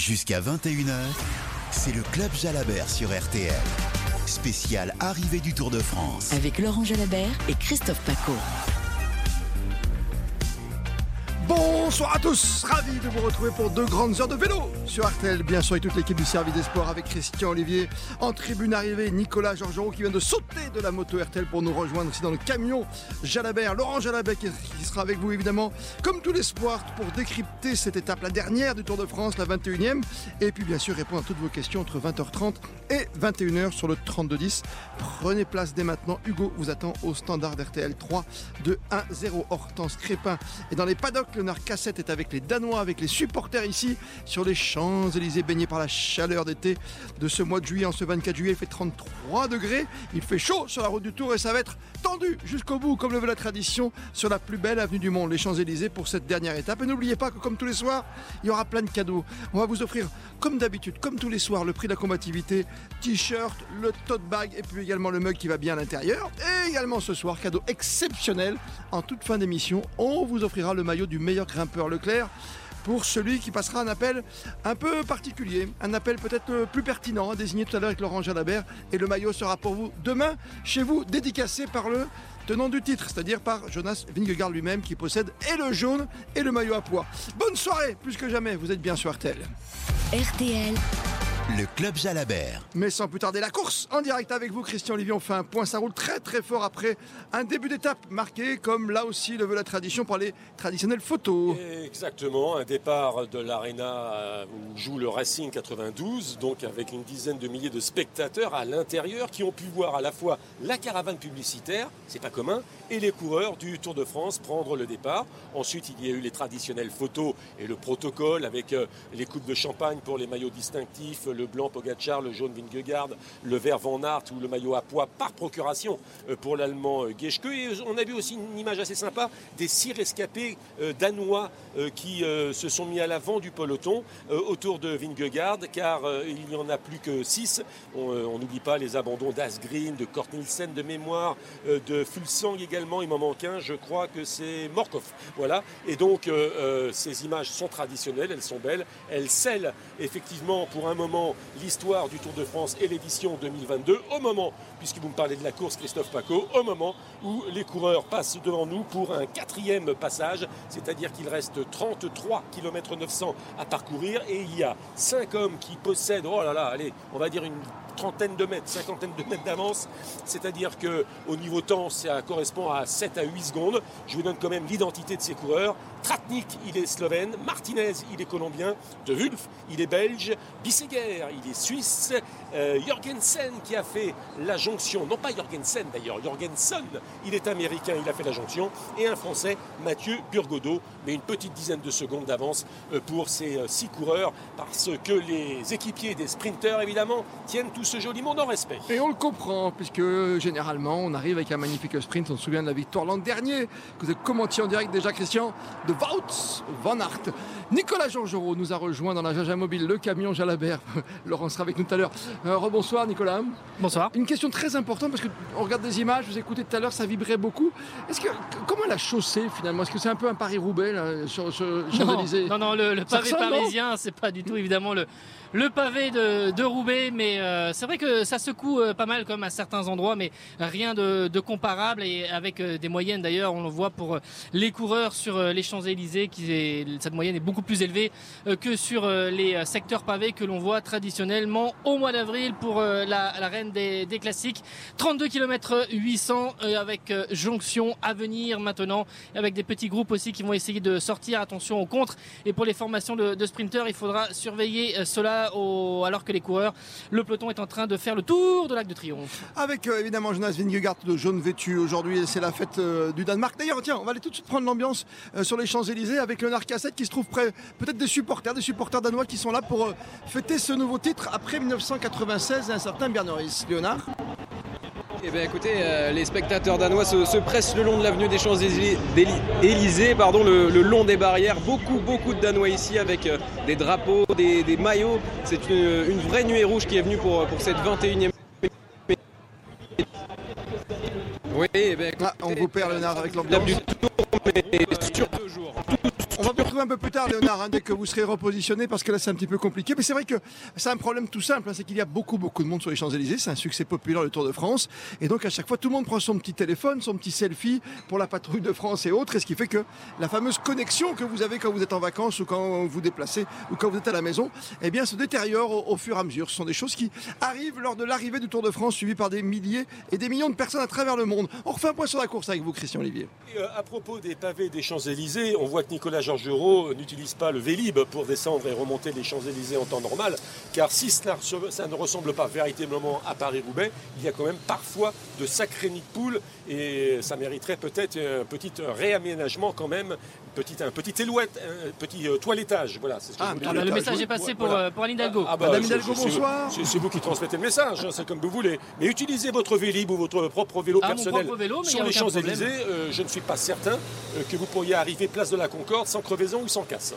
Jusqu'à 21h, c'est le Club Jalabert sur RTL. Spécial arrivée du Tour de France. Avec Laurent Jalabert et Christophe Paco. Bonsoir à tous, ravi de vous retrouver pour deux grandes heures de vélo sur Artel, bien sûr, et toute l'équipe du service des sports avec Christian Olivier. En tribune arrivée, Nicolas Georgerot qui vient de sauter de la moto RTL pour nous rejoindre aussi dans le camion Jalabert. Laurent Jalabert qui sera avec vous évidemment, comme tous les sports, pour décrypter cette étape, la dernière du Tour de France, la 21e. Et puis bien sûr, répondre à toutes vos questions entre 20h30 et 21h sur le 3210. Prenez place dès maintenant. Hugo vous attend au standard RTL 3 de 1-0 Hortense Crépin. Et dans les paddocks, le Narcas est avec les Danois, avec les supporters ici sur les Champs-Élysées, baignés par la chaleur d'été de ce mois de juillet. En ce 24 juillet, il fait 33 degrés. Il fait chaud sur la route du Tour et ça va être tendu jusqu'au bout, comme le veut la tradition, sur la plus belle avenue du monde, les Champs-Élysées, pour cette dernière étape. Et n'oubliez pas que, comme tous les soirs, il y aura plein de cadeaux. On va vous offrir, comme d'habitude, comme tous les soirs, le prix de la combativité, t-shirt, le tote bag et puis également le mug qui va bien à l'intérieur. Et également ce soir, cadeau exceptionnel. En toute fin d'émission, on vous offrira le maillot du meilleur grimpeur Leclerc pour celui qui passera un appel un peu particulier, un appel peut-être plus pertinent, désigné tout à l'heure avec Laurent Jalabert. Et le maillot sera pour vous demain, chez vous, dédicacé par le tenant du titre, c'est-à-dire par Jonas Vingegaard lui-même qui possède et le jaune et le maillot à poids. Bonne soirée, plus que jamais, vous êtes bien sur RTL. RTL. Le Club Jalabert. Mais sans plus tarder, la course en direct avec vous, Christian Olivier. On fait un point, ça roule très très fort après un début d'étape marqué, comme là aussi le veut la tradition, par les traditionnelles photos. Exactement, un départ de l'Arena où joue le Racing 92, donc avec une dizaine de milliers de spectateurs à l'intérieur qui ont pu voir à la fois la caravane publicitaire, c'est pas commun, et les coureurs du Tour de France prendre le départ. Ensuite, il y a eu les traditionnelles photos et le protocole avec euh, les coupes de champagne pour les maillots distinctifs, le blanc Pogacar, le jaune Vingegaard, le vert Van Aert ou le maillot à poids par procuration euh, pour l'allemand euh, Geschke. Et on a vu aussi une image assez sympa des six rescapés danois qui se sont mis à l'avant du peloton autour de Vingegaard car il n'y en a plus que six. On n'oublie pas les abandons d'Asgreen, de Kort Nielsen de mémoire, de Fulsang également. Il m'en manque un, je crois que c'est Morkov. Voilà. Et donc ces images sont traditionnelles, elles sont belles, elles scellent effectivement pour un moment l'histoire du Tour de France et l'édition 2022, au moment, puisque vous me parlez de la course Christophe Paco, au moment où les coureurs passent devant nous pour un quatrième passage, c'est-à-dire qu'il reste 33 km 900 à parcourir et il y a cinq hommes qui possèdent, oh là là, allez, on va dire une trentaine de mètres, cinquantaine de mètres d'avance, c'est-à-dire que au niveau temps, ça correspond à 7 à 8 secondes. Je vous donne quand même l'identité de ces coureurs. Tratnik, il est slovène, Martinez, il est colombien, De Wulf, il est belge, Bisseguer, il est suisse, euh, Jorgensen qui a fait la jonction, non pas Jorgensen d'ailleurs, Jorgensen, il est américain, il a fait la jonction, et un français, Mathieu Burgodeau, mais une petite dizaine de secondes d'avance euh, pour ces euh, six coureurs, parce que les équipiers des sprinteurs, évidemment, tiennent tout ce joli monde en respect. Et on le comprend, puisque généralement, on arrive avec un magnifique sprint. On se souvient de la victoire l'an dernier, que vous avez commenté en direct déjà, Christian, de Wout Van Aert. Nicolas Georgerot nous a rejoint dans la Jaja Mobile, le camion Jalabert. Laurent sera avec nous tout à l'heure. Euh, rebonsoir, Nicolas. Bonsoir. Une question très importante, parce qu'on regarde des images, vous écoutez tout à l'heure, ça vibrait beaucoup. Est-ce que, comment la chaussée, finalement Est-ce que c'est un peu un Paris-Roubaix, sur, Champs-Élysées non, non, le, pavé parisien, c'est pas du tout, évidemment, le, le pavé de, Roubaix, mais euh, c'est vrai que ça secoue euh, pas mal comme à certains endroits, mais rien de, comparable et avec euh, des moyennes d'ailleurs, on le voit pour les coureurs sur les Champs-Élysées, qui cette moyenne est beaucoup plus élevée que sur les secteurs pavés que l'on voit traditionnellement au mois d'avril pour la, reine des, classiques. 32 km 800 avec jonction à venir maintenant, avec des petits groupes aussi qui vont essayer de sortir. Attention au contre. Et pour les formations de, de sprinteurs, il faudra surveiller cela alors que les coureurs, le peloton est en train de faire le tour de l'Arc de Triomphe. Avec euh, évidemment Jonas Vingegaard de jaune vêtu aujourd'hui, c'est la fête euh, du Danemark. D'ailleurs, tiens, on va aller tout de suite prendre l'ambiance euh, sur les Champs-Élysées avec Leonard Cassette qui se trouve près, peut-être des supporters, des supporters danois qui sont là pour fêter ce nouveau titre après 1996 un certain Bernard Léonard? Eh bien, écoutez, les spectateurs danois se, pressent le long de l'avenue des Champs-Élysées, pardon, le, long des barrières. Beaucoup, beaucoup de Danois ici avec des drapeaux, des, des maillots. C'est une, vraie nuée rouge qui est venue pour, pour cette 21e. Oui, eh ben, ah, on vous perd Léonard avec l'ambiance. Du tour, mais sur deux jours. Un peu plus tard, Léonard, hein, dès que vous serez repositionné, parce que là, c'est un petit peu compliqué. Mais c'est vrai que c'est un problème tout simple, hein, c'est qu'il y a beaucoup, beaucoup de monde sur les Champs-Élysées. C'est un succès populaire, le Tour de France. Et donc, à chaque fois, tout le monde prend son petit téléphone, son petit selfie pour la patrouille de France et autres. Et ce qui fait que la fameuse connexion que vous avez quand vous êtes en vacances ou quand vous vous déplacez ou quand vous êtes à la maison, eh bien, se détériore au, fur et à mesure. Ce sont des choses qui arrivent lors de l'arrivée du Tour de France, suivi par des milliers et des millions de personnes à travers le monde. On refait un point sur la course avec vous, Christian Olivier. Euh, à propos des pavés des Champs-Élysées, on voit que Nicolas Georgerot n'utilise pas le Vélib pour descendre et remonter les Champs-Élysées en temps normal, car si ça ne ressemble pas véritablement à Paris-Roubaix, il y a quand même parfois de sacrés nids de poules et ça mériterait peut-être un petit réaménagement quand même, petit, un petit élouette, un petit euh, toilettage. Voilà, c'est ce que Ah, je voulais mais dire. le message est passé pour, Voilà. euh, pour Anne Hidalgo. Ah bah, Madame bonsoir. C'est vous qui transmettez le message, hein, c'est comme vous voulez. Mais utilisez votre Vélib ou votre propre vélo Ah, personnel propre vélo, mais sur les Champs-Élysées. euh, je ne suis pas certain euh, que vous pourriez arriver place de la Concorde sans crevaison ou sans casse.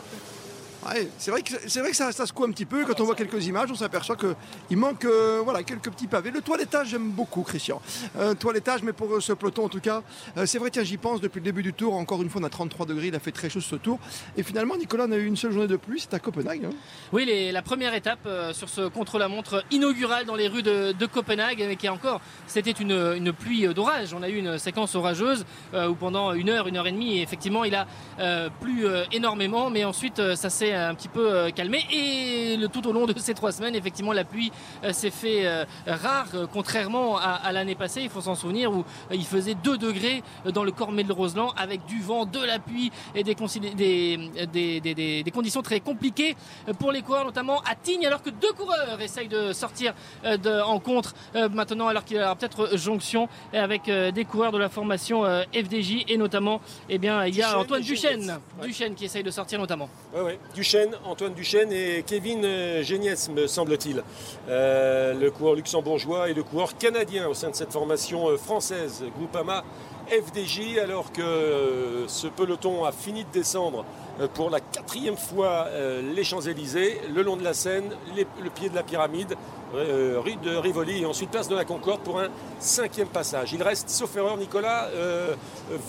C'est vrai que, c'est vrai que ça, ça secoue un petit peu. Quand on voit quelques images, on s'aperçoit qu'il manque euh, voilà, quelques petits pavés. Le toilettage, j'aime beaucoup, Christian. Euh, toilettage, mais pour euh, ce peloton, en tout cas, euh, c'est vrai, tiens, j'y pense depuis le début du tour. Encore une fois, on a 33 degrés, il a fait très chaud ce tour. Et finalement, Nicolas, on a eu une seule journée de pluie, c'est à Copenhague. hein. Oui, la première étape sur ce contre-la-montre inaugural dans les rues de, Copenhague, mais qui encore, c'était une, une pluie d'orage. On a eu une séquence orageuse où pendant une heure, une heure et demie, effectivement, il a plu énormément, mais ensuite, ça s'est un petit peu euh, calmé. Et le, tout au long de ces trois semaines, effectivement, la pluie euh, s'est fait euh, rare, euh, contrairement à, à l'année passée. Il faut s'en souvenir où euh, il faisait 2 degrés euh, dans le Cormet de Roseland avec du vent, de la pluie et des, des, conditions très compliquées euh, pour les coureurs, notamment à Tignes, alors que deux coureurs essayent de sortir euh, de- en contre euh, maintenant, alors qu'il y aura peut-être jonction avec euh, des coureurs de la formation euh, FDJ et notamment, eh bien, il y a Antoine Duchesne. Duchesne qui essaye de sortir notamment. Ouais, ouais. Antoine Duchesne et Kevin euh, Geniès, me semble-t-il. Euh, le coureur luxembourgeois et le coureur canadien au sein de cette formation euh, française, Groupama FDJ, alors que ce peloton a fini de descendre pour la quatrième fois les Champs-Élysées, le long de la Seine, le pied de la pyramide, euh, rue de Rivoli et ensuite place de la Concorde pour un cinquième passage. Il reste, sauf erreur Nicolas, euh,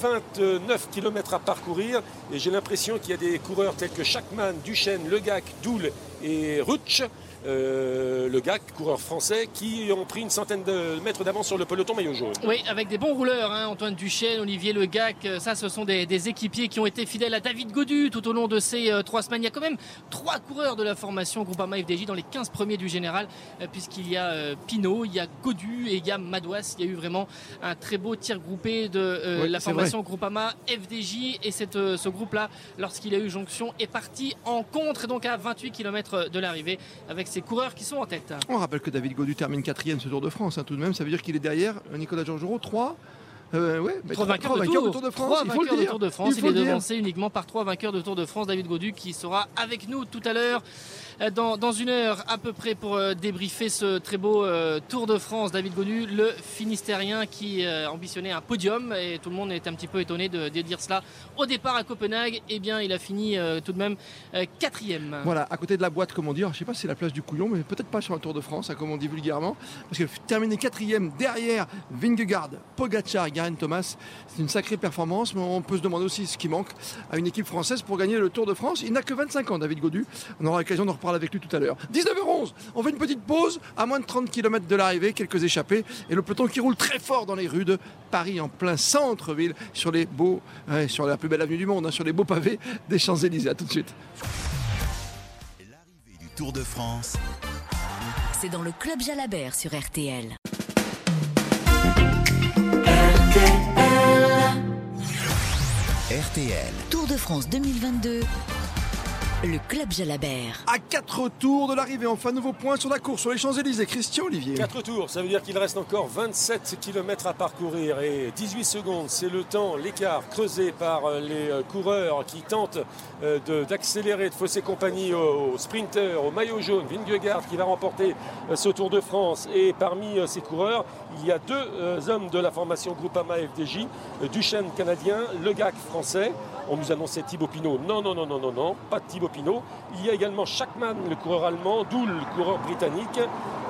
29 km à parcourir et j'ai l'impression qu'il y a des coureurs tels que Schachmann, Duchesne, Le Gac, Doul et Rutsch, euh, Le Gac, coureur français, qui ont pris une centaine de mètres d'avance sur le peloton maillot jaune. Oui, avec des bons rouleurs, hein, Antoine Duchesne, Olivier Legac, euh, ça ce sont des, des équipiers qui ont été fidèles à David Godu tout au long de ces euh, trois semaines. Il y a quand même trois coureurs de la formation Groupama FDJ dans les 15 premiers du général, euh, puisqu'il y a euh, Pinot, il y a Godu et il y a Madouas. Il y a eu vraiment un très beau tir groupé de euh, Oui, la formation Groupama FDJ et cette, euh, ce groupe-là, lorsqu'il a eu jonction, est parti en contre, donc à 28 km de l'arrivée, avec ses coureurs qui sont en tête. On rappelle que David Godu termine quatrième ce Tour de France. hein, tout de même, ça veut dire qu'il est derrière euh, Nicolas Georgerot, 3. Euh, ouais, mais Trois vainqueurs, trois de, vainqueurs tour. de Tour de France. Trois il faut vainqueurs de. Tour de France. Il est devancé uniquement par trois vainqueurs de Tour de France. David Godu qui sera avec nous tout à l'heure euh, dans, dans une heure à peu près pour euh, débriefer ce très beau euh, Tour de France. David Godu, le Finistérien qui euh, ambitionnait un podium et tout le monde est un petit peu étonné de, dire cela. Au départ à Copenhague, eh bien il a fini euh, tout de même euh, quatrième. Voilà, à côté de la boîte, comme on dit. Alors, je sais pas si c'est la place du couillon, mais peut-être pas sur un Tour de France, hein, comme on dit vulgairement. Parce que terminer quatrième derrière Vingegaard, Pogacar, Garen Thomas, c'est une sacrée performance. Mais on peut se demander aussi ce qui manque à une équipe française pour gagner le Tour de France. Il n'a que 25 ans, David Godu. On aura l'occasion d'en reparler avec lui tout à l'heure. 19h11, on fait une petite pause à moins de 30 km de l'arrivée, quelques échappées et le peloton qui roule très fort dans les rues de Paris, en plein centre-ville, sur les beaux, ouais, sur la plus belle avenue du monde, hein, sur les beaux pavés des Champs-Élysées. À tout de suite. L'arrivée du Tour de France, C'est dans le Club Jalabert sur RTL. RTL. Tour de France 2022. Le Club Jalabert. À 4 tours de l'arrivée, enfin nouveau point sur la course sur les Champs-Élysées. Christian Olivier. 4 tours, ça veut dire qu'il reste encore 27 km à parcourir et 18 secondes, c'est le temps, l'écart creusé par euh, les euh, coureurs qui tentent euh, de- d'accélérer, de fausser compagnie aux, aux sprinteurs, au maillot jaune, Vingegaard qui va remporter ce Tour de France. Et parmi ces coureurs, il y a deux hommes de la formation Groupama FDJ, Duchesne canadien, Le Gac français. On nous annonçait Thibaut Pinot. Non, non, non, non, non, non, pas Thibaut Pinot. Il y a également Schachmann, le coureur allemand, Doul, le coureur britannique,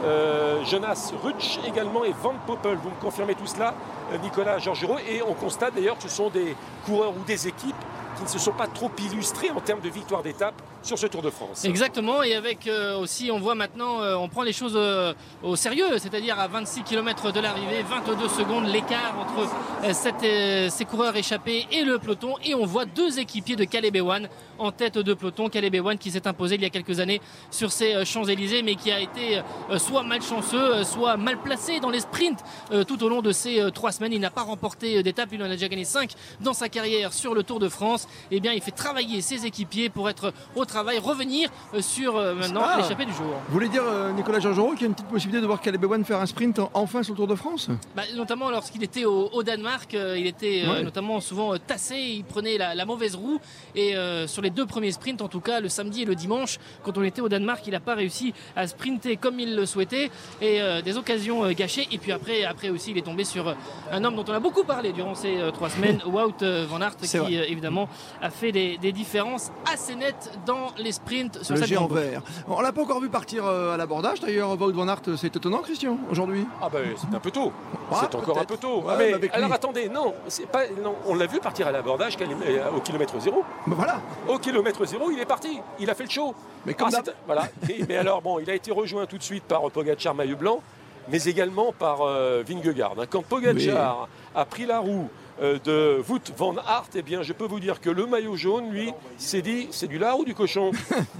euh, Jonas Rutsch également et Van Poppel. Vous me confirmez tout cela, Nicolas Georgerot. Et on constate d'ailleurs que ce sont des coureurs ou des équipes qui ne se sont pas trop illustrés en termes de victoire d'étape sur ce Tour de France. Exactement, et avec euh, aussi, on voit maintenant, euh, on prend les choses euh, au sérieux, c'est-à-dire à 26 km de l'arrivée, 22 secondes l'écart entre ces coureurs échappés et le peloton, et on voit deux équipiers de Caleb Ewan en tête de peloton, Caleb Ewan qui s'est imposé il y a quelques années sur ces Champs-Élysées, mais qui a été soit malchanceux, soit mal placé dans les sprints tout au long de ces 300 il n'a pas remporté d'étape, il en a déjà gagné 5 dans sa carrière sur le Tour de France. Et bien, il fait travailler ses équipiers pour être au travail, revenir euh, sur euh, maintenant ah. l'échappée du jour. Vous voulez dire, euh, Nicolas Georgerot, qu'il y a une petite possibilité de voir Caleb Ewan faire un sprint enfin sur le Tour de France? Bah, notamment lorsqu'il était au, Danemark, il était notamment souvent tassé, il prenait la, la mauvaise roue. Et sur les deux premiers sprints, en tout cas le samedi et le dimanche, quand on était au Danemark, il n'a pas réussi à sprinter comme il le souhaitait. Et des occasions gâchées. Et puis après, après aussi, il est tombé sur un homme dont on a beaucoup parlé durant ces trois semaines, Wout van Aert, qui évidemment a fait des, des différences assez nettes dans les sprints sur le géant vert. On l'a pas encore vu partir euh, à l'abordage d'ailleurs. Wout van Aert, c'est étonnant, Christian, aujourd'hui. Ah ben c'est un peu tôt. c'est encore un peu tôt. mais alors attendez, non, c'est pas, non, on l'a vu partir à l'abordage euh, au kilomètre zéro. Ben voilà. Au kilomètre zéro, il est parti. Il a fait le show. Mais comme ah, voilà. mais alors bon, il a été rejoint tout de suite par Pogacar maillot blanc, mais également par euh, Vingegaard. Quand Pogacar a pris la roue de Wout van Aert, eh bien, je peux vous dire que le maillot jaune, lui, s'est dit c'est du lard ou du cochon?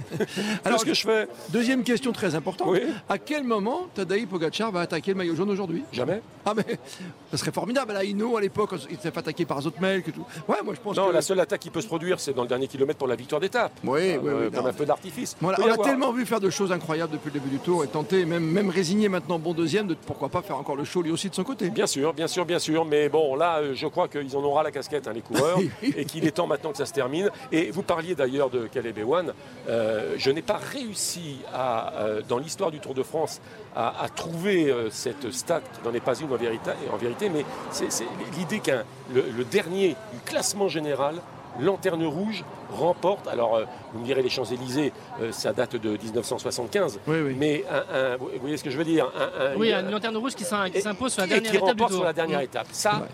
Alors, ce que je fais? Deuxième question très importante. À quel moment Tadej Pogacar va attaquer le maillot jaune aujourd'hui? Jamais. Ah, mais ça serait formidable. Là, Inno, à l'époque, il s'est fait attaquer par Zotmelk et tout. Ouais, moi, je pense non, la seule attaque qui peut se produire, c'est dans le dernier kilomètre pour la victoire d'étape. Oui, oui, euh, Comme un feu d'artifice. on a tellement vu faire de choses incroyables depuis le début du tour et tenter, même, même résigner maintenant bon deuxième, de pourquoi pas faire encore le show lui aussi de son côté. Bien sûr, bien sûr, bien sûr. Mais bon, là, euh, je crois qu'ils en aura la Hein, les coureurs, et qu'il est temps maintenant que ça se termine. Et vous parliez d'ailleurs de Caleb Ewan. Euh, je n'ai pas réussi à, euh, dans l'histoire du Tour de France à, trouver euh, cette stat, n'en est pas une en vérité, en vérité mais c'est l'idée qu'un le, dernier du classement général Lanterne Rouge remporte, alors vous me direz les Champs-Élysées, ça date de 1975, mais vous voyez ce que je veux dire Oui, une Lanterne Rouge qui s'impose sur la dernière étape. Remporte sur la dernière étape. Ça,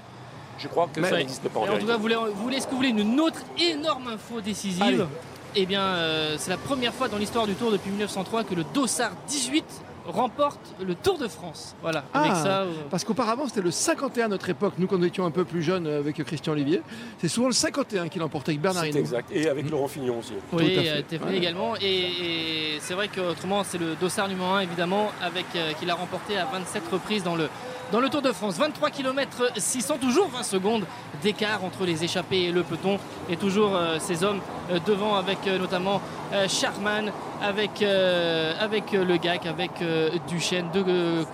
je crois que ça n'existe pas. En, tout cas, vous voulez, est-ce que vous voulez une autre énorme info décisive Eh bien, euh, c'est la première fois dans l'histoire du Tour depuis 1903 que le Dossard 18 remporte le Tour de France. Voilà. avec ah, ça, euh, Parce qu'auparavant, c'était le 51 à notre époque. Nous, quand nous étions un peu plus jeunes euh, avec Christian Olivier, c'est souvent le 51 qui l'emportait avec Bernard C'est exact. Et avec Laurent Fignon aussi. Oui, Teflé également. Et, c'est vrai qu'autrement, c'est le Dossard numéro 1, évidemment, avec qu'il a remporté à 27 reprises dans le dans le Tour de France. 23 km 600, toujours 20 secondes d'écart entre les échappés et le peloton. Et toujours euh, ces hommes euh, devant avec euh, notamment Charman, avec, avec le GAC, avec Duchesne, deux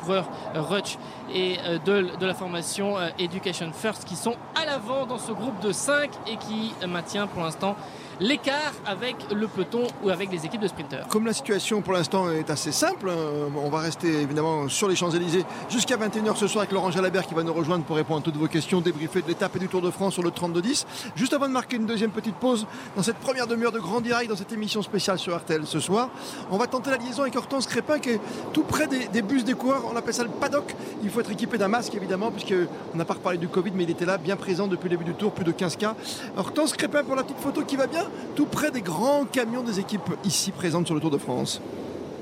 coureurs Rutsch et de, de, la formation Education First qui sont à l'avant dans ce groupe de 5 et qui maintient pour l'instant l'écart avec le peloton ou avec les équipes de sprinteurs. Comme la situation pour l'instant est assez simple, hein, on va rester évidemment sur les Champs-Élysées jusqu'à 21h ce soir avec Laurent Jalabert qui va nous rejoindre pour répondre à toutes vos questions, débriefer de l'étape et du Tour de France sur le 32-10. Juste avant de marquer une deuxième petite pause dans cette première demi-heure de grand direct dans cette émission spéciale sur RTL ce soir, on va tenter la liaison avec Hortense Crépin qui est tout près des, bus des coureurs. On appelle ça le paddock. Il faut être équipé d'un masque évidemment puisqu'on n'a pas reparlé du Covid mais il était là bien présent depuis le début du tour, plus de 15 cas. Hortense Crépin pour la petite photo qui va bien tout près des grands camions des équipes ici présentes sur le Tour de France.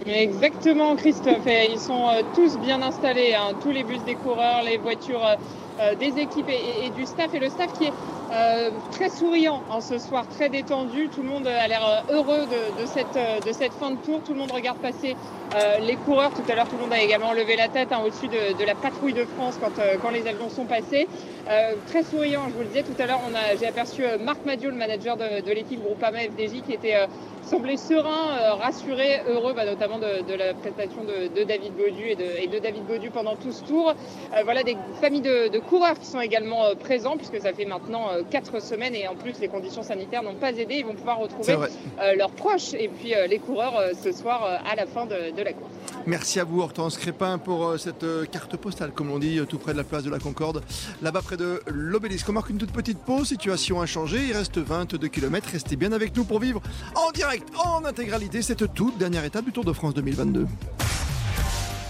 Exactement, Christophe. ils sont euh, tous bien installés, hein. tous les bus des coureurs, les voitures euh, des équipes et, du staff. Et le staff qui est très souriant en ce soir, très détendu. Tout le monde a l'air heureux de, cette, de fin de tour. Tout le monde regarde passer les coureurs. Tout à l'heure, tout le monde a également levé la tête hein, au-dessus de, la patrouille de France quand, les avions sont passés. très souriant, je vous le disais tout à l'heure, j'ai aperçu Marc Madio, le manager de, de l'équipe Groupama FDJ, qui était semblait serein, euh, rassuré, heureux, bah, notamment de, la prestation de, David Gaudu et de, David Gaudu pendant tout ce tour. Euh, voilà des familles de, coureurs qui sont également euh, présents puisque ça fait maintenant quatre semaines et en plus les conditions sanitaires n'ont pas aidé. Ils vont pouvoir retrouver leurs proches et puis les coureurs ce soir à la fin de, la course. Merci à vous Hortense Crépin pour cette carte postale comme on dit tout près de la place de la Concorde, là-bas près de l'obélisque. On marque une toute petite pause, situation inchangée, il reste 22 km, restez bien avec nous pour vivre en direct en intégralité cette toute dernière étape du Tour de France 2022.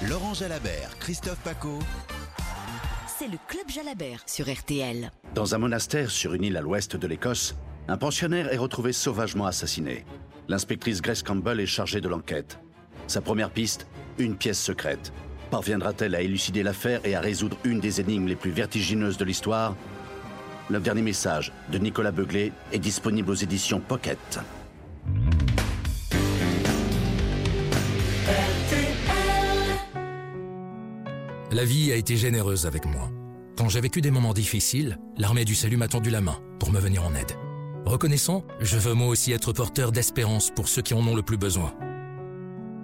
Laurent Jalabert, Christophe Paco. C'est le Club Jalabert sur RTL. Dans un monastère sur une île à l'ouest de l'Écosse, Un pensionnaire est retrouvé sauvagement assassiné. L'inspectrice Grace Campbell est chargée de l'enquête. Sa première piste, une pièce secrète. Parviendra-t-elle à élucider l'affaire et à résoudre une des énigmes les plus vertigineuses de l'histoire? Le dernier message de Nicolas Beuglé est disponible aux éditions Pocket. La vie a été généreuse avec moi. Quand j'ai vécu des moments difficiles, l'armée du salut m'a tendu la main pour me venir en aide. Reconnaissant, je veux moi aussi être porteur d'espérance pour ceux qui en ont le plus besoin.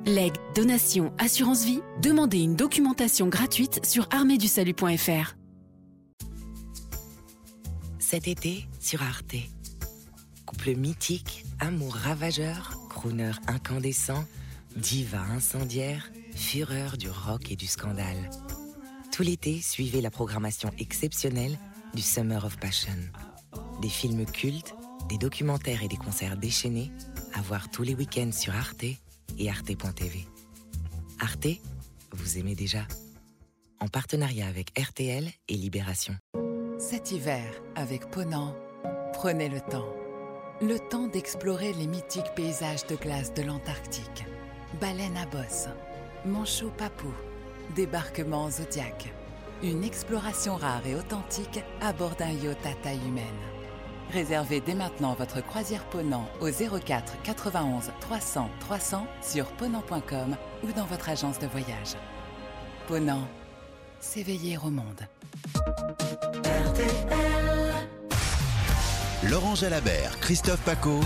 Leg, donation, assurance vie, demandez une documentation gratuite sur arméedusalut.fr. Cet été sur Arte. Couple mythique, amour ravageur, crooner incandescent, diva incendiaire, fureur du rock et du scandale. Tout l'été, suivez la programmation exceptionnelle du Summer of Passion. Des films cultes, des documentaires et des concerts déchaînés à voir tous les week-ends sur Arte et arte.tv. Arte, vous aimez déjà En partenariat avec RTL et Libération. Cet hiver, avec Ponant, prenez le temps. Le temps d'explorer les mythiques paysages de glace de l'Antarctique. Baleine à bosse, manchot papou, débarquement zodiaque. Une exploration rare et authentique à bord d'un yacht à taille humaine. Réservez dès maintenant votre croisière Ponant au 04 91 300 300 sur ponant.com ou dans votre agence de voyage. Ponant, s'éveiller au monde. Laurent Jalabert, Christophe Paco.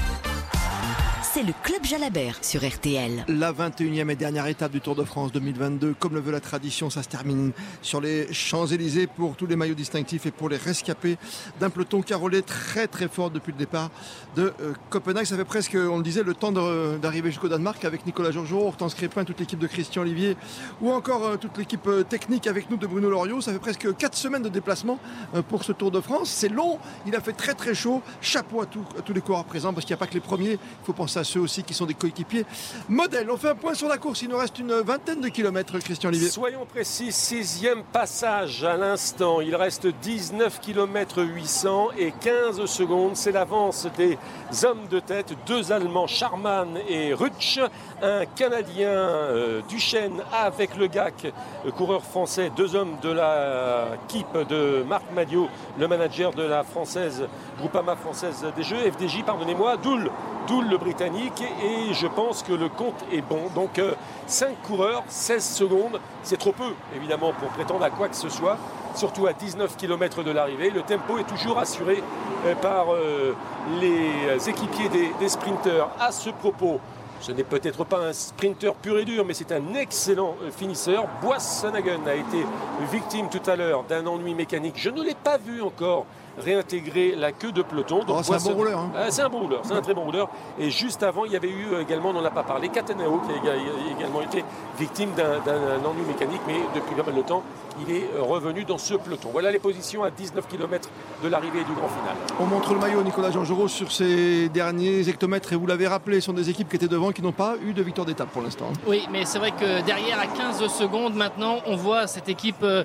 C'est le Club Jalabert sur RTL. La 21e et dernière étape du Tour de France 2022, comme le veut la tradition, ça se termine sur les Champs-Élysées pour tous les maillots distinctifs et pour les rescapés d'un peloton carolé très très fort depuis le départ de euh, Copenhague. Ça fait presque, on le disait, le temps de- d'arriver jusqu'au Danemark avec Nicolas Georgeot, Hortense Crépin, toute l'équipe de Christian Olivier ou encore euh, toute l'équipe euh, technique avec nous de Bruno Loriot. Ça fait presque 4 semaines de déplacement euh, pour ce Tour de France. C'est long, il a fait très très chaud. Chapeau à, à tous les coureurs présents parce qu'il n'y a pas que les premiers. Il faut penser à ceux aussi qui sont des coéquipiers modèles. On fait un point sur la course. Il nous reste une vingtaine de kilomètres, Christian Olivier. Soyons précis, sixième passage à l'instant. Il reste 19 km 800 et 15 secondes. C'est l'avance des hommes de tête, deux Allemands, Charman et Rutsch, un Canadien, euh, Duchesne, avec le GAC, coureur français, deux hommes de l'équipe de Marc Madio, le manager de la française, Groupama française des Jeux, FDJ, pardonnez-moi, Doul, Doul le Britannique, et je pense que le compte est bon. Donc 5 coureurs, 16 secondes, c'est trop peu évidemment pour prétendre à quoi que ce soit, surtout à 19 km de l'arrivée. Le tempo est toujours assuré euh, par euh, les équipiers des, sprinteurs. À ce propos, ce n'est peut-être pas un sprinter pur et dur, mais c'est un excellent euh, finisseur. Bois Sanagan a été victime tout à l'heure d'un ennui mécanique. Je ne l'ai pas vu encore réintégrer la queue de peloton. Oh, c'est un bon rouleur, hein. Ah, c'est un bon rouleur, c'est un très bon rouleur. Et juste avant, il y avait eu euh, également, on n'en a pas parlé, Cataneo qui a éga- également été victime d'un ennui mécanique, mais depuis pas mal de temps, il est euh, revenu dans ce peloton. Voilà les positions à 19 km de l'arrivée du grand final. On montre le maillot Nicolas Georgerot sur ces derniers hectomètres et vous l'avez rappelé, ce sont des équipes qui étaient devant qui n'ont pas eu de victoire d'étape pour l'instant. Oui, mais c'est vrai que derrière, à 15 secondes maintenant, on voit cette équipe, euh, euh,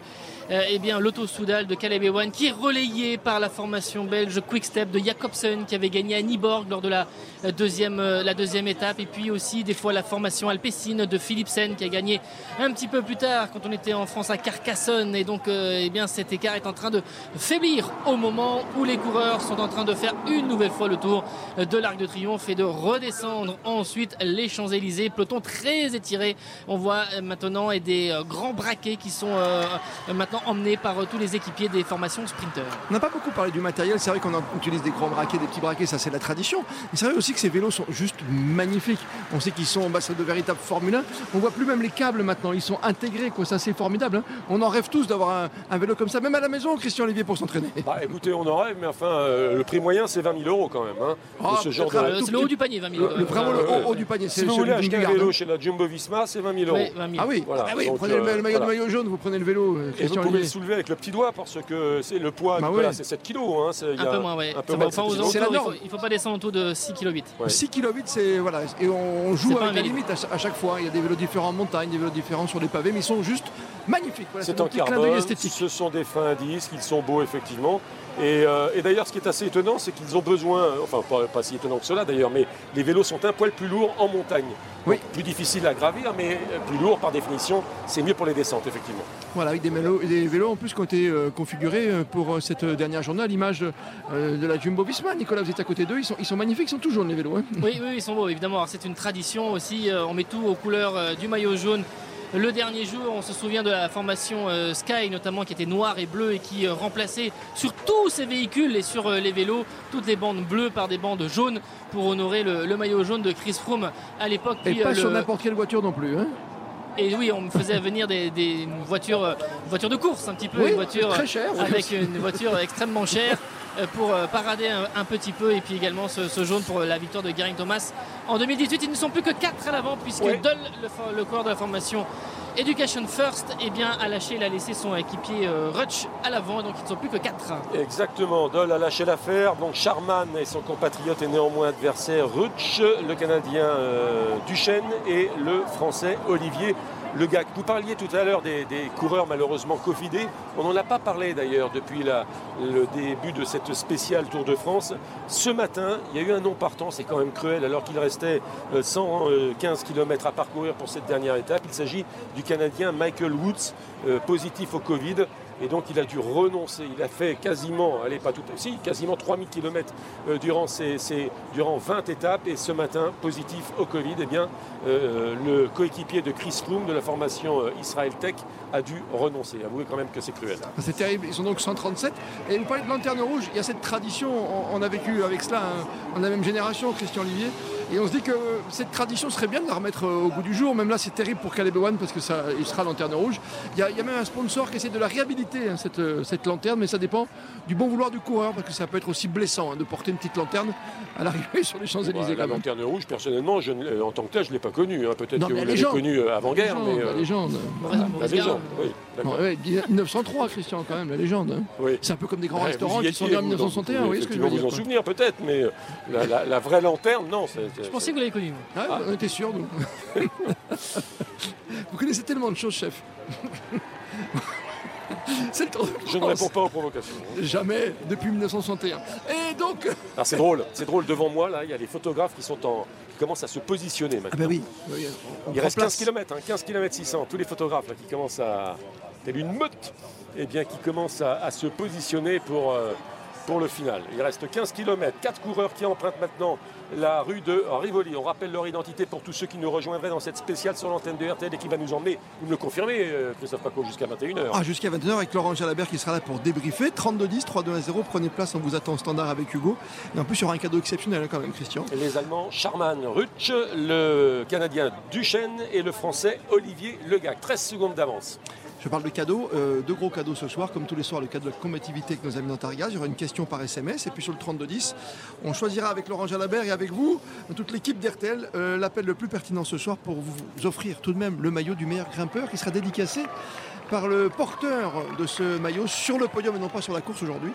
eh bien, l'Auto Soudal de Caleb Ewan, qui est relayée par la formation belge Quick Step de Jacobsen, qui avait gagné à Niborg lors de la euh, deuxième, euh, la deuxième étape, et puis aussi des fois la formation Alpecin de Philipsen, qui a gagné un petit peu plus tard, quand on était en France à Carcassonne, et donc, euh, eh bien, cet écart est en train de faiblir au moment où les coureurs sont en train de faire une nouvelle fois le tour de l'Arc de Triomphe et de redescendre ensuite les Champs-Élysées. Peloton très étiré. On voit maintenant et des grands braquets qui sont euh, euh, maintenant emmenés par euh, tous les équipiers des formations sprinteurs. On n'a pas beaucoup parlé du matériel, c'est vrai qu'on en utilise des grands braquets, des petits braquets, ça c'est la tradition. Mais c'est vrai aussi que ces vélos sont juste magnifiques. On sait qu'ils sont bah, c'est de véritables Formule 1. On voit plus même les câbles maintenant, ils sont intégrés, quoi. ça c'est formidable. hein. On en rêve tous d'avoir un, un vélo comme ça, même à la maison, Christian Olivier, pour s'entraîner. Bah écoutez, on en rêve, mais enfin, euh, le prix moyen c'est 20 000 euros quand même. hein, Ah, ce de- C'est le haut du panier, 20 000 Le, le vraiment le Euh, haut, haut du panier, Si c'est vous celui voulez du acheter un vélo chez la Jumbo Visma, c'est 20 000 euros. Oui, 20 000. Ah oui, Voilà, ah oui donc, vous prenez le, euh, le maillot, voilà. maillot jaune, vous prenez le vélo, euh, Christian pouvez le soulever avec le petit doigt parce que c'est le poids, Bah Nicolas, c'est 7 kg. Hein, Un peu moins, oui. un peu moins va de enfin aux 7 kilos. C'est la alentours, il norme. faut, pas descendre en dessous de 6 kg 8. Ouais. 6 kg c'est voilà et on joue avec la limite à, cha- à chaque fois. Il y a des vélos différents en montagne, des vélos différents sur les pavés, mais ils sont juste magnifiques. Voilà, C'est en petit clin d'œil carbone, esthétique. ce sont des fins disques, ils sont beaux effectivement. Et, euh, et d'ailleurs, ce qui est assez étonnant, c'est qu'ils ont besoin, enfin pas, pas si étonnant que cela d'ailleurs, mais les vélos sont un poil plus lourds en montagne. Oui. Donc, plus difficile à gravir, mais plus lourd par définition, c'est mieux pour les descentes effectivement. Voilà, avec des, vélos, des vélos en plus qui ont été euh, configurés euh, pour euh, cette dernière journée à l'image euh, de la Jumbo Visma. Nicolas, vous êtes à côté d'eux, ils sont, ils sont magnifiques, ils sont tout jaunes les vélos. hein. Oui, oui, ils sont beaux, évidemment. C'est une tradition aussi. euh, On met tout aux couleurs euh, du maillot jaune. Le dernier jour, on se souvient de la formation euh, Sky, notamment, qui était noire et bleue et qui euh, remplaçait sur tous ces véhicules et sur euh, les vélos toutes les bandes bleues par des bandes jaunes pour honorer le, le maillot jaune de Chris Froome à l'époque. Et Puis, pas sur le- n'importe quelle voiture non plus. hein. Et oui, on me faisait venir des, des voitures, voitures de course un petit peu, Oui, une voiture très chère, avec une voiture extrêmement chère pour euh, parader un, un petit peu et puis également ce, ce jaune pour la victoire de Geraint Thomas. En 2018, ils ne sont plus que 4 à l'avant puisque. Doll, le, le coureur de la formation Education First, eh bien, a lâché, il a laissé son équipier euh, Rutsch à l'avant, donc ils ne sont plus que 4. Exactement, Doll a lâché l'affaire. Donc Charman et son compatriote et néanmoins adversaire Rutsch, le Canadien euh, Duchesne et le Français Olivier Le Gac. Vous parliez tout à l'heure des, coureurs malheureusement Covidés. On n'en a pas parlé d'ailleurs depuis le début de cette spéciale Tour de France. Ce matin, il y a eu un non partant, c'est quand même cruel, alors qu'il restait euh, 115 km à parcourir pour cette dernière étape. Il s'agit du Canadien Michael Woods, euh, positif au Covid. Et donc il a dû renoncer. Il a fait quasiment, allez pas tout, si, quasiment 3000 km euh, durant, durant 20 étapes. Et ce matin, positif au Covid, eh bien, euh, le coéquipier de Chris Froome de la formation euh, Israel Tech a dû renoncer. Avouez quand même que c'est cruel. C'est terrible, ils sont donc 137. Et vous parlez de lanterne rouge, il y a cette tradition, on, a vécu avec cela, hein, on a la même génération, Christian Olivier, et on se dit que cette tradition serait bien de la remettre euh, au goût du jour. Même là, c'est terrible pour Caleb Ewan parce que ça, il sera lanterne rouge. Il y, a, il y a même un sponsor qui essaie de la réhabiliter, hein, cette, euh, cette lanterne, mais ça dépend du bon vouloir du coureur parce que ça peut être aussi blessant hein, de porter une petite lanterne à l'arrivée sur les Champs-Élysées. Voilà, la quand même. lanterne rouge, personnellement, je, euh, en tant que tel, je ne l'ai pas connu. hein. Peut-être que mais vous la l'avez légende. connu euh, avant-guerre. La mais, légende, euh, la légende. Mauvaise- La mauvaise légende, garde. oui. d'accord. Ouais, 1903, Christian, quand même, la légende. hein. Oui. C'est un peu comme des grands Ouais, restaurants qui sont en vous, donc 1961, vous vous pouvez voyez ce que je veux effectivement dire vous en souvenir peut-être, mais la, la- la vraie lanterne, non. c'est- Je pensais que vous l'avez connu. moi. Ah, On était sûrs, nous. Vous connaissez tellement de choses, chef. C'est le Tour de Je ne réponds pas aux provocations. Jamais depuis 1961. Et donc. Alors c'est drôle, c'est drôle devant moi là, il y a les photographes qui sont en qui commencent à se positionner maintenant. Ah bah oui. oui, on il reste 15 place. km, 15 km 600. Tous les photographes là, qui commencent à telle une meute, eh bien qui commencent à, à se positionner pour euh, pour le final. Il reste 15 km, 4 coureurs qui empruntent maintenant la rue de Rivoli. On rappelle leur identité pour tous ceux qui nous rejoindraient dans cette spéciale sur l'antenne de RTL et qui va nous emmener, vous me le confirmez, euh, Christophe Paco, jusqu'à 21h. Ah, jusqu'à 21h avec Laurent Jalabert qui sera là pour débriefer. 32-10, 3-2-0. Prenez place, on vous attend au standard avec Hugo. Et en plus, il y aura un cadeau exceptionnel hein, quand même, Christian. Les Allemands Charman Rutsch, le Canadien Duchesne et le Français Olivier Legac. 13 secondes d'avance. Je parle de cadeaux, euh, deux gros cadeaux ce soir, comme tous les soirs, le cadeau de la combativité avec nos amis d'Antargaz. Il y aura une question par SMS et puis sur le 3210, on choisira avec Laurent Jalabert et avec vous, toute l'équipe d'RTL, euh, l'appel le plus pertinent ce soir pour vous offrir tout de même le maillot du meilleur grimpeur qui sera dédicacé par le porteur de ce maillot sur le podium et non pas sur la course aujourd'hui,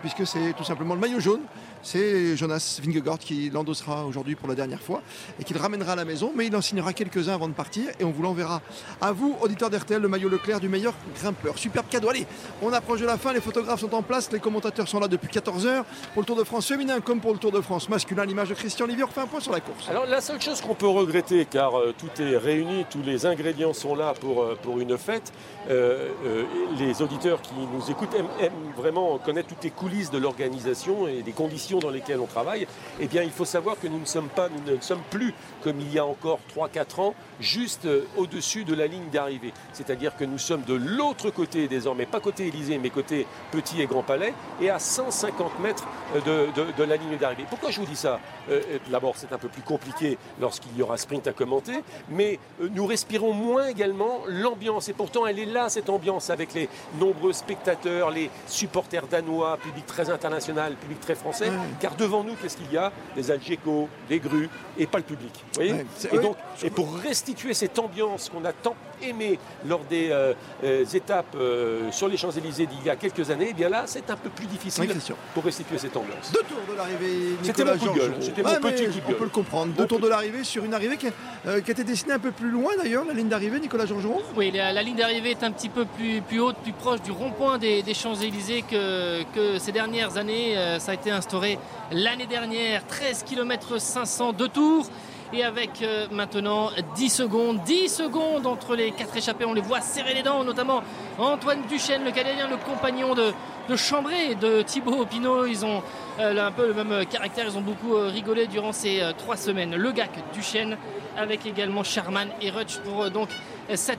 puisque c'est tout simplement le maillot jaune. C'est Jonas Vingegaard qui l'endossera aujourd'hui pour la dernière fois et qui le ramènera à la maison, mais il en signera quelques-uns avant de partir et on vous l'enverra à vous, auditeurs d'RTL, le maillot Leclerc du meilleur grimpeur. Superbe cadeau. Allez, on approche de la fin, les photographes sont en place, les commentateurs sont là depuis 14h pour le Tour de France féminin comme pour le Tour de France masculin. L'image de Christian Olivier refait un point sur la course. Alors la seule chose qu'on peut regretter, car euh, tout est réuni, tous les ingrédients sont là pour, euh, pour une fête, euh, euh, les auditeurs qui nous écoutent aiment, aiment vraiment connaître toutes les coulisses de l'organisation et des conditions dans lesquelles on travaille. Eh bien, il faut savoir que nous ne sommes pas, nous ne sommes plus comme il y a encore 3-4 ans, juste euh, au-dessus de la ligne d'arrivée. C'est-à-dire que nous sommes de l'autre côté désormais, pas côté Élysée, mais côté Petit et Grand Palais, et à 150 mètres euh, de, la ligne d'arrivée. Pourquoi je vous dis ça? Euh, D'abord, c'est un peu plus compliqué lorsqu'il y aura sprint à commenter, mais nous respirons moins également l'ambiance. Et pourtant, elle est là, cette ambiance, avec les nombreux spectateurs, les supporters danois, public très international, public très français. Car devant nous, qu'est-ce qu'il y a? Des Algeco, des grues, et pas le public. Vous voyez? Et, donc, et pour restituer cette ambiance qu'on a tant aimée lors des euh, euh, étapes euh, sur les Champs-Élysées d'il y a quelques années, eh bien là, c'est un peu plus difficile Oui, pour restituer cette ambiance. Deux tours de l'arrivée. C'était Nicolas mon coup de gueule, c'était mon Ouais, petit coup de On gueule. peut le comprendre. Deux tours de l'arrivée sur une arrivée qui, a- euh, qui a été dessinée un peu plus loin d'ailleurs, la ligne d'arrivée, Nicolas Georgeron. Oui, la, la ligne d'arrivée est un petit peu plus, plus haute, plus proche du rond-point des, Champs-Élysées que, que, ces dernières années. Euh, ça a été instauré l'année dernière, 13 km 500 de tours et avec euh, maintenant 10 secondes, 10 secondes entre les quatre échappés. On les voit serrer les dents, notamment Antoine Duchesne, le Canadien, le compagnon de, de Chambray, de Thibaut Pinot. Ils ont euh, un peu le même caractère, ils ont beaucoup rigolé durant ces trois semaines. Le GAC Duchesne avec également Sherman et Rutsch pour donc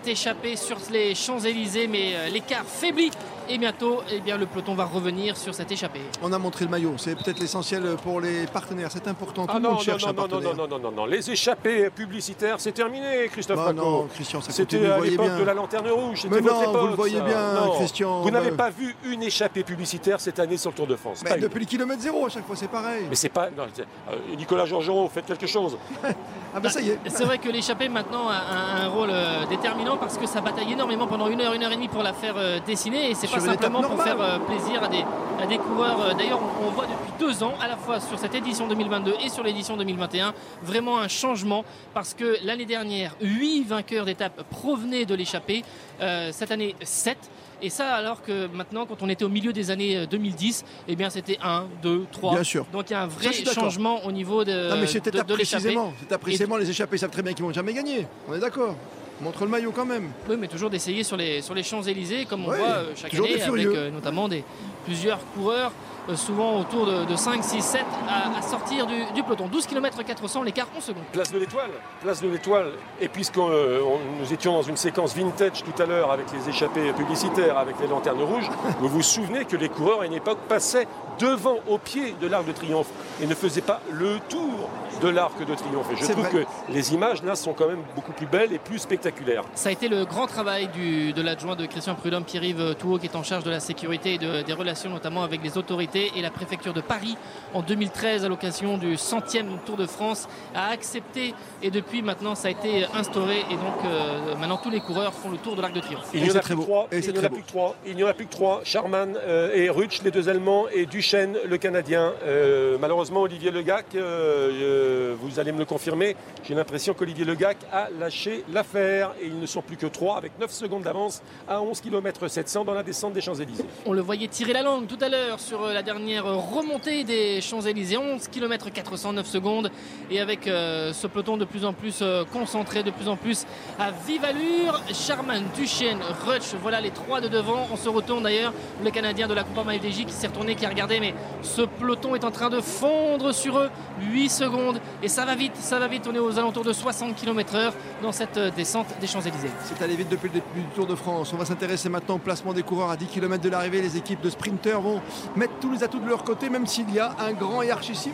échappée sur les Champs-Élysées, mais l'écart faiblit et bientôt, eh bien, le peloton va revenir sur cette échappée. On a montré le maillot, c'est peut-être l'essentiel pour les partenaires. C'est important. Tout ah le non, monde cherche non, un non, partenaire. non, non, non, non, non, Les échappées publicitaires, c'est terminé, Christophe Bah non, Christian, ça C'était à l'époque de la lanterne rouge. C'était Mais votre non, époque, vous le voyez ça. bien, Non. Christian. Vous n'avez Bah- pas vu une échappée publicitaire cette année sur le Tour de France. Mais depuis le kilomètre zéro, à chaque fois, c'est pareil. Mais c'est pas. non, euh, Nicolas Georgerot, faites quelque chose. Ah ben ça y est. C'est vrai que l'échappée maintenant a un, un rôle euh, déterminant parce que ça bataille énormément pendant une heure, une heure et demie pour la faire euh, dessiner et c'est pas simplement pour faire euh, plaisir à des, à des coureurs. Euh, D'ailleurs, on, on voit depuis deux ans, à la fois sur cette édition 2022 et sur l'édition 2021, vraiment un changement parce que l'année dernière, 8 vainqueurs d'étapes provenaient de l'échappée. Euh, cette année, 7. Et ça, alors que maintenant, quand on était au milieu des années euh, 2010, eh bien, c'était 1, 2, 3. Bien sûr. Donc il y a un vrai changement au niveau de, Non mais étape de l'échappée. précisément. Étape précisément. Les échappés savent très bien qu'ils vont jamais gagner. On est d'accord. Montre le maillot quand même. Oui, mais toujours d'essayer sur les, sur les Champs-Élysées, comme on Ouais, voit euh, chaque année, avec euh, notamment des, plusieurs coureurs, souvent autour de, de 5, 6, 7, à, à sortir du, du peloton. 12 km 400, l'écart 11 secondes. Place de l'Étoile. Place de l'Étoile. Et puisqu'on euh, nous étions dans une séquence vintage tout à l'heure avec les échappées publicitaires, avec les lanternes rouges, vous vous souvenez que les coureurs à une époque passaient devant, au pied de l'Arc de Triomphe et ne faisaient pas le tour de l'Arc de Triomphe. Et je trouve vrai. que les images là sont quand même beaucoup plus belles et plus spectaculaires. Ça a été le grand travail du- de l'adjoint de Christian Prudhomme, Pierre-Yves Touot, qui est en charge de la sécurité et de- des relations notamment avec les autorités et la préfecture de Paris en 2013 à l'occasion du centième Tour de France a accepté et depuis maintenant ça a été instauré et donc euh, maintenant tous les coureurs font le tour de l'Arc de Triomphe. Il n'y en a très plus que trois. Et Il en très a plus que trois. Il n'y en a plus que trois. Charman euh, et Rutsch, les deux Allemands, et Duchesne, le Canadien. Euh, malheureusement, Olivier Legac, vous allez me le confirmer, j'ai l'impression qu'Olivier Legac a lâché l'affaire et ils ne sont plus que trois avec 9 secondes d'avance à 11 km 700 dans la descente des Champs-Élysées. On le voyait tirer la langue tout à l'heure sur euh, la dernière remontée des Champs-Élysées. 11 km 409 secondes. Et avec euh, ce peloton de plus en plus euh, concentré, de plus en plus à vive allure. Charman, Duchesne, Rutsch, voilà les trois de devant. On se retourne d'ailleurs. Le Canadien de la Coupe FDJ qui s'est retourné, qui a regardé. Mais ce peloton est en train de fondre sur eux. 8 secondes. Et ça va vite, ça va vite. On est aux alentours de 60 km/h dans cette euh, descente des Champs-Élysées. C'est allé vite depuis le début du Tour de France. On va s'intéresser maintenant au placement des coureurs à 10 km de l'arrivée. Les équipes de sprinteurs vont mettre tous les atouts de leur côté, même s'il y a un grand et.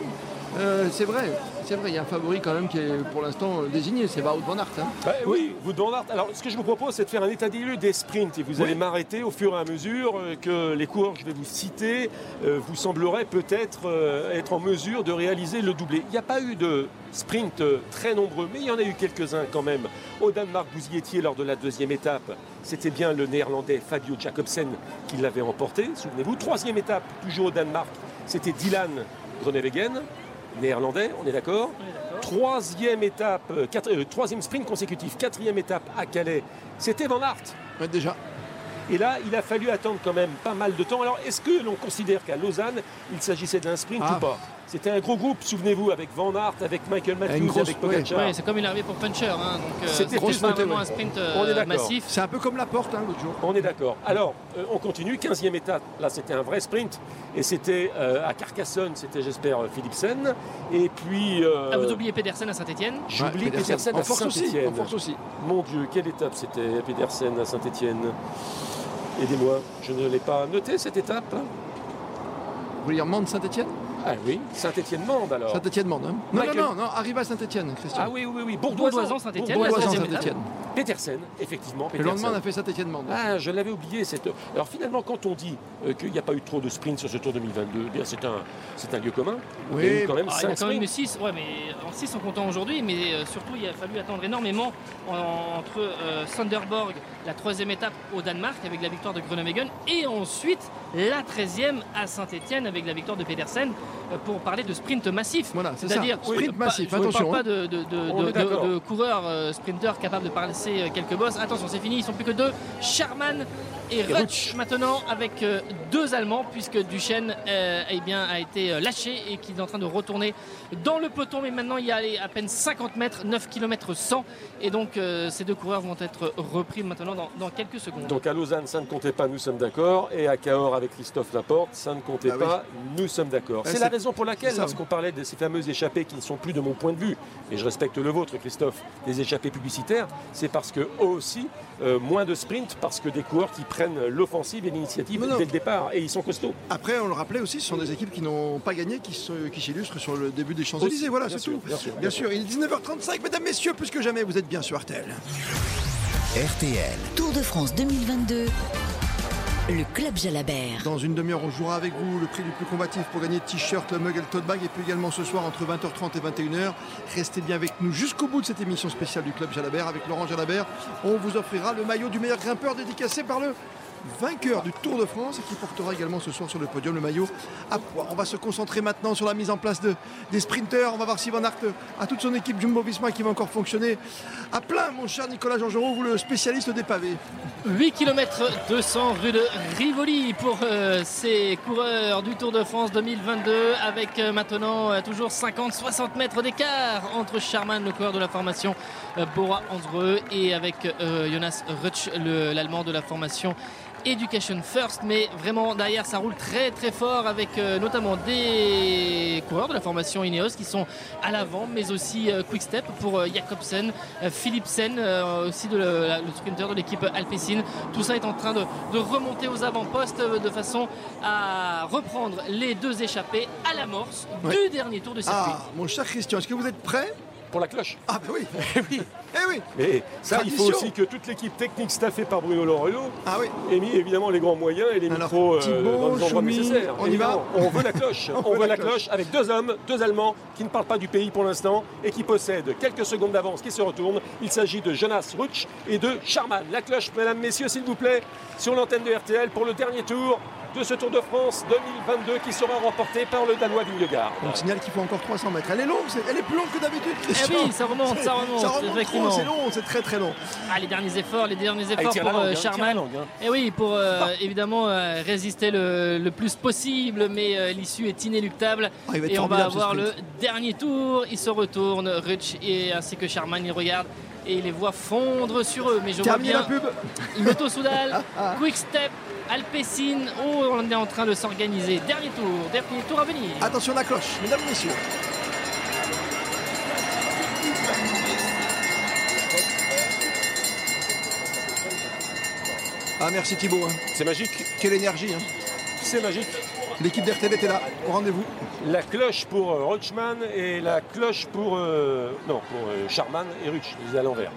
Euh, c'est vrai, c'est vrai, il y a un favori quand même qui est pour l'instant désigné, c'est Wout van Aert. hein. Bah oui, vous Van Aert. Alors, ce que je vous propose, c'est de faire un état des lieux des sprints. Et vous allez m'arrêter au fur et à mesure euh, que les coureurs que je vais vous citer euh, vous sembleraient peut-être euh, être en mesure de réaliser le doublé. Il n'y a pas eu de sprint très nombreux, mais il y en a eu quelques-uns quand même. Au Danemark, vous y étiez lors de la deuxième étape. C'était bien le néerlandais Fabio Jacobsen qui l'avait emporté. Souvenez-vous. Troisième étape, toujours au Danemark, c'était Dylan Groenewegen, néerlandais, on est d'accord Troisième étape, euh, quatre- euh, troisième sprint consécutif, quatrième étape à Calais, c'était Van Aert. Ouais, déjà. Et là, il a fallu attendre quand même pas mal de temps. Alors, est-ce que l'on considère qu'à Lausanne, il s'agissait d'un sprint Ah. ou pas? C'était un gros groupe, souvenez-vous, avec Van Aert, avec Michael Matthews, grosse- avec Pogacar. Ouais, c'est comme une arrivée pour Puncher. hein, euh, C'était vraiment ouais. un sprint On est euh, massif. C'est un peu comme la porte hein, l'autre jour. On est d'accord. Alors, euh, on continue. 15e étape. Là, c'était un vrai sprint. Et c'était euh, à Carcassonne, c'était, j'espère, Philipsen. Et puis. euh, Ah, vous oubliez Pedersen à Saint-Etienne J'oublie Ouais, Pedersen en à force aussi, Saint-Étienne. en force aussi. Mon Dieu, quelle étape c'était Pedersen à Saint-Étienne Aidez-moi, je ne l'ai pas noté cette étape. Vous voulez dire Mende Saint-Etienne Ah oui, Saint-Étienne-Mende alors. Saint-Etienne Mende. hein. Non, Michael- non, non, non, arrive à Saint-Etienne, Christian. Ah oui, oui, oui, Bourdoisan. Saint-Étienne, Bourdoisan 16e Saint-Etienne. Petersen, effectivement. Le lendemain, Petersen. on a fait Saint-Etienne Mende. Ah, je l'avais oublié. Cette... Alors finalement, quand on dit euh, qu'il n'y a pas eu trop de sprints sur ce Tour 2022, eh bien c'est un, c'est un lieu commun. Oui. Il y a eu quand même Ah, Il y a 5 quand même eu sprints. 6, ouais, mais en 6 en comptant aujourd'hui, mais euh, surtout il a fallu attendre énormément en- entre euh, Sonderborg la troisième étape au Danemark avec la victoire de Groenewegen et ensuite la 13e à Saint-Etienne avec la victoire de Pedersen euh, pour parler de sprint massif. Voilà, c'est C'est-à-dire, ça. Sprint pas- massif, je ne attention, parle pas hein. de, de- On de- d'accord. de- de coureurs euh, sprinteurs capables de passer euh, quelques bosses. Attention, c'est fini, ils sont plus que deux. Charman et Rutsch maintenant avec euh, deux Allemands puisque Duchesne euh, eh bien, a été euh, lâché et qu'il est en train de retourner dans le peloton. Mais maintenant, il y a allez, à peine 50 mètres, 9 km 100. Et donc, euh, ces deux coureurs vont être repris maintenant dans, dans quelques secondes. Donc à Lausanne, ça ne comptait pas, nous sommes d'accord. Et à Cahors, avec Christophe Laporte, ça ne comptait Ah oui. pas, nous sommes d'accord. Ah, c'est la raison pour laquelle, lorsqu'on parlait de ces fameuses échappées qui ne sont plus de mon point de vue, et je respecte le vôtre, Christophe, des échappées publicitaires, c'est parce que eux aussi, euh, moins de sprint, parce que des coureurs qui prennent l'offensive et l'initiative dès le départ, et ils sont costauds. Après, on le rappelait aussi, ce sont des équipes qui n'ont pas gagné, qui se- qui s'illustrent sur le début des Champs-Élysées. Voilà, c'est sûr, tout. bien sûr, Bien bien sûr, il est 19h35, mesdames, messieurs, plus que jamais, vous êtes bien sur RTL. RTL. Tour de France 2022. Le Club Jalabert. Dans une demi-heure, on jouera avec vous le prix du plus combatif pour gagner t-shirt, le mug et le tote bag. Et puis également ce soir, entre 20h30 et 21h, restez bien avec nous jusqu'au bout de cette émission spéciale du Club Jalabert. Avec Laurent Jalabert, on vous offrira le maillot du meilleur grimpeur dédicacé par le vainqueur du Tour de France et qui portera également ce soir sur le podium le maillot à poids. On va se concentrer maintenant sur la mise en place de, des sprinteurs. On va voir si Van Aert a toute son équipe Jumbo-Visma qui va encore fonctionner à plein, mon cher Nicolas Georgerot, vous le spécialiste des pavés. 8 km 200 rue de Rivoli pour euh, ces coureurs du Tour de France 2022 avec euh, maintenant euh, toujours 50-60 mètres d'écart entre Charman, le coureur de la formation euh, Bora Hansgrohe et avec euh, Jonas Rutsch, le- l'allemand de la formation Education First, mais vraiment derrière ça roule très très fort avec euh, notamment des coureurs de la formation Ineos qui sont à l'avant, mais aussi euh, Quick Step pour euh, Jacobsen, euh, Philipsen aussi de le, la- le sprinter de l'équipe Alpecin. Tout ça est en train de, de remonter aux avant-postes de façon à reprendre les deux échappés à l'amorce Ouais. du dernier tour de circuit. Ah, mon cher Christian, est-ce que vous êtes prêt? Pour la cloche. Ah, bah oui. oui. Eh oui. Mais ça, il faut aussi que toute l'équipe technique staffée par Bruno Loriot Ah oui. ait mis évidemment les grands moyens et les Alors, micros euh, dans les endroits Choumi, nécessaires. on y va. On veut la cloche. on, veut la cloche. avec deux hommes, deux Allemands qui ne parlent pas du pays pour l'instant et qui possèdent quelques secondes d'avance qui se retournent. Il s'agit de Jonas Rutsch et de Charman. La cloche, mesdames, messieurs, s'il vous plaît, sur l'antenne de RTL pour le dernier tour de ce Tour de France 2022 qui sera remporté par le Danois Vingegaard. On signale qu'il faut encore 300 mètres. Elle est longue, elle est plus longue que d'habitude, Christian. Eh oui, ça remonte, ça remonte, Ça remonte effectivement. trop, c'est long, c'est très très long. Ah, les derniers efforts, les derniers Ah, efforts pour langue, euh, hein, Charman. langue, hein. Et oui, pour euh, évidemment euh, résister le, le plus possible, mais euh, l'issue est inéluctable. Ah, il va être et on va avoir le dernier tour. Il se retourne, Rutsch et ainsi que Charman, il regarde et il les voit fondre sur eux. Mais je vois bien la pub. Imoto Soudal, Quick Step, Alpecin. Oh, on est en train de s'organiser. Dernier tour, dernier tour à venir. Attention la cloche, mesdames, messieurs. Ah merci Thibaut, hein. C'est magique. quelle énergie. hein. C'est magique. L'équipe d'RTL était là, au rendez-vous. La cloche pour euh, et la cloche pour. euh, non, pour euh, Charman et Rutsch. Ai à l'envers.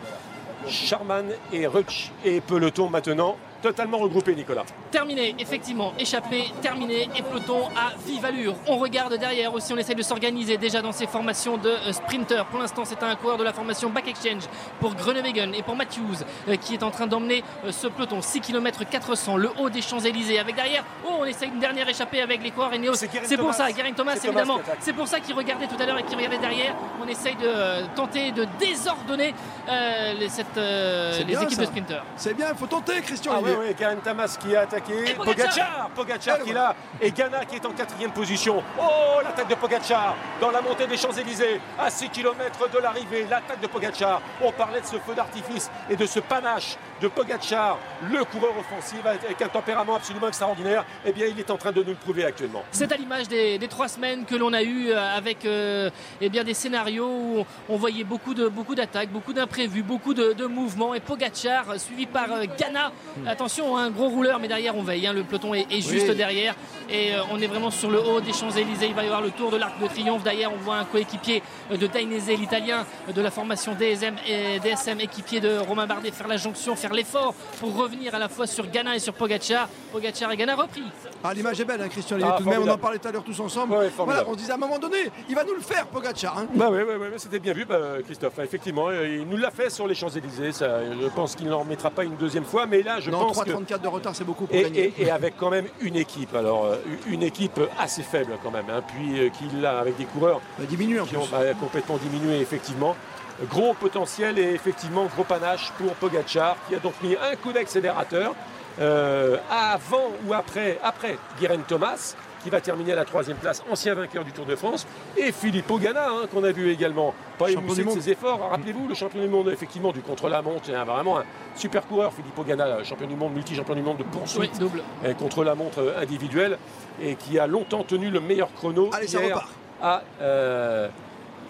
Charman et Rutsch. Et peloton maintenant totalement regroupé, Nicolas. Terminé, effectivement, échappé, terminé et peloton à vive allure. On regarde derrière aussi, on essaye de s'organiser déjà dans ces formations de euh, sprinters. Pour l'instant, c'est un coureur de la formation Back Exchange pour Groenewegen et pour Matthews euh, qui est en train d'emmener euh, ce peloton 6 km 400, le haut des Champs-Élysées. Avec derrière, oh, on essaye une dernière échappée avec les coureurs Ineos. C'est Geraint C'est pour Thomas. ça, Geraint Thomas, évidemment. C'est pour ça qu'il regardait tout à l'heure et qu'il regardait derrière. On essaye de euh, tenter de désordonner euh, les, cette, euh, les bien, équipes ça. de sprinters. C'est bien, il faut tenter Christian. Ah oui, oui, Tamas qui a attaqué. Pogacar. Pogacar, qui est là. Et Ghana qui est en quatrième position. Oh, l'attaque de Pogacar dans la montée des Champs-Élysées. À 6 km de l'arrivée, l'attaque de Pogacar. On parlait de ce feu d'artifice et de ce panache de Pogacar, le coureur offensif avec un tempérament absolument extraordinaire. Eh bien, il est en train de nous le prouver actuellement. C'est à l'image des, des trois semaines que l'on a eues euh, avec euh, eh bien, des scénarios où on voyait beaucoup de beaucoup d'attaques, beaucoup d'imprévus, beaucoup de, de mouvements. Et Pogacar, suivi par euh, Ghana. Attention, un gros rouleur, mais derrière on veille. hein, le peloton est, est juste Oui. derrière. Et euh, on est vraiment sur le haut des Champs-Élysées. Il va y avoir le tour de l'Arc de Triomphe. Derrière, on voit un coéquipier euh, de Dainese, l'italien euh, de la formation DSM, et DSM, équipier de Romain Bardet, faire la jonction, faire faire l'effort pour revenir à la fois sur Ghana et sur Pogacar. Pogacar et Ghana repris. Ah, l'image est belle, hein, Christian. Ah, tout de même, on en parlait tout à l'heure tous ensemble. Ouais, voilà, formidable. on se disait à un moment donné, il va nous le faire, Pogacar. hein. Bah oui, c'était bien vu, bah, Christophe. Effectivement, euh, il nous l'a fait sur les Champs-Élysées. Je pense qu'il n'en remettra pas une deuxième fois, mais là, je non, pense que 3,34 de retard, c'est beaucoup pour Et, gagner. et- et avec quand même une équipe, alors euh, une équipe assez faible quand même, hein, puis euh, qu'il a avec des coureurs Bah, en qui plus. ont complètement diminué effectivement. Gros potentiel et effectivement gros panache pour Pogacar qui a donc mis un coup d'accélérateur euh, avant ou après, après Guérin Thomas qui va terminer à la troisième place, ancien vainqueur du Tour de France, et Philippe Ogana hein, qu'on a vu également, pas émoussé de ses efforts. Rappelez-vous, le champion du monde effectivement du contre-la-montre, c'est vraiment un super coureur, Philippe Ogana, champion du monde, multi-champion du monde de poursuite Oui, double. euh, contre la montre euh, individuelle et qui a longtemps tenu le meilleur chrono Allez, ça hier repart. à, euh,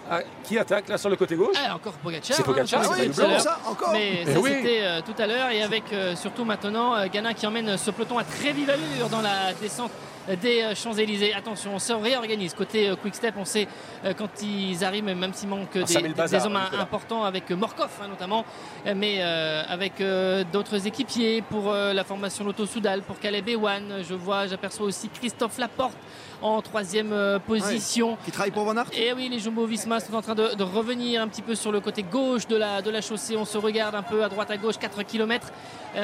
à- qui attaque là sur le côté gauche. Ah, encore Pogacar. C'est Pogacar, hein, Ah c'est oui, tout double. à comment l'heure. ça Encore Mais Eh ça oui. c'était euh, tout à l'heure et avec euh, surtout maintenant euh, Ghana qui emmène ce peloton à très vive allure dans la descente des euh, Champs-Élysées. Attention, on se réorganise. Côté euh, Quick Step, on sait euh, quand ils arrivent, même s'il manque Ah, des, hommes hein, Nicolas. importants avec Morkov hein, notamment, mais euh, avec euh, d'autres équipiers pour euh, la formation Lotto Soudal, pour Caleb Ewan. Je vois, j'aperçois aussi Christophe Laporte en troisième euh, position. Qui travaille pour Van Aert Et oui, les Jumbo Visma sont en train de, de revenir un petit peu sur le côté gauche de la, de la chaussée. On se regarde un peu à droite à gauche, 4 km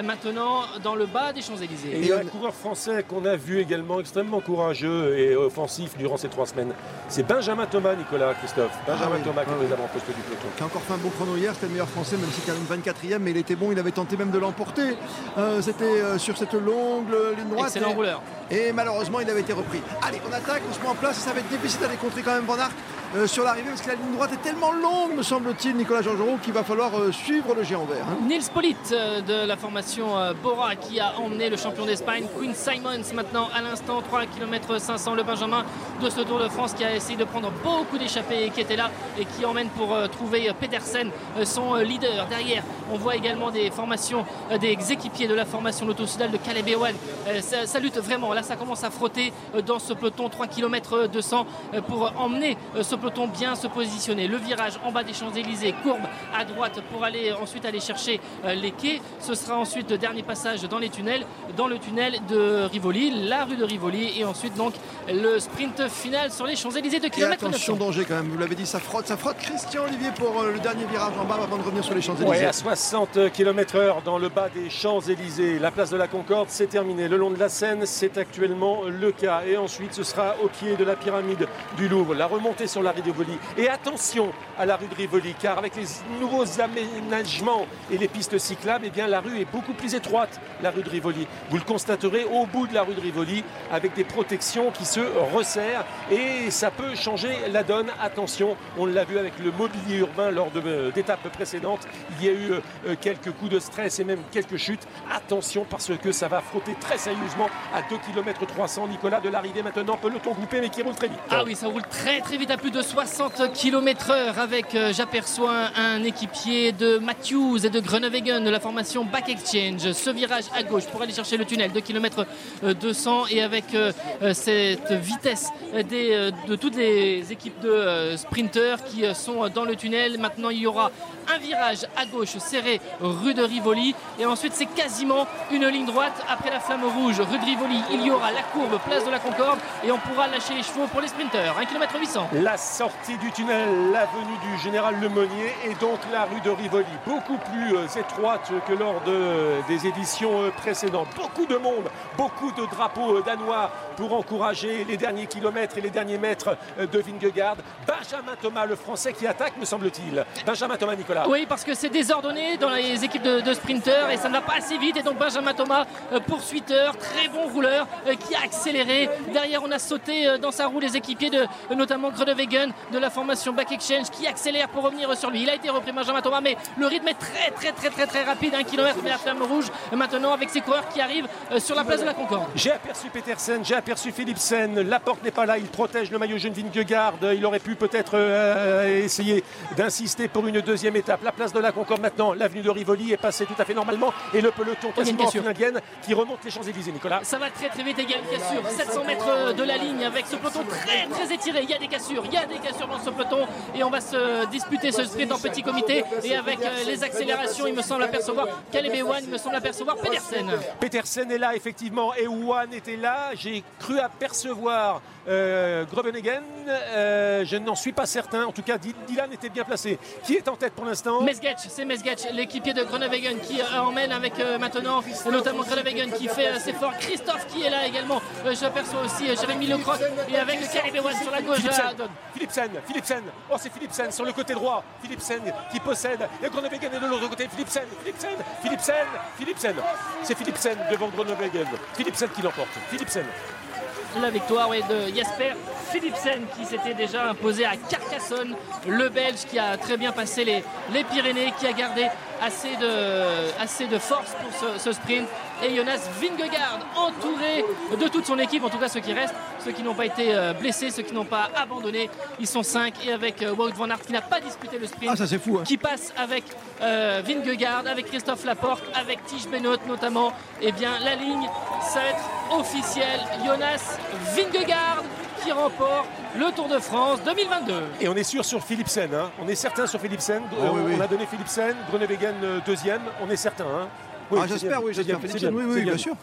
maintenant dans le bas des Et Champs-Élysées. il y a un coureur français qu'on a vu également extrêmement courageux et offensif durant ces trois semaines. C'est Benjamin Thomas, Nicolas, Christophe. Benjamin Ah oui, Thomas qui ah est avant-postes du peloton. qui a encore fait un bon chrono hier, c'était le meilleur français, même s'il termine 24e, mais il était bon, il avait tenté même de l'emporter. Euh, c'était euh, sur cette longue ligne droite. Excellent et, rouleur. et malheureusement, il avait été repris. Allez, on attaque, on se met en place, et ça va être difficile d'aller contrer quand même Van Aert euh, sur l'arrivée, parce que la ligne droite est tellement longue, me semble-t-il, Nicolas Georgerot, qu'il va falloir euh, suivre le géant vert. hein. Nils Polit euh, de la formation Bora qui a emmené le champion d'Espagne, Queen Simons maintenant à l'instant, 3 km 500, le Benjamin de ce Tour de France qui a essayé de prendre beaucoup d'échappées et qui était là et qui emmène pour trouver Pedersen, son leader. Derrière, on voit également des formations, des équipiers de la formation Soudal de Caleb Ewan. Ça, lutte vraiment, là ça commence à frotter dans ce peloton, 3 km 200 euh, pour emmener ce peloton bien se positionner. Le virage en bas des Champs-Élysées, courbe à droite pour aller ensuite aller chercher euh, les quais. Ce sera ensuite le dernier passage dans les tunnels, dans le tunnel de Rivoli, la rue de Rivoli, et ensuite donc le sprint final sur les Champs-Élysées de kilomètre attention 900. danger quand même, vous l'avez dit, ça frotte, ça frotte. Christian Olivier pour euh, le dernier virage en bas avant de revenir sur les Champs-Élysées. Ouais, à 60 km/h dans le bas des Champs-Élysées. La place de la Concorde, c'est terminé. Le long de la Seine, c'est actuellement le cas. Et ensuite, ce sera au pied de la pyramide du Louvre. La remontée sur la de Rivoli. Et attention à la rue de Rivoli, car avec les nouveaux aménagements et les pistes cyclables, eh bien, la rue est beaucoup plus étroite, la rue de Rivoli. Vous le constaterez au bout de la rue de Rivoli, avec des protections qui se resserrent. Et ça peut changer la donne. Attention, on l'a vu avec le mobilier urbain lors euh, d'étapes précédentes. Il y a eu euh, euh, quelques coups de stress et même quelques chutes. Attention parce que ça va frotter très sérieusement à 2 km 300. Nicolas de l'arrivée maintenant, peloton groupé mais qui roule très vite. Ah oui, ça roule très très vite à plus de 60 km heure avec, euh, j'aperçois un équipier de Matthews et de Groenewegen de la formation Back Exchange. Ce virage à gauche pour aller chercher le tunnel, 2 km 200 et avec euh, euh, cette vitesse des, de toutes les équipes de sprinteurs qui sont dans le tunnel. Maintenant, il y aura un virage à gauche serré rue de Rivoli et ensuite c'est quasiment une ligne droite après la flamme rouge rue de Rivoli. Il y aura la courbe place de la Concorde et on pourra lâcher les chevaux pour les sprinteurs. 1 km 800. La sortie du tunnel, l'avenue du général Lemonnier et donc la rue de Rivoli, beaucoup plus euh, étroite que lors de- des éditions euh, précédentes. Beaucoup de monde, beaucoup de drapeaux euh, danois pour encourager les derniers kilomètres et les derniers mètres de Vingegaard. Benjamin Thomas, le français qui attaque, me semble-t-il. Benjamin Thomas, Nicolas. Oui, parce que c'est désordonné dans les équipes de, sprinteurs et ça ne va pas assez vite. Et donc Benjamin Thomas, poursuiteur, très bon rouleur, qui a accéléré. Derrière, on a sauté dans sa roue les équipiers de notamment De la formation Back Exchange qui accélère pour revenir sur lui. Il a été repris Benjamin Thomas, mais le rythme est très très très très très rapide. Un kilomètre mais la flamme rouge euh, maintenant avec ses coureurs qui arrivent euh, sur la place de la Concorde. J'ai aperçu Petersen, j'ai aperçu Philipsen. La porte n'est pas là, il protège le maillot jaune Vingegaard. Il aurait pu peut-être euh, essayer d'insister pour une deuxième étape. La place de la Concorde maintenant, l'avenue de Rivoli est passée tout à fait normalement. Et le peloton quasiment en indienne qui remonte les Champs-Élysées, Nicolas. Ça va très très vite, a une cassure. 700 mètres de la ligne avec ce peloton très très étiré. Il y a des cassures, il y a Cadet qui surmonte ce peloton et on va se disputer ce sprint en petit comité et avec euh, les accélérations, il me semble apercevoir Caleb Ewan, il me semble apercevoir Pedersen. Petersen est là effectivement et Wan était là. J'ai cru apercevoir euh, Grovenegen. Euh, je n'en suis pas certain. En tout cas, Dy- Dylan était bien placé. Qui est en tête pour l'instant? Mesgetch, c'est Mesgetch, l'équipier de Groenewegen qui euh, emmène avec maintenant notamment Groenewegen qui fait assez fort. Christophe qui est là également. J'aperçois aussi Jérémy Lecroc et avec Caleb Ewan sur la gauche. Philipsen. Philipsen. Oh, c'est Philipsen sur le côté droit. Philipsen qui possède. Et Groenewegen est de l'autre côté. Philipsen, Philipsen, Philipsen, Philipsen. C'est Philipsen devant Groenewegen. Philipsen qui l'emporte. Philipsen. la victoire de Jasper Philipsen qui s'était déjà imposé à Carcassonne, le Belge qui a très bien passé les, les Pyrénées, qui a gardé assez de, assez de force pour ce sprint. Et Jonas Vingegaard entouré de toute son équipe, en tout cas ceux qui restent, ceux qui n'ont pas été euh, blessés, ceux qui n'ont pas abandonné. Ils sont 5 et avec euh, Wout van Aert qui n'a pas disputé le sprint. Ah, ça, c'est fou, hein. Qui passe avec euh, Vingegaard, avec Christophe Laporte, avec Tige Benoît notamment. Et bien la ligne, ça va être officiel. Jonas Vingegaard qui remporte le Tour de France 2022. Et on est sûr sur Philipsen. hein. On est certain sur Philipsen. Ah, on, oui, oui. on a donné Philipsen, Groenewegen euh, deuxième. On est certain. hein. Oui, Ah, j'espère, oui, j'espère. oui, oui, bien sûr.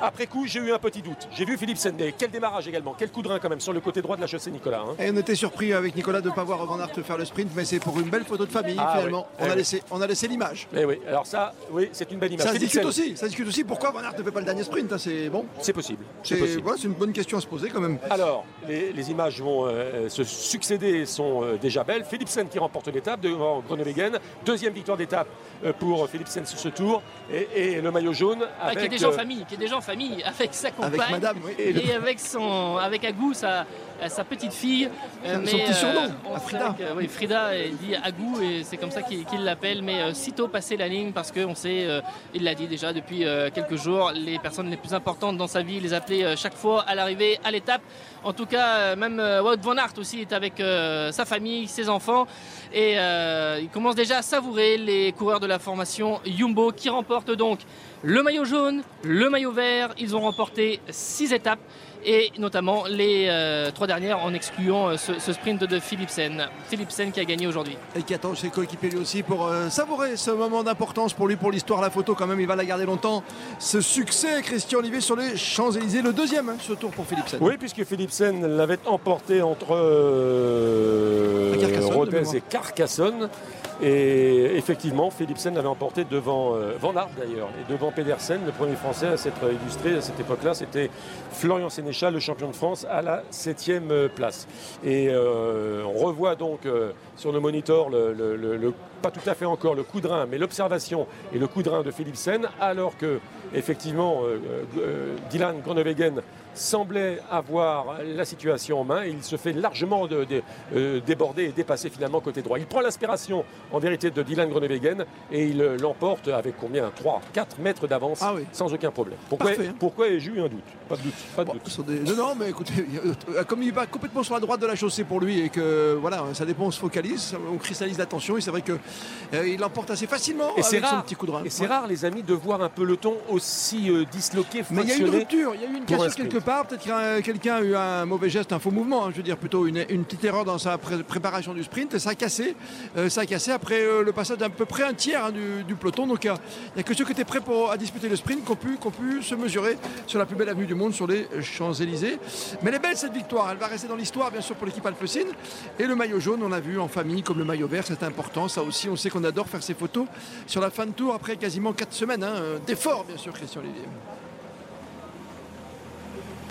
Après coup, j'ai eu un petit doute. J'ai vu Philipsen, mais quel démarrage également. Quel coup de rein quand même sur le côté droit de la chaussée, Nicolas. hein. Et on était surpris avec Nicolas de ne pas voir Van Aert faire le sprint, mais c'est pour une belle photo de famille Ah, finalement. oui. On, Eh a oui. laissé, on a laissé l'image. Eh oui, alors ça, oui, c'est une belle image. Ça se discute aussi, ça se discute aussi pourquoi Van Aert ne fait pas le dernier sprint. hein, c'est bon. C'est possible. C'est voilà, une bonne question à se poser quand même. Alors, les, les images vont euh, se succéder et sont euh, déjà belles. Philipsen qui remporte l'étape devant Groenewegen. Deuxième victoire d'étape euh, pour Philipsen sur ce tour. Et, et le maillot jaune Ah, avec... qui est déjà en euh, famille, qui est déjà en famille avec sa compagne Avec madame, oui. et avec son avec Agou sa, sa petite fille. Euh, Son petit surnom, sait Frida. que- oui, Frida dit Agou et c'est comme ça qu'il l'appelle. Mais euh, sitôt passé la ligne parce qu'on sait, euh, il l'a dit déjà depuis euh, quelques jours, les personnes les plus importantes dans sa vie, les appelait euh, chaque fois à l'arrivée à l'étape. En tout cas, euh, même euh, Wout van Aert aussi est avec euh, sa famille, ses enfants. Et euh, il commence déjà à savourer les coureurs de la formation Jumbo qui remportent donc le maillot jaune, le maillot vert. Ils ont remporté six étapes et notamment les euh, trois dernières en excluant euh, ce, ce sprint de Philipsen. Philipsen qui a gagné aujourd'hui. Et qui attend ses coéquipiers lui aussi pour euh, savourer ce moment d'importance pour lui, pour l'histoire. La photo, quand même, il va la garder longtemps. Ce succès, Christian Olivier, sur les Champs-Élysées, le deuxième, hein, ce tour pour Philipsen. Oui, puisque Philipsen l'avait emporté entre euh, Carcassonne, Rodez et Carcassonne. Et effectivement, Philipsen l'avait emporté devant euh, Van Aert d'ailleurs et devant Pedersen, le premier français à s'être illustré à cette époque-là. C'était Florian Sénéchal, le champion de France, à la septième euh, place. Et euh, on revoit donc sur le monitor, le, pas tout à fait encore le coup de rein, mais l'observation et le coup de rein de alors que effectivement Dylan Groenewegen semblait avoir la situation en main et il se fait largement de- de- euh, déborder et dépasser finalement côté droit. Il prend l'aspiration en vérité de Dylan Groenewegen et il euh, l'emporte avec combien? 3, 4 mètres d'avance Ah oui. sans aucun problème. Pourquoi, Parfait, hein. pourquoi eu un doute? Pas de doute. Pas de doute. Des- Non, non, mais écoutez, comme il va complètement sur la droite de la chaussée pour lui et que voilà, ça dépend, on se focalise, on cristallise l'attention et c'est vrai que euh, il l'emporte assez facilement Et c'est avec son rare, petit coup de rein. et c'est Ouais. rare, les amis, de voir un peloton aussi euh, disloqué, Mais il y a eu une rupture, il y a eu une cassure quelque Peut-être que euh, quelqu'un a eu un mauvais geste, un faux mouvement. hein, je veux dire plutôt une, petite erreur dans sa pré- préparation du sprint. Ça a cassé. euh, ça a cassé après euh, le passage d'à peu près un tiers hein, du, peloton. Donc il n'y a, que ceux qui étaient prêts pour, à disputer le sprint qui ont, pu, se mesurer sur la plus belle avenue du monde, sur les Champs-Élysées. Mais elle est belle cette victoire. Elle va rester dans l'histoire, bien sûr, pour l'équipe Alpecin. Et le maillot jaune, on l'a vu en famille, comme le maillot vert, c'est important. Ça aussi, on sait qu'on adore faire ces photos sur la fin de tour après quasiment 4 semaines hein, d'efforts, bien sûr, Christian Olivier.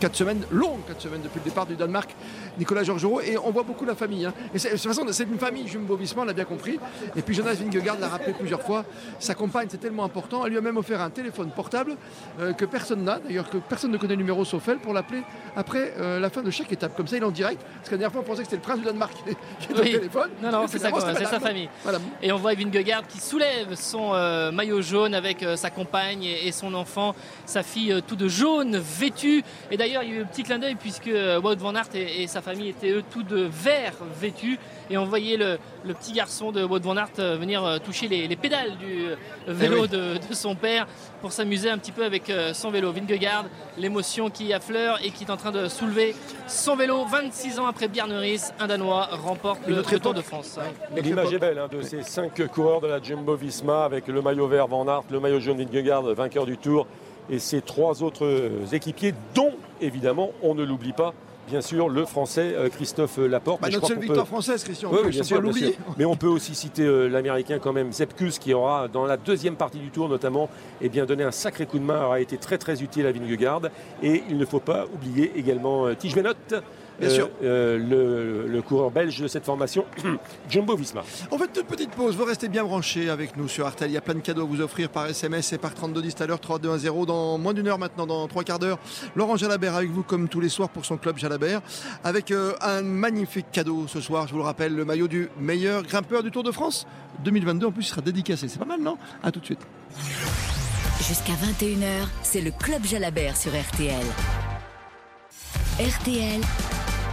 4 semaines, longues 4 semaines depuis le départ du Danemark, Nicolas Georgerot, et on voit beaucoup la famille. hein. Et de toute façon, c'est une famille Jumbo Visma, on l'a bien compris. Et puis Jonas Vingegaard l'a rappelé plusieurs fois, sa compagne, c'est tellement important. Elle lui a même offert un téléphone portable euh, que personne n'a, d'ailleurs que personne ne connaît le numéro sauf elle, pour l'appeler après euh, la fin de chaque étape. Comme ça, il est en direct, parce que la dernière fois, on pensait que c'était le prince du Danemark qui était Oui. au téléphone. Non, non, c'est c'était c'est sa famille. Voilà. Et on voit Vingegaard qui soulève son euh, maillot jaune avec sa compagne et, et son enfant, sa fille tout de jaune, vêtue. Et d'ailleurs, il y a eu un petit clin d'œil puisque Wout van Aert et, et sa famille étaient eux tous de vert vêtus et on voyait le, le petit garçon de Wout van Aert euh, venir euh, toucher les, les pédales du euh, vélo Eh oui. de, de son père pour s'amuser un petit peu avec son vélo. Vingegaard, l'émotion qui affleure et qui est en train de soulever son vélo. 26 ans après Bjarne un Danois remporte le, Tour de. France. L'image est belle hein, de ces cinq coureurs de la Jumbo Visma avec le maillot vert Van Aert, le maillot jaune Vingegaard, vainqueur du Tour, et ces trois autres équipiers, dont évidemment, on ne l'oublie pas, bien sûr, le Français euh, Christophe Laporte. Bah, Mais notre seule victoire peut- française, Christian. Oui, bien sûr, bien. Mais on peut aussi citer euh, l'américain quand même, Zepkus, qui aura, dans la deuxième partie du tour notamment, eh bien, donné un sacré coup de main, aura été très très utile à Vingegaard. Et il ne faut pas oublier également euh, Tige Bien sûr. euh, le, le coureur belge de cette formation, Jumbo Visma. On fait une toute petite pause. Vous restez bien branchés avec nous sur Artel. Il y a plein de cadeaux à vous offrir par SMS et par 3210 à l'heure 3210 dans moins d'une heure maintenant, dans trois quarts d'heure. Laurent Jalabert avec vous comme tous les soirs pour son club Jalabert avec euh, un magnifique cadeau ce soir. Je vous le rappelle, le maillot du meilleur grimpeur du Tour de France 2022. En plus, il sera dédicacé. C'est pas mal, non? À tout de suite. Jusqu'à 21h, c'est le Club Jalabert sur RTL. RTL,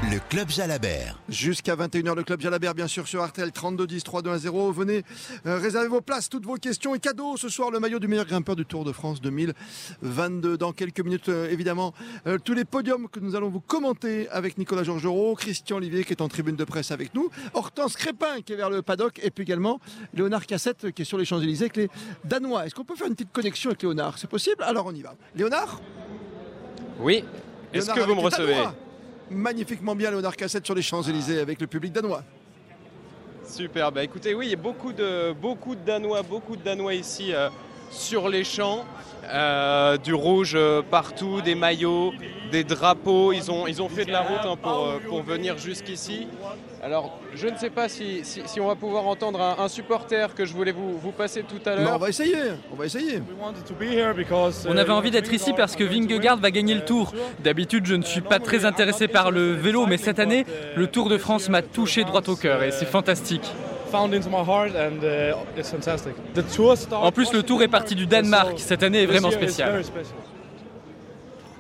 Le Club Jalabert. Jusqu'à 21h, le club Jalabert, bien sûr, sur Artel 3210 3210. Venez euh, réserver vos places, toutes vos questions et cadeaux. Ce soir, le maillot du meilleur grimpeur du Tour de France 2022. Dans quelques minutes, euh, évidemment, euh, tous les podiums que nous allons vous commenter avec Nicolas Georgerot, Christian Olivier qui est en tribune de presse avec nous, Hortense Crépin qui est vers le paddock et puis également Léonard Cassette qui est sur les Champs-Élysées avec les Danois. Est-ce qu'on peut faire une petite connexion avec Léonard? C'est possible? Alors on y va. Léonard? Oui. Est-ce que vous me recevez? Danois. Magnifiquement bien, Léonard Cassette sur les Champs-Élysées avec le public danois. Super, bah écoutez, oui, il y a beaucoup de, beaucoup de Danois, beaucoup de Danois ici euh, sur les champs, Euh, du rouge euh, partout, des maillots, des drapeaux, ils ont, ils ont fait de la route hein, pour, euh, pour venir jusqu'ici. Alors, je ne sais pas si, si- si on va pouvoir entendre un, un supporter que je voulais vous, vous passer tout à l'heure. on va essayer, on va essayer. On avait envie d'être ici parce que Vingegaard va gagner le Tour. D'habitude, je ne suis pas très intéressé par le vélo, mais cette année, le Tour de France m'a touché droit au cœur et c'est fantastique. En plus, le Tour est parti du Danemark. Cette année est vraiment spéciale.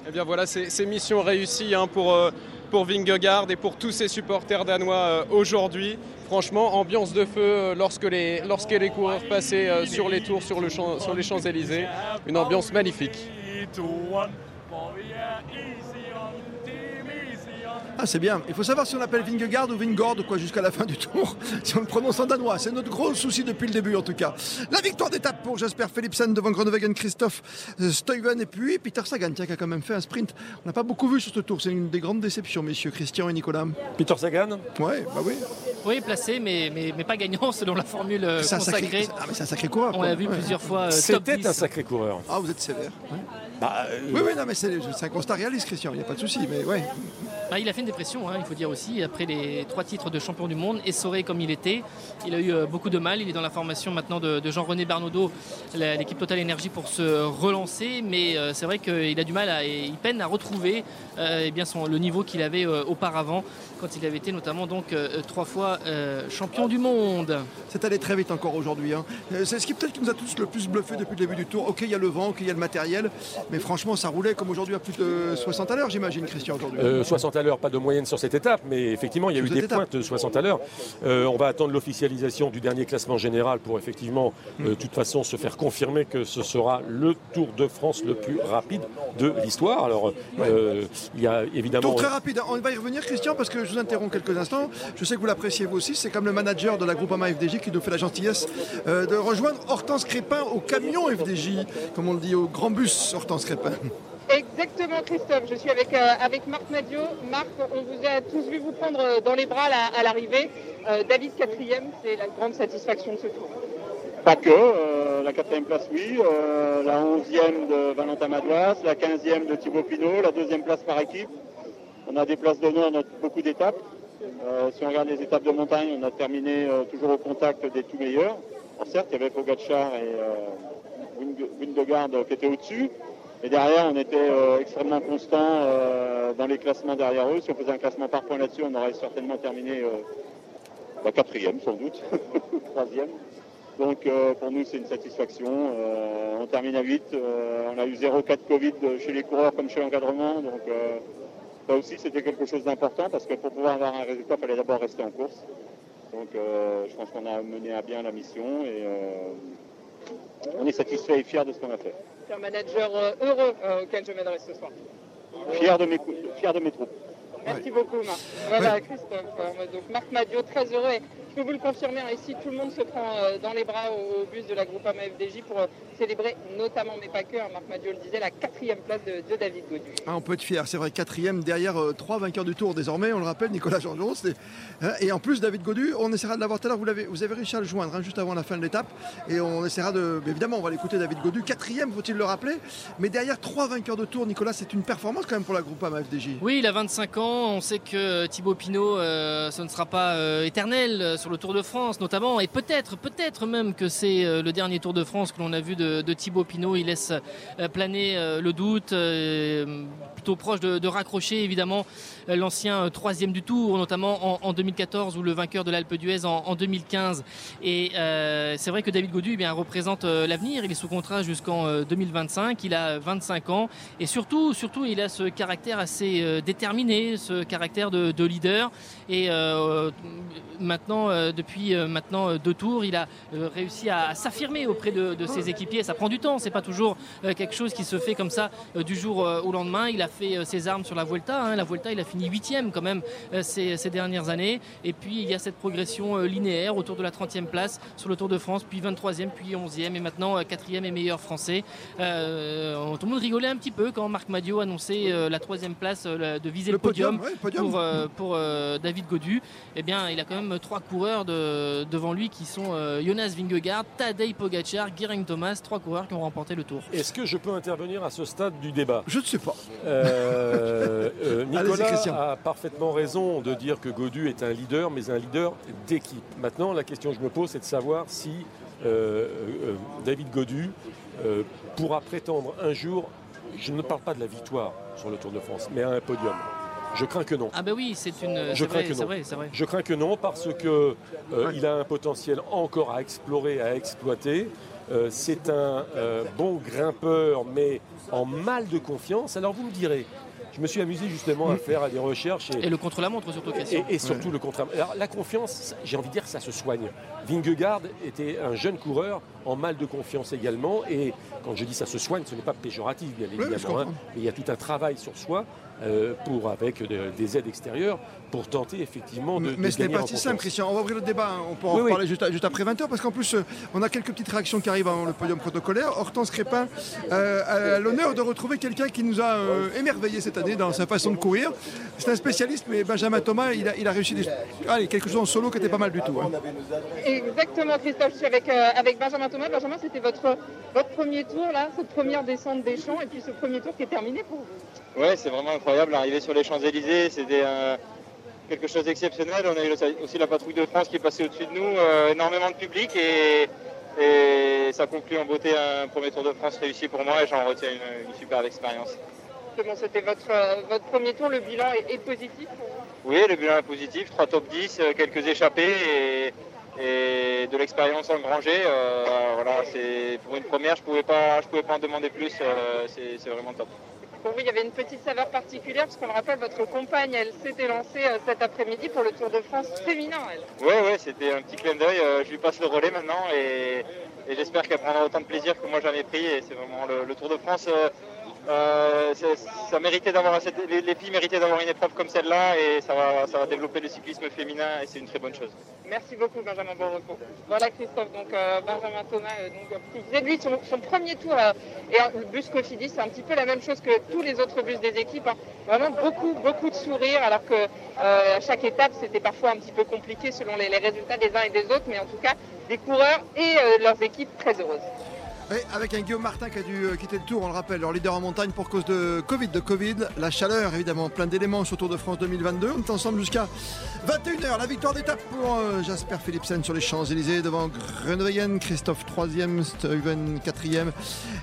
Eh bien voilà, c'est mission réussie hein, pour, euh, pour Vingegaard et pour tous ses supporters danois euh, aujourd'hui. Franchement, ambiance de feu euh, lorsque les, lorsque les coureurs passaient sur les tours sur, le champ- sur les Champs-Élysées. Une ambiance magnifique. Ah, c'est bien. Il faut savoir si on appelle Vingegaard ou Vingord quoi jusqu'à la fin du tour, si on le prononce en danois. C'est notre gros souci depuis le début en tout cas. La victoire d'étape pour Jasper Philipsen devant Groenewegen, Christophe euh, Stuyven et puis Peter Sagan tiens, qui a quand même fait un sprint. On n'a pas beaucoup vu sur ce tour. C'est une des grandes déceptions, messieurs Christian et Nicolas. Peter Sagan Ouais, bah oui. Oui, placé, mais, mais, mais pas gagnant selon la formule euh, C'est un sacré- consacrée. ah, mais c'est un sacré coureur. On l'a vu Ouais. plusieurs fois. euh, C'était 10. un sacré coureur. Ah, vous êtes sévère. ouais. Bah, euh, Oui, oui, non, mais c'est c'est un constat réaliste, Christian. Il n'y a pas de souci. Mais ouais. Bah, il a fait une dépression, hein, il faut dire aussi, après les trois titres de champion du monde, essoré comme il était. Il a eu euh, beaucoup de mal. Il est dans la formation maintenant de, de Jean-René Barnaudot, l'équipe Total Énergie, pour se relancer. Mais euh, c'est vrai qu'il a du mal, à, et il peine à retrouver euh, eh bien son, le niveau qu'il avait euh, auparavant, quand il avait été notamment donc euh, trois fois euh, champion du monde. C'est allé très vite encore aujourd'hui. hein. C'est ce qui peut-être qui nous a tous le plus bluffé depuis le début du tour. Ok, il y a le vent, ok, il y a le matériel, mais franchement, ça roulait comme aujourd'hui à plus de 60 à l'heure, j'imagine, Christian, aujourd'hui. Euh, 60 à l'heure, pas de moyenne sur cette étape, mais effectivement, il y a eu des étape. pointes de 60 à l'heure. Euh, on va attendre l'officialisation du dernier classement général pour effectivement, Mm. euh, de toute façon, se faire confirmer que ce sera le Tour de France le plus rapide de l'histoire. Alors, euh, il y a évidemment. Tour très rapide, on va y revenir Christian parce que je vous interromps quelques instants. Je sais que vous l'appréciez vous aussi, c'est comme le manager de la Groupama FDJ qui nous fait la gentillesse euh, de rejoindre Hortense Crépin au camion FDJ, comme on le dit au grand bus Hortense Crépin. Exactement Christophe, je suis avec, euh, avec Marc Nadio. Marc, on vous a tous vu vous prendre euh, dans les bras à l'arrivée. Euh, David quatrième, c'est la grande satisfaction de ce tour. Pas que, la quatrième place oui, la onzième de Valentin Madouas, la quinzième de Thibaut Pinot, la deuxième place par équipe. On a des places d'honneur dans beaucoup d'étapes. Si on regarde les étapes de montagne, on a terminé toujours au contact des tout meilleurs. Alors certes, il y avait Pogacar et Windegaard qui étaient au-dessus. Et derrière, on était euh, extrêmement constant euh, dans les classements derrière eux. Si on faisait un classement par point là-dessus, on aurait certainement terminé euh, bah, quatrième sans doute, troisième. Donc pour nous c'est une satisfaction. On termine à 8 on a eu zéro cas de Covid chez les coureurs comme chez l'encadrement. Donc ça aussi, c'était quelque chose d'important parce que pour pouvoir avoir un résultat, il fallait d'abord rester en course. Donc je pense qu'on a mené à bien la mission et on est satisfait et fier de ce qu'on a fait. C'est un manager heureux auquel je m'adresse ce soir. Fier de mes, fier de mes troupes. Merci beaucoup, Marc. Voilà, Christophe. Donc, Marc Madio, très heureux. Je peux vous le confirmer, hein, ici, tout le monde se prend euh, dans les bras au, bus de la groupe FDJ pour euh, célébrer, notamment, mais pas que, hein, Marc Madio le disait, la quatrième place de, David Godu. Ah, on peut être fier, c'est vrai, quatrième derrière euh, trois vainqueurs du Tour désormais, on le rappelle, Nicolas jean hein, et en plus, David Godu, on essaiera de l'avoir tout à l'heure, vous, avez, vous avez réussi à le joindre juste avant la fin de l'étape, et on essaiera de... Évidemment, on va l'écouter, David Godu, quatrième, faut-il le rappeler, mais derrière trois vainqueurs de Tour, Nicolas, c'est une performance quand même pour la groupe FDJ. Oui, il a 25 ans, on sait que Thibaut Pinot, ce ne sera pas éternel sur le Tour de France notamment, et peut-être, peut-être même que c'est euh, le dernier Tour de France que l'on a vu de, Thibaut Pinot. Il laisse euh, planer euh, le doute, plutôt proche de, raccrocher évidemment l'ancien troisième du Tour, notamment en, 2014 ou le vainqueur de l'Alpe d'Huez en, 2015. Et c'est vrai que David Godu eh bien, représente l'avenir. Il est sous contrat jusqu'en 2025. Il a 25 ans et surtout, surtout, il a ce caractère assez déterminé, ce caractère de, de leader. Et maintenant, depuis maintenant deux tours, il a réussi à, s'affirmer auprès de, ses équipiers. Ça prend du temps, c'est pas toujours quelque chose qui se fait comme ça du jour au lendemain. Il a fait ses armes sur la Vuelta. Hein. La Vuelta, il a fini huitième quand même ces, dernières années. Et puis il y a cette progression linéaire autour de la 30e place sur le Tour de France, puis 23e, puis 11e et maintenant 4e et meilleur français. tout le monde rigolait un petit peu quand Marc Madio annonçait la troisième place de viser le, podium, pour, pour David Godu. Eh bien, il a quand même trois coureurs de, devant lui qui sont euh, Jonas Vingegaard, Tadej Pogacar, Geraint Thomas, trois coureurs qui ont remporté le Tour. Est-ce que je peux intervenir à ce stade du débat? Je ne sais pas. Euh, euh, Nicolas a parfaitement raison de dire que Godu est un leader, mais un leader d'équipe. Maintenant, la question que je me pose, c'est de savoir si David Godu pourra prétendre un jour, je ne parle pas de la victoire sur le Tour de France, mais à un podium. Je crains que non. Ah ben oui, c'est une. Je crains que non. Vrai, Je crains que non parce que euh, il a un potentiel encore à explorer, à exploiter. Euh, c'est un euh, bon grimpeur, mais en mal de confiance. Alors vous me direz, je me suis amusé justement à faire des recherches. Et, le contre-la-montre surtout, Et, et surtout le contre-la-montre. Alors la confiance, j'ai envie de dire que ça se soigne. Vingegaard était un jeune coureur en mal de confiance également. Et quand je dis ça se soigne, ce n'est pas péjoratif, bien évidemment. Hein. mais il y a tout un travail sur soi euh, pour, avec des aides extérieures pour tenter effectivement de. Mais ce n'est pas si simple, Christian. On va ouvrir le débat. Hein. On pourra en parler juste, après 20h parce qu'en plus, euh, on a quelques petites réactions qui arrivent avant le podium protocolaire. Hortense Crépin euh, a l'honneur de retrouver quelqu'un qui nous a émerveillé cette année dans sa façon de courir. C'est un spécialiste, mais Benjamin Thomas, il a, il a réussi des... Allez, quelque chose en solo qui était pas mal du tout. Hein. Exactement, Christophe. Je suis avec, avec Benjamin Thomas. Benjamin, c'était votre, votre premier tour, là, cette première descente des champs, et puis ce premier tour qui est terminé pour vous. Ouais, c'est vraiment incroyable. Arriver sur les Champs-Élysées, c'était quelque chose d'exceptionnel. On a eu aussi la patrouille de France qui est passée au-dessus de nous, euh, énormément de public et, ça conclut en beauté un premier Tour de France réussi pour moi et j'en retiens une, superbe expérience. C'était votre, euh, votre premier tour, le bilan est, positif Oui, le bilan est positif, trois top 10, euh, quelques échappés et, de l'expérience engrangée. voilà, pour une première, je ne pouvais, pas, pouvais pas en demander plus, c'est vraiment top. Pour vous, il y avait une petite saveur particulière, parce qu'on le rappelle, votre compagne, elle s'était lancée euh, cet après-midi pour le Tour de France féminin, elle. Oui, c'était un petit clin d'œil. Euh, je lui passe le relais maintenant et, j'espère qu'elle prendra autant de plaisir que moi j'en ai pris. Et c'est vraiment le, Tour de France. Euh, ça méritait d'avoir les, filles méritaient d'avoir une épreuve comme celle-là et ça va, ça va développer le cyclisme féminin et c'est une très bonne chose. Merci beaucoup Benjamin Borreco. Voilà Christophe, donc euh, Benjamin Thomas, euh, donc, qui lui son, premier tour et le bus Cofidis, c'est un petit peu la même chose que tous les autres bus des équipes. Hein. Vraiment beaucoup, beaucoup de sourires alors que à chaque étape c'était parfois un petit peu compliqué selon les, résultats des uns et des autres, mais en tout cas des coureurs et leurs équipes très heureuses avec un Guillaume Martin qui a dû euh, quitter le tour, on le rappelle, leur leader en montagne pour cause de Covid, de Covid, la chaleur évidemment, plein d'éléments sur Tour de France 2022. On est ensemble jusqu'à 21h. La victoire d'étape pour euh, Jasper Philipsen sur les Champs-Élysées devant Groenewegen, Christophe 3e, Steven 4e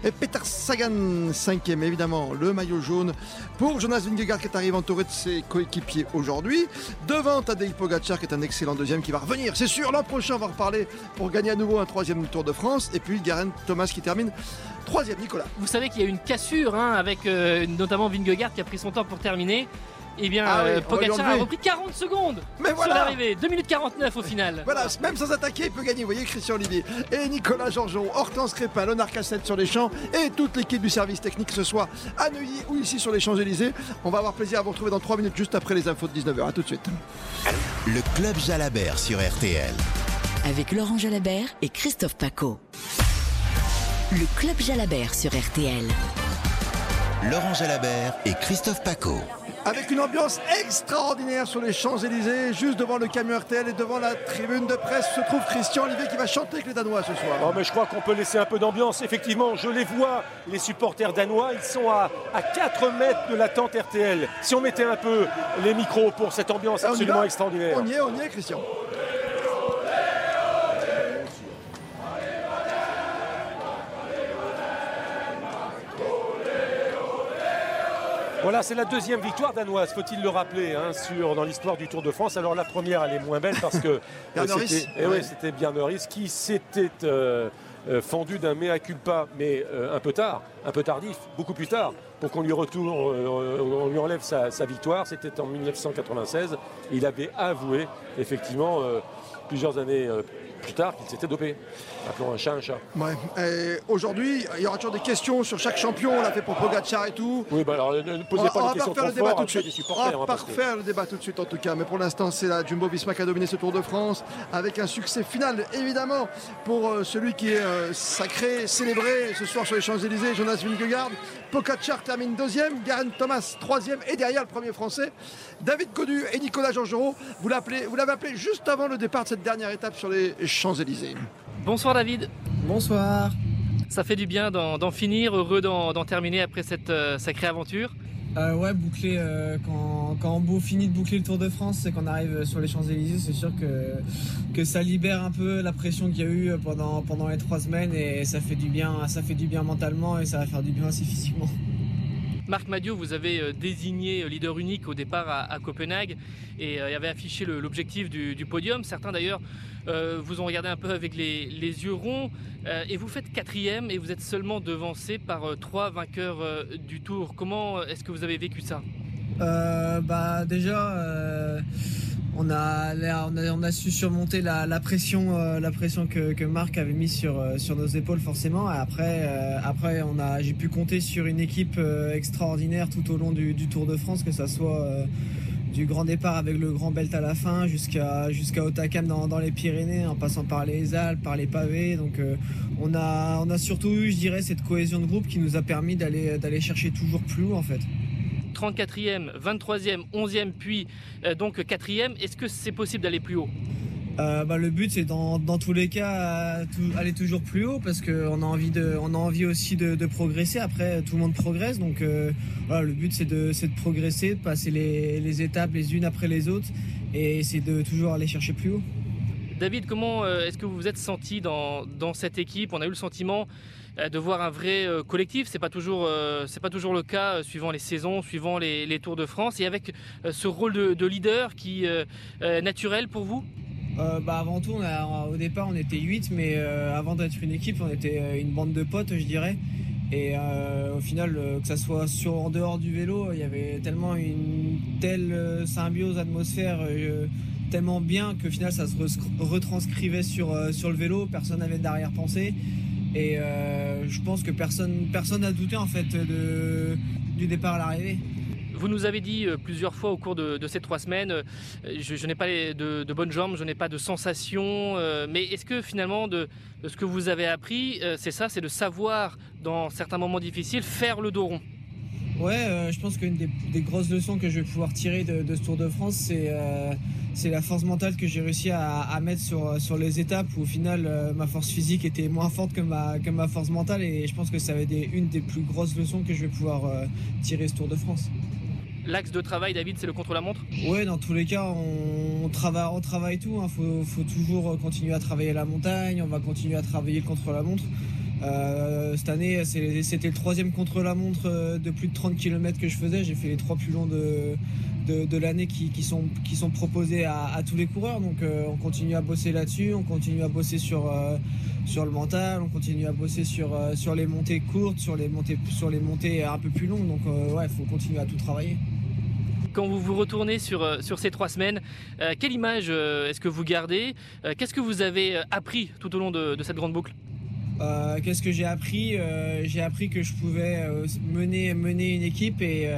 et Peter Sagan 5e. Évidemment, le maillot jaune pour Jonas Vingegaard qui est arrivé entouré de ses coéquipiers aujourd'hui. Devant Tadej Pogacar qui est un excellent deuxième qui va revenir, c'est sûr, l'an prochain on va reparler pour gagner à nouveau un troisième Tour de France. Et puis Garen Thomas qui termine troisième. Nicolas. Vous savez qu'il y a une cassure hein, avec notamment Vingegaard qui a pris son temps pour terminer. Eh bien, Ah oui, euh, Pogacar a repris 40 secondes Mais sur voilà. l'arrivée. 2 minutes 49 au final. Voilà, même sans attaquer, il peut gagner. Vous voyez, Christian Olivier et Nicolas Georgeon, Hortense Crépin, Léonard Cassette sur les champs et toute l'équipe du service technique ce soir à Neuilly ou ici sur les Champs-Élysées. On va avoir plaisir à vous retrouver dans 3 minutes juste après les infos de 19h. A tout de suite. Le Club Jalabert sur RTL. Avec Laurent Jalabert et Christophe Paco. Le Club Jalabert sur RTL. Laurent Jalabert et Christophe Paco. Avec une ambiance extraordinaire sur les Champs-Élysées, juste devant le camion RTL et devant la tribune de presse se trouve Christian Olivier qui va chanter avec les Danois ce soir. Non, mais je crois qu'on peut laisser un peu d'ambiance. Effectivement, je les vois, les supporters danois, ils sont à, à 4 mètres de la tente RTL. Si on mettait un peu les micros pour cette ambiance on absolument extraordinaire. On y est, on y est, Christian. Voilà, c'est la deuxième victoire danoise, faut-il le rappeler, hein, sur, dans l'histoire du Tour de France. Alors la première, elle est moins belle parce que euh, c'était eh Ouais. Riss qui s'était euh, euh, fendu d'un mea culpa, mais euh, un peu tard, un peu tardif, beaucoup plus tard, pour qu'on lui retourne, on lui enlève sa, sa victoire. C'était en 1996. Il avait avoué, effectivement, plusieurs années plus tard, qu'il s'était dopé. Appelons un chat un chat. Ouais. Aujourd'hui, il y aura toujours des questions sur chaque champion. On l'a fait pour Pogacar et tout. Oui, bah alors ne On posez va, pas on les questions trop le débat fort tout de suite. On va hein, pas refaire le débat tout de suite en tout cas. Mais pour l'instant, c'est la Jumbo Visma qui a dominé ce Tour de France avec un succès final évidemment pour euh, celui qui est euh, sacré, célébré ce soir sur les Champs-Élysées, Jonas Vingegaard. Pogacar termine deuxième, Garen Thomas troisième et derrière le premier français, David Codu et Nicolas l'appelez, vous l'avez appelé juste avant le départ de cette dernière étape sur les Champs-Élysées. Bonsoir David. Bonsoir. Ça fait du bien d'en finir, heureux d'en d'en terminer après cette euh, sacrée aventure. Euh, ouais, boucler, euh, quand, quand on beau- finit de boucler le Tour de France et qu'on arrive sur les Champs-Élysées, c'est sûr que, que ça libère un peu la pression qu'il y a eu pendant, pendant les trois semaines et ça fait, du bien, ça fait du bien mentalement et ça va faire du bien aussi physiquement. Marc Madio, vous avez euh, désigné euh, leader unique au départ à, Copenhague et euh, avait affiché l'objectif du, podium. Certains d'ailleurs vous ont regardé un peu avec les, yeux ronds et vous faites quatrième et vous êtes seulement devancé par trois vainqueurs du Tour. Comment est-ce que vous avez vécu ça? Bah déjà, on, a, on, a, su surmonter la, pression, euh, la pression que, Marc avait mise sur, euh, sur nos épaules forcément. Et après, euh, après on a, j'ai pu compter sur une équipe extraordinaire tout au long du, Tour de France, que ça soit du grand départ avec le grand belt à la fin jusqu'à jusqu'à Otakam dans, dans les Pyrénées, en passant par les Alpes, par les pavés. Donc on a, on a surtout eu, je dirais, cette cohésion de groupe qui nous a permis d'aller d'aller chercher toujours plus haut en fait. 34e, 23e, 11e, puis euh, donc 4e. Est-ce que c'est possible d'aller plus haut? Euh, bah, le but c'est dans, dans tous les cas euh, tout- aller toujours plus haut parce qu'on a envie de on a envie aussi de, de progresser. Après tout le monde progresse donc euh, voilà, le but c'est de, c'est de progresser de passer les, les étapes les unes après les autres et c'est de toujours aller chercher plus haut. David, comment euh, est-ce que vous vous êtes senti dans, dans cette équipe? On a eu le sentiment de voir un vrai euh, collectif. C'est pas euh, pas toujours le cas euh, suivant les saisons, suivant les, Tours de France, et avec euh, ce rôle de, de leader qui euh, euh, naturel pour vous? Euh, bah avant tout, au départ, on était 8, mais euh, avant d'être une équipe, on était euh, une bande de potes, je dirais. Et euh, au final, euh, que ça soit sur, en dehors du vélo, il y avait tellement une telle euh, symbiose, atmosphère, euh, tellement bien qu'au final, ça se re- retranscrivait sur, euh, sur le vélo. Personne n'avait d'arrière-pensée. Et euh, je pense que personne personne n'a douté en fait du départ à l'arrivée. Vous nous avez dit euh, plusieurs fois au cours de, ces trois semaines, euh, je, n'ai pas de, bonnes jambes, je n'ai pas de sensations, mais est-ce que finalement de, ce que vous avez appris, c'est ça, c'est de savoir dans certains moments difficiles faire le dos rond? Ouais, euh, je pense qu'une des, des grosses leçons que je vais pouvoir tirer de, de ce Tour de France, c'est euh, c'est la force mentale que j'ai réussi à, à mettre sur, sur les étapes où au final euh, ma force physique était moins forte que ma, que ma force mentale et je pense que ça va être des- une des plus grosses leçons que je vais pouvoir euh, tirer ce Tour de France. L'axe de travail, David, c'est le contre-la-montre? Ouais, dans tous les cas, on, on travaille, on travaille tout. Il faut, faut toujours continuer à travailler la montagne. On va continuer à travailler le contre-la-montre. Euh, cette année, c'était le troisième contre-la-montre euh, de plus de 30 km que je faisais. J'ai fait les trois plus longs de, de, l'année qui, sont, qui sont proposés à, tous les coureurs. Donc on continue à bosser là-dessus, on continue à bosser sur, sur le mental, on continue à bosser sur, sur les montées courtes, sur les montées, sur les montées un peu plus longues. Donc ouais, il faut continuer à tout travailler quand vous vous retournez sur, euh, sur ces trois semaines, euh, quelle image euh, est-ce que vous gardez Qu'est-ce que vous avez appris tout au long de, cette grande boucle? Qu'est-ce que j'ai appris? J'ai appris que je pouvais mener, mener une équipe et,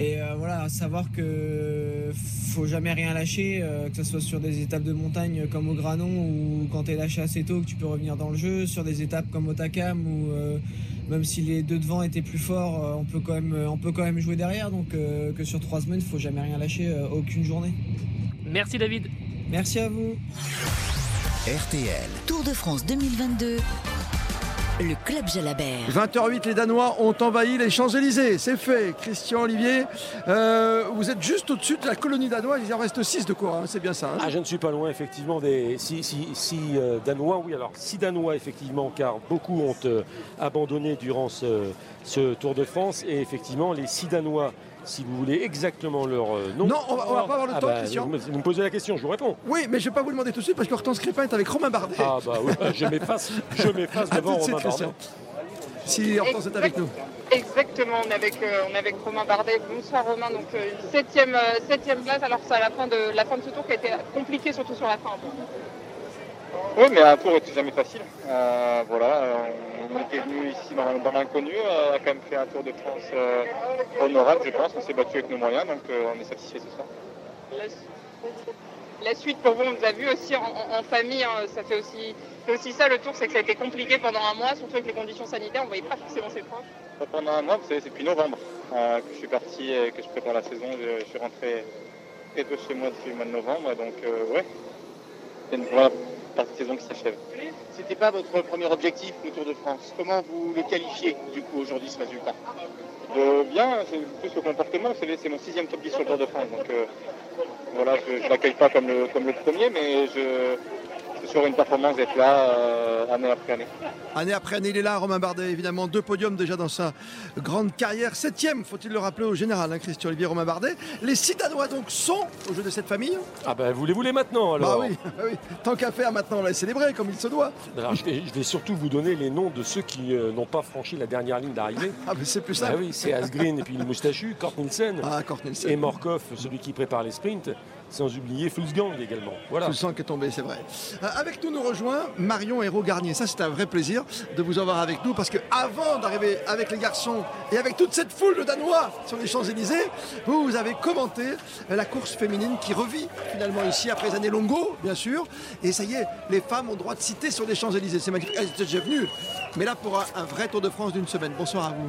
et voilà, savoir que faut jamais rien lâcher, que ce soit sur des étapes de montagne comme au Granon ou quand tu es lâché assez tôt que tu peux revenir dans le jeu, sur des étapes comme au Takam ou même si les deux devant étaient plus forts, euh, on peut quand même, euh, on peut quand même jouer derrière. Donc euh, que sur trois semaines, il faut jamais rien lâcher, aucune journée. Merci David. Merci à vous. RTL. Tour de France 2022 le club Jalabert. 20h08, les Danois ont envahi les Champs-Élysées. C'est fait. Christian Olivier, euh, vous êtes juste au-dessus de la colonie danoise. Il en reste 6 de quoi, hein, c'est bien ça. Hein. ah, je ne suis pas loin, effectivement, des 6 euh, Danois. Oui, alors 6 Danois, effectivement, car beaucoup ont euh, abandonné durant ce, ce, Tour de France. Et effectivement, les 6 Danois si vous voulez exactement leur euh, nom. Non, on va, va pas avoir le ah temps, bah, Christian. Vous, me posez la question, je vous réponds. Oui, mais je ne vais pas vous demander tout de suite parce que Hortense Crépin est avec Romain Bardet. Ah bah oui, je m'efface, je m'efface devant Romain Bardet. Si Hortense est avec nous. Exactement, on est avec, euh, on est avec Romain Bardet. Bonsoir Romain, donc euh, septième, septième place. Alors c'est à la fin de la fin de ce tour qui a été compliqué, surtout sur la fin. Oui, mais un tour était jamais facile. Euh, voilà, on était venu ici dans, l'inconnu, on a quand même fait un tour de France euh, honorable, je pense. On s'est battu avec nos moyens, donc euh, on est satisfait ce soir. La, suite pour vous, on vous a vu aussi en, famille, hein, ça fait aussi, aussi ça le tour, c'est que ça a été compliqué pendant un mois, surtout avec les conditions sanitaires, on ne voyait pas forcément ses proches. Pendant un mois, vous savez, c'est depuis novembre que je suis parti et que je prépare la saison. Je, suis rentré très peu chez moi depuis le mois de novembre, donc ouais, saison qui s'achève. C'était pas votre premier objectif, le Tour de France. Comment vous le qualifiez, du coup, aujourd'hui, ce résultat? Euh, Bien, c'est plus le comportement. C'est mon sixième top 10 sur le Tour de France. Donc euh, voilà, je ne l'accueille pas comme le, comme le premier, mais je, sur une performance d'être là euh, année après année. Année après année, il est là, Romain Bardet, évidemment. Deux podiums déjà dans sa grande carrière. Septième, faut-il le rappeler au général, hein, Christian Olivier Romain Bardet. Les six Danois donc sont au jeu de cette famille Ah ben, vous les voulez maintenant alors? Bah oui, bah oui. tant qu'à faire maintenant, on va célébrer comme il se doit. Alors, je, vais, surtout vous donner les noms de ceux qui euh, n'ont pas franchi la dernière ligne d'arrivée. Ah mais c'est plus ça. Bah oui, c'est Asgreen et puis le moustachu, Kort Nielsen. Ah, Kort Et Morkov, celui qui prépare les sprints sans oublier Fulsgang également. Voilà. Qui est tombé, c'est vrai. Euh, avec nous nous rejoint Marion Hérault-Garnier. Ça, c'est un vrai plaisir de vous avoir avec nous parce que avant d'arriver avec les garçons et avec toute cette foule de Danois sur les Champs-Élysées, vous, vous avez commenté la course féminine qui revit finalement ici après les années longo, bien sûr. Et ça y est, les femmes ont droit de citer sur les Champs-Élysées. C'est magnifique. Elles étaient déjà venues, mais là pour un, vrai Tour de France d'une semaine. Bonsoir à vous.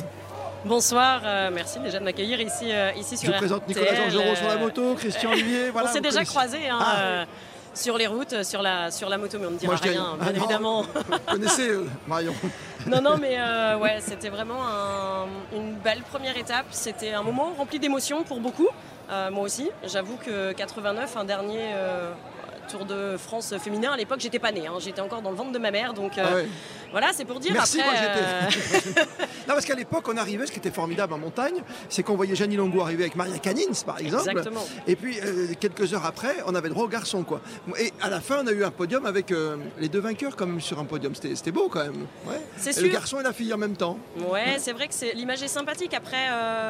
Bonsoir, euh, merci déjà de m'accueillir ici, euh, ici sur Je présente Nicolas Georgerot sur la moto, Christian Olivier. Voilà, on s'est déjà croisés hein, ah. euh, sur les routes, sur la, sur la moto, mais on ne dira rien, bien ah, évidemment. Vous connaissez Marion Non, non, mais ouais, c'était vraiment une belle première étape. C'était un moment rempli d'émotions pour beaucoup. moi aussi, j'avoue que 89, un dernier Tour de France féminin. À l'époque, j'étais pas née. Hein. J'étais encore dans le ventre de ma mère. Donc euh, ah voilà, c'est pour dire. Merci, moi j'étais. Euh, non, parce qu'à l'époque, on arrivait, ce qui était formidable en montagne, c'est qu'on voyait Jeannie Longo arriver avec Maria Canins, par exemple. Exactement. Et puis, euh, quelques heures après, on avait droit aux garçons, quoi. Et à la fin, on a eu un podium avec les deux vainqueurs, comme sur un podium. C'était beau quand même. Ouais. C'est sûr. Le garçon et la fille en même temps. Ouais, c'est vrai que l'image est sympathique. Après,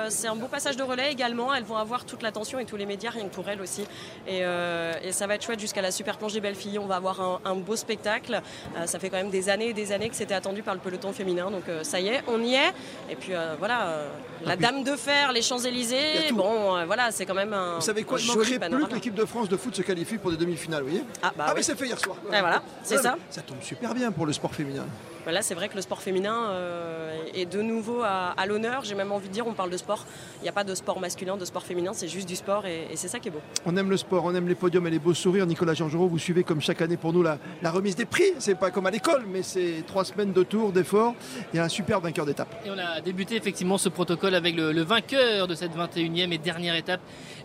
c'est un beau passage de relais également. Elles vont avoir toute l'attention et tous les médias, rien que pour elles aussi. Et, et ça va être chouette jusqu'à la super planche des belles filles. On va avoir un, beau spectacle. Euh, ça fait quand même des années et des années que c'était attendu par le peloton féminin. Donc euh, ça y est, on y est. Et puis euh, voilà, la Dame de Fer, les Champs-Élysées. Bon, voilà, c'est quand même un. Vous savez quoi Il manquerait plus que l'équipe de France de foot se qualifie pour des demi-finales, vous voyez Ah, bah ah mais c'est fait hier soir. voilà, c'est ça. Ça tombe super bien pour le sport féminin. Là, c'est vrai que le sport féminin euh, est de nouveau à, l'honneur. J'ai même envie de dire, on parle de sport. Il n'y a pas de sport masculin, de sport féminin, c'est juste du sport et, c'est ça qui est beau. On aime le sport, on aime les podiums et les beaux sourires. Nicolas Georgerot, vous suivez comme chaque année pour nous la, remise des prix. C'est pas comme à l'école, mais c'est trois semaines de tour, d'efforts et un super vainqueur d'étape. Et on a débuté effectivement ce protocole avec le, vainqueur de cette 21e et dernière étape,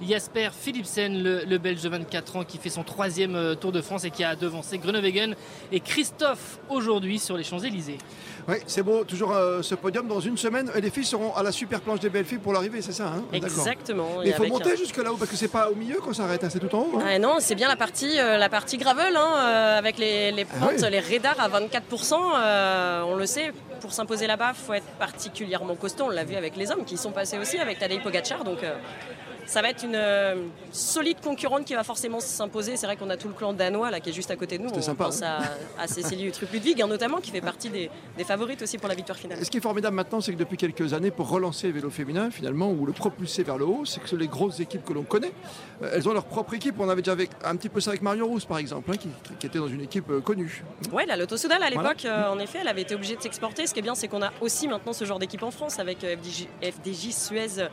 Jasper Philipsen, le, Belge de 24 ans qui fait son troisième euh, Tour de France et qui a devancé Groenewegen et Christophe aujourd'hui sur les Champs-Élysées. Oui, c'est beau, toujours euh, ce podium dans une semaine. Et les filles seront à la super planche des belles filles pour l'arrivée, c'est ça hein? Exactement. Mais il faut monter un- jusque là-haut parce que c'est pas au milieu qu'on s'arrête, hein, c'est tout en haut. hein. Ah non, c'est bien la partie, euh, la partie gravel, hein, euh, avec les, les pentes, Ah oui. les radars à 24%. euh, on le sait, pour s'imposer là-bas, il faut être particulièrement costaud. On l'a vu avec les hommes qui sont passés aussi, avec Tadej Pogacar. Donc ça va être une euh, solide concurrente qui va forcément s'imposer. C'est vrai qu'on a tout le clan danois là, qui est juste à côté de nous. On sympa, pense hein. à, à Cécilie Utrup-Ludwig hein, notamment, qui fait partie des, des favorites aussi pour la victoire finale. Et ce qui est formidable maintenant, c'est que depuis quelques années, pour relancer le vélo féminin, finalement, ou le propulser vers le haut, c'est que les grosses équipes que l'on connaît, euh, elles ont leur propre équipe. On avait déjà avec, un petit peu ça avec Marion Rousse, par exemple, hein, qui, qui était dans une équipe euh, connue. Ouais, la Lotto Soudal à l'époque, Voilà. en effet, elle avait été obligée de s'exporter. Ce qui est bien, c'est qu'on a aussi maintenant ce genre d'équipe en France avec FDJ, FDJ Suez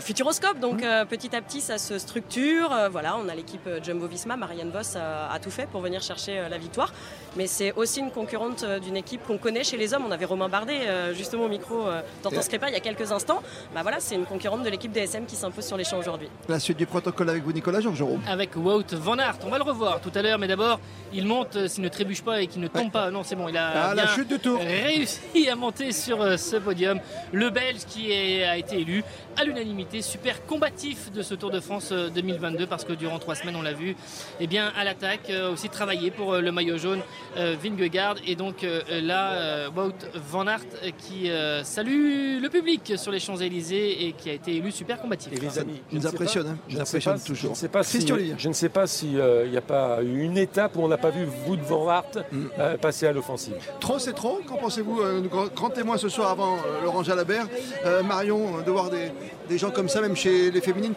Futuroscope. Donc euh, petit à petit, ça se structure. Euh, voilà, on a l'équipe euh, Jumbo Visma. Marianne Voss a, a tout fait pour venir chercher euh, la victoire. Mais c'est aussi une concurrente euh, d'une équipe qu'on connaît chez les hommes. On avait Romain Bardet, euh, justement au micro euh, d'Anton Screpa il y a quelques instants. Bah voilà, c'est une concurrente de l'équipe DSM qui s'impose sur les champs aujourd'hui. La suite du protocole avec vous, Nicolas Georgerot. Avec Wout Van Aert. On va le revoir tout à l'heure, mais d'abord, il monte s'il ne trébuche pas et qu'il ne tombe pas. Non, c'est bon, il a Ah, la bien chute du tour. réussi à monter sur euh, ce podium. Le Belge qui est- a été élu à l'unanimité, super combatif de ce Tour de France euh, 2022 parce que durant trois semaines, on l'a vu, eh bien, à l'attaque, euh, aussi travaillé pour euh, le maillot jaune euh, Vingegaard. Et donc euh, là, euh, Wout Van Aert euh, qui euh, salue le public sur les Champs-Élysées et qui a été élu super combatif. Et les amis, nous impressionne, pas- hein, je nous ne sais impressionne pas- toujours. Je ne sais pas si, Christian Olivier. je ne sais pas s'il n'y a pas eu une étape où on n'a pas vu Wout van Aert Mm. euh, passer à l'offensive. Trop, c'est trop. Qu'en pensez-vous euh, Grand, grand témoin ce soir avant euh, Laurent Jalabert. Euh, Marion, euh, de voir des, des gens comme ça, même chez les féminines,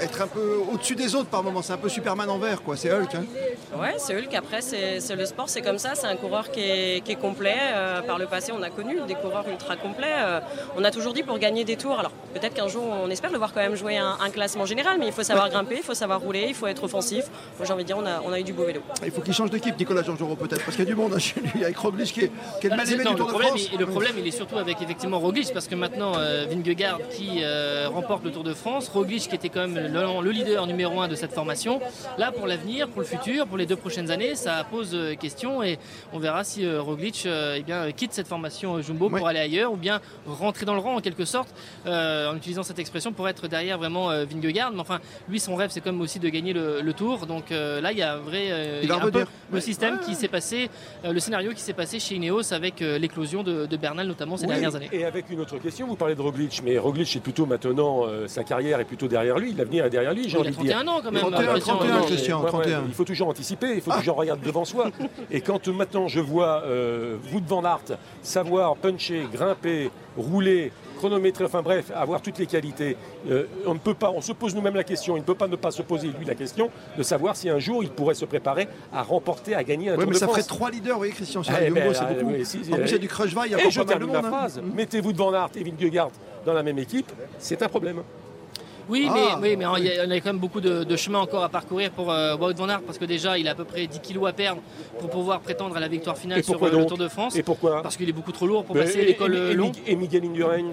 être un peu au-dessus des autres par moments. C'est un peu Superman en vert, quoi. C'est Hulk. hein. Ouais, c'est Hulk. Après, c'est le sport, c'est comme ça. C'est un coureur qui est, qui est complet. Euh, par le passé, on a connu des coureurs ultra complets. Euh, on a toujours dit pour gagner des tours. Alors, peut-être qu'un jour, on espère le voir quand même jouer un, un classement général, mais il faut savoir grimper, il faut savoir rouler, il faut être offensif. Moi, j'ai envie de dire, on a, on a eu du beau vélo. Il faut qu'il change d'équipe, Nicolas Georgerot, peut-être, parce qu'il y a du monde hein, chez lui, avec Roglic qui est, qui est le Ah, c'est- mal-aimé non, du le Tour de problème, France. il- le problème, il est surtout avec effectivement Roglic, parce que maintenant euh, Vingegaard qui euh, remporte le Tour de France, Roglic qui était quand même le, le leader numéro un de cette formation. Là, pour l'avenir, pour le futur, pour les deux prochaines années, ça pose euh, question et on verra si euh, Roglic euh, eh bien, quitte cette formation Jumbo pour aller ailleurs ou bien rentrer dans le rang en quelque sorte, euh, en utilisant cette expression pour être derrière vraiment euh, Vingegaard. Mais enfin, lui, son rêve, c'est quand même aussi de gagner le, le Tour. Donc euh, là, il y a un vrai, euh, Il y a un peu le système qui s'est passé, euh, le scénario qui s'est passé chez Ineos avec euh, l'éclosion de, de Bernal notamment ces Oui, dernières années. Et avec une autre question, vous parlez de Roglic, mais Roglic est plutôt maintenant, euh, sa carrière est plutôt derrière lui, l'avenir est derrière lui, j'ai Il envie a de dire. 31 ans quand même, 31, Christian. 31, Non, mais- Christian, Ouais, ouais, 31. il faut toujours anticiper, il faut toujours regarder devant soi. Et quand euh, maintenant je vois euh, Wout van Aert savoir puncher, grimper, rouler, chronométrer, enfin bref, avoir toutes les qualités, euh, on ne peut pas, on se pose nous-mêmes la question, il ne peut pas ne pas se poser lui la question de savoir si un jour il pourrait se préparer à remporter, à gagner un Ouais, Tour mais de ça France. ferait trois leaders, vous voyez, Christian, sur Eh ben, c'est euh, beaucoup. oui, si, en plus, il y a du Crutchva, il y a Et encore je pas mal de termine ma monde. hein. phrase. Mettez-vous de Van Aert et Vingegaard dans la même équipe, c'est un problème. Oui, Ah. mais, oui, mais il y a- on a quand même beaucoup de, de chemin encore à parcourir pour euh, Wout van Aert parce que déjà il a à peu près 10 kilos à perdre pour pouvoir prétendre à la victoire finale sur euh, le Tour de France. Et pourquoi Parce qu'il est beaucoup trop lourd pour Mais- passer l'école. Et Miguel Indurain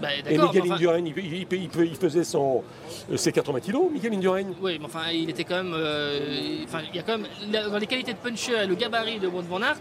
Bah, Et Miguel enfin- Indurain, il, il- il- il- il faisait son, euh, ses 80 kilos, Miguel Indurain Oui, mais enfin, il était quand même. euh, enfin, il y a quand même dans les qualités de puncher, et le gabarit de Wout van Aert,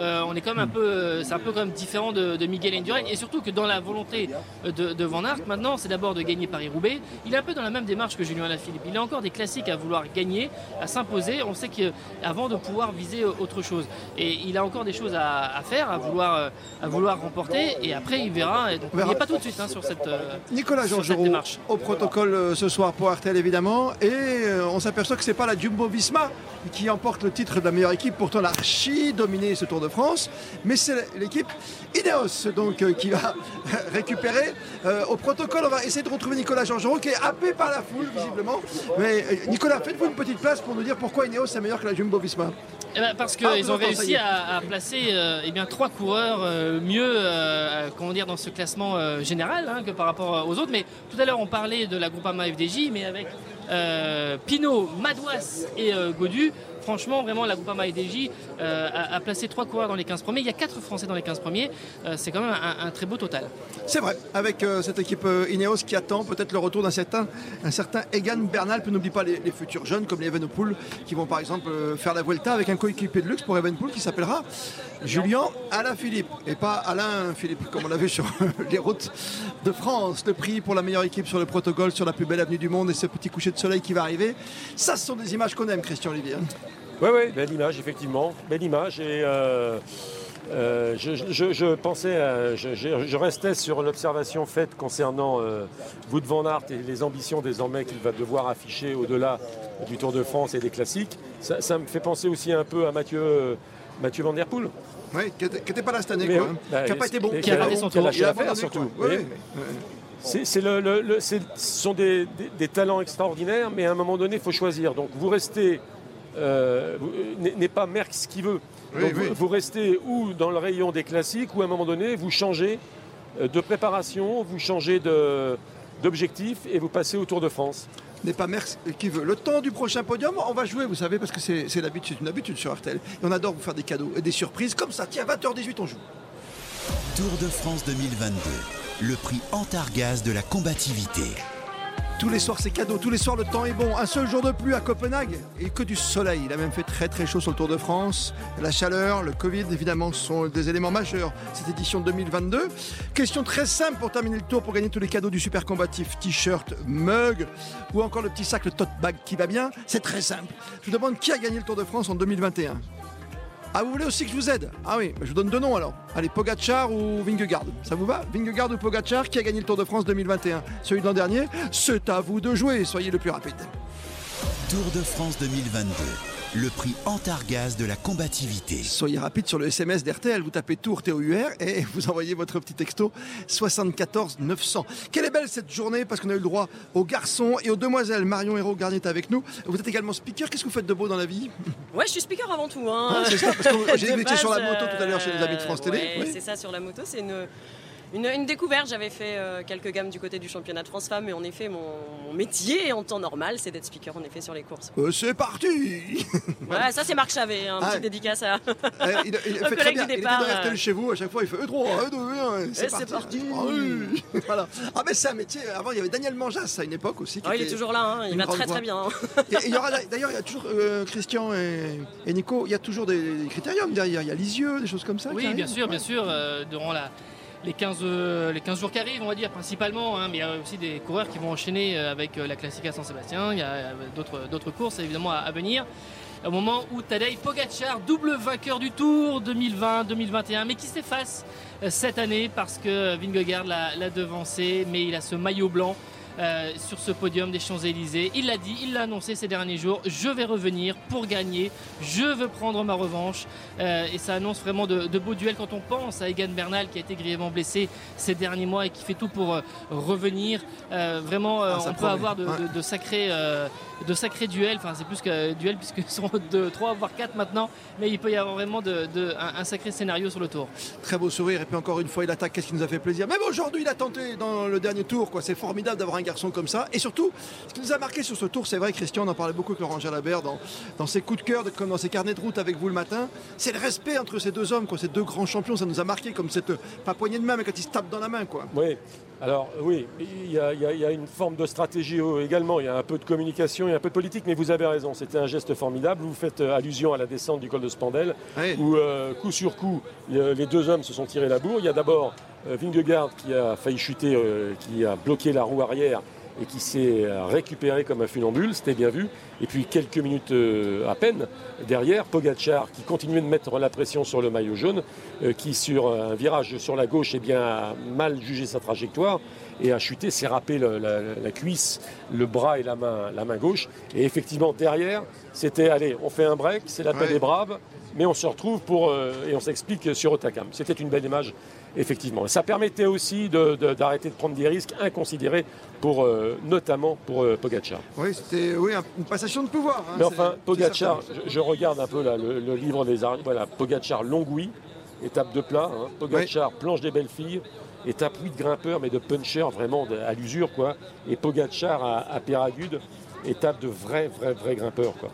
euh, on est quand même un peu, euh, c'est un peu quand même différent de, de Miguel Indurain, et surtout que dans la volonté de, de Van Aert, maintenant, c'est d'abord de gagner Paris-Roubaix. Il est un peu dans la même démarche que Julien Alaphilippe. Il a encore des classiques à vouloir gagner, à s'imposer. On sait qu'avant de pouvoir viser autre chose, et il a encore des choses à, à faire, à vouloir, à vouloir remporter, et après il verra. Donc. Il n'est pas tout de suite sur cette. euh, Nicolas sur cette Georgerot démarche. au protocole euh, ce soir pour Artel évidemment. Et euh, on s'aperçoit que c'est pas la Jumbo Visma qui emporte le titre de la meilleure équipe. Pourtant elle a archi dominé ce Tour de France. Mais c'est l'équipe Ineos donc qui va récupérer au protocole. On va essayer de retrouver Nicolas Georgerot qui est happé par la foule visiblement. Mais Nicolas faites-vous une petite place pour nous dire pourquoi Ineos est meilleur que la Jumbo Visma. Eh ben, parce Ah, qu'ils ont réussi à, à placer eh bien, trois coureurs mieux comment dire, dans ce classement euh, hein, que par rapport aux autres. Mais tout à l'heure, on parlait de la Groupama FDJ, mais avec Pinot, Madouas et Godu franchement, vraiment, la Groupama EDJ euh, a, placé trois coureurs dans les 15 premiers. Il y a quatre Français dans les 15 premiers. Euh, c'est quand même un, très beau total. C'est vrai, avec euh, cette équipe Ineos qui attend peut-être le retour d'un certain, un certain Egan Bernal. Puis n'oublie pas les, futurs jeunes comme les Evenepoel qui vont par exemple faire la Vuelta avec un coéquipier de luxe pour Evenepoel qui s'appellera Julien Alain Philippe. Et pas Alain Philippe comme on l'a vu sur les routes de France. Le prix pour la meilleure équipe sur le protocole, sur la plus belle avenue du monde et ce petit coucher de soleil qui va arriver. Ça, ce sont des images qu'on aime, Christian Olivier. Oui, oui, belle image, effectivement. Belle image. Et euh, euh, je, pensais, je, restais sur l'observation faite concernant euh, van Aert et les ambitions désormais qu'il va devoir afficher au-delà du Tour de France et des classiques. Ça, me fait penser aussi un peu à Mathieu, Mathieu Van Der Poel. Oui, qui n'était pas là cette année, quoi, hein. bah, qui n'a pas été bon. Qui a, raté son tour. lâché l'affaire, surtout. C'est le, ce sont des, des, talents extraordinaires, mais à un moment donné, il faut choisir. Donc vous restez euh, n'est pas Merckx qui veut. vous, restez ou dans le rayon des classiques ou à un moment donné vous changez euh, de préparation, vous changez d'objectif et vous passez au Tour de France. N'est pas Merckx qui veut. Le temps du prochain podium, on va jouer, vous savez, parce que c'est une habitude sur RTL. Et on adore vous faire des cadeaux et des surprises comme ça. Tiens, 20h18, on joue. Tour de France 2022, le prix Antargaz de la combativité. Tous les soirs, c'est cadeau. Tous les soirs, le temps est bon. Un seul jour de pluie à Copenhague et que du soleil. Il a même fait très très chaud sur le Tour de France. La chaleur, le Covid, évidemment, sont des éléments majeurs cette édition 2022. Question très simple pour terminer le tour, pour gagner tous les cadeaux du super combatif t-shirt, mug ou encore le petit sac, le tote bag qui va bien. C'est très simple. Je vous demande qui a gagné le Tour de France en 2021. Ah, vous voulez aussi que je vous aide Ah oui, je vous donne deux noms alors. Allez, Pogachar ou Vingegaard Ça vous va Vingegaard ou Pogachar qui a gagné le Tour de France 2021 Celui de l'an dernier C'est à vous de jouer, soyez le plus rapide. Tour de France 2022 le prix Antargaz de la combativité. Soyez rapide sur le SMS d'RTL, vous tapez Tour TOUR et vous envoyez votre petit texto 74 900. Quelle est belle cette journée parce qu'on a eu le droit aux garçons et aux demoiselles. Marion Hérault Garnier est avec nous. Vous êtes également speaker. Qu'est-ce que vous faites de beau dans la vie? Ouais, je suis speaker avant tout. Hein. Ah, c'est ça, parce que j'ai sur la moto tout à l'heure chez les amis de France Télé. Oui. C'est ça, sur la moto, c'est une une, découverte. J'avais fait euh, quelques gammes du côté du championnat de France Femmes, mais en effet, mon, métier en temps normal, c'est d'être speaker en effet sur les courses. Euh, c'est parti Ouais, ça c'est Marc Chavet, un hein, petit dédicace à. Eh, il, fait très bien. Départ, il est euh. chez vous, à chaque fois il fait E3, E2, c'est parti. Ah, voilà. ah mais c'est un métier. Avant il y avait Daniel Manjas à une époque aussi. Ah, il est toujours là, hein. il va très très bien. Hein. il y aura d'ailleurs il y a toujours Christian et, Nico, il y a toujours des, critériums derrière. Il y a Lisieux, des choses comme ça. Oui, bien sûr, bien sûr. durant la les 15, euh, les 15 jours qui arrivent, on va dire principalement, hein, mais il y a aussi des coureurs qui vont enchaîner euh, avec euh, la Classica Saint-Sébastien, il y a d'autres courses évidemment à, venir. Au moment où Tadej Pogacar, double vainqueur du Tour 2020-2021, mais qui s'efface cette année parce que Vingegaard l'a devancé, mais il a ce maillot blanc euh, sur ce podium des Champs-Élysées. Il l'a dit, il l'a annoncé ces derniers jours. Je vais revenir pour gagner. Je veux prendre ma revanche. Euh, et ça annonce vraiment de, beaux duels quand on pense à Egan Bernal qui a été grièvement blessé ces derniers mois et qui fait tout pour euh, revenir. vraiment, ah, on peut avoir de, sacrés, de sacrés duels. Enfin, c'est plus que duels puisque sont de 3 voire 4 maintenant. Mais il peut y avoir vraiment de, un, sacré scénario sur le tour. Très beau sourire. Et puis encore une fois, il attaque. Qu'est-ce qui nous a fait plaisir? Même aujourd'hui, il a tenté dans le dernier tour. C'est formidable d'avoir un garçon comme ça. Et surtout, ce qui nous a marqué sur ce tour, c'est vrai, Christian, on en parlait beaucoup avec Laurent Jalabert dans, dans ses coups de cœur, comme dans ses carnets de route avec vous le matin, c'est le respect entre ces deux hommes, quoi, ces deux grands champions. Ça nous a marqué comme cette, pas poignée de main, mais quand ils se tapent dans la main. Quoi. Oui, alors oui, il y, a, une forme de stratégie également, il y a un peu de communication, il y a un peu de politique, mais vous avez raison, c'était un geste formidable. Vous faites euh, allusion à la descente du col de Spandel, où euh, coup sur coup, les deux hommes se sont tirés la bourre. Il y a d'abord euh, Vingegaard qui a failli chuter, qui a bloqué la roue arrière et qui s'est récupéré comme un funambule, c'était bien vu. Et puis quelques minutes euh, à peine derrière, Pogachar qui continuait de mettre la pression sur le maillot jaune, euh, qui sur un virage sur la gauche eh bien, a mal jugé sa trajectoire et a chuté, s'est râpé la, cuisse, le bras et la main, la main gauche. Et effectivement derrière, c'était allez, on fait un break, c'est la paix des braves, mais on se retrouve pour euh, et on s'explique sur Otakam. C'était une belle image effectivement. Ça permettait aussi d'arrêter de, prendre des risques inconsidérés, pour, euh, notamment pour euh, Pogacar. Oui, c'était oui, une passation de pouvoir. Hein, Mais enfin, Pogacar, je, regarde un peu le, livre des arts. Voilà, Pogacar Longui, étape de plat. Hein. Pogacar planche des belles filles. Étape oui de grimpeur, mais de puncher vraiment à l'usure. quoi. Et Pogacar à, à Péragude. étape de vrai, vrai, vrai grimpeur. Quoi.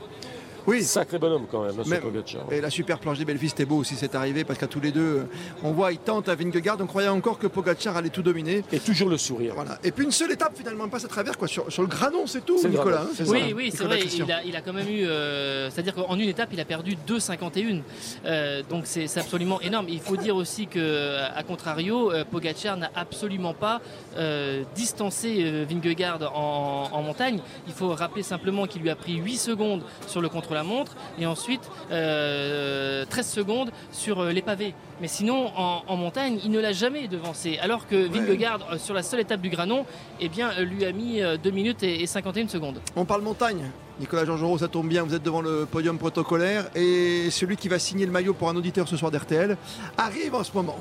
Oui. Sacré bonhomme quand même, hein, Mais- Pogacar. Et la super planche des Belfis, c'était beau aussi, c'est arrivé parce qu'à tous les deux, on voit, ils tentent à Vingegaard. On croyait encore que Pogacar allait tout dominer. Et toujours le sourire. Voilà. Et puis une seule étape finalement, passe à travers quoi, sur, sur le granon, c'est tout, Nicolas. hein, Oui, ça, oui, c'est vrai. Il a, il a quand même eu. euh, C'est-à-dire qu'en une étape, il a perdu 2,51. Euh, donc c'est absolument énorme. Il faut dire aussi que, à contrario, euh, Pogacar n'a absolument pas euh, distancé euh, Vingegaard en, en montagne. Il faut rappeler simplement qu'il lui a pris 8 secondes sur le contre-la-montre et ensuite euh, 13 secondes sur euh, les pavés. Mais sinon, en, en montagne, il ne l'a jamais devancé. Alors que Vingegaard, euh, sur la seule étape du Granon, eh bien, euh, lui a mis 2 minutes et, et 51 secondes. On parle montagne. Nicolas Georgerot, ça tombe bien, vous êtes devant le podium protocolaire et celui qui va signer le maillot pour un auditeur ce soir d'RTL arrive en ce moment.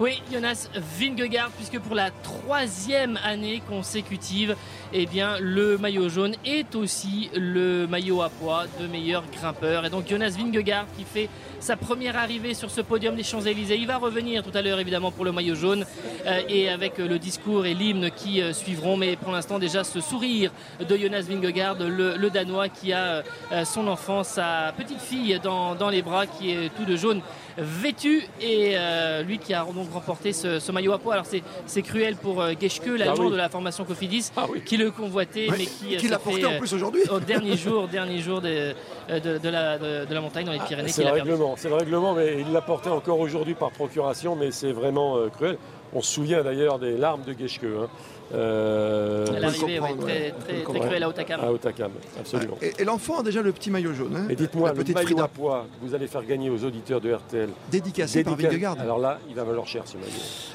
Oui, Jonas Vingegaard, puisque pour la troisième année consécutive, eh bien, le maillot jaune est aussi le maillot à poids de meilleur grimpeur. Et donc Jonas Vingegaard qui fait sa première arrivée sur ce podium des Champs-Élysées. Il va revenir tout à l'heure évidemment pour le maillot jaune euh, et avec euh, le discours et l'hymne qui euh, suivront. Mais pour l'instant déjà ce sourire de Jonas Vingegaard, le, Danois qui a son enfant, sa petite fille dans les bras qui est tout de jaune vêtu et euh, lui qui a donc remporté ce, ce maillot à poids. Alors c'est, c'est cruel pour euh, Geschke, l'allemand oui. de la formation Cofidis, qui le convoitait mais qui, euh, qui l'a porté en plus aujourd'hui. Au dernier jour, dernier jour de, de, de la, de, la montagne dans les Pyrénées Ah, C'est qu'il le règlement, c'est le règlement, mais il l'a porté encore aujourd'hui par procuration, mais c'est vraiment cruel. On se souvient d'ailleurs des larmes de Geschke. Hein. Euh, l'arrivée, ouais, très, ouais. très, très comprendre. cruel à Otakam. À Otakam, absolument. Et, et l'enfant a déjà le petit maillot jaune. hein, Et dites-moi, la le petite maillot Frida. à poids que vous allez faire gagner aux auditeurs de RTL. Dédicacé par Vingegaard. Alors là, il va valoir cher ce maillot.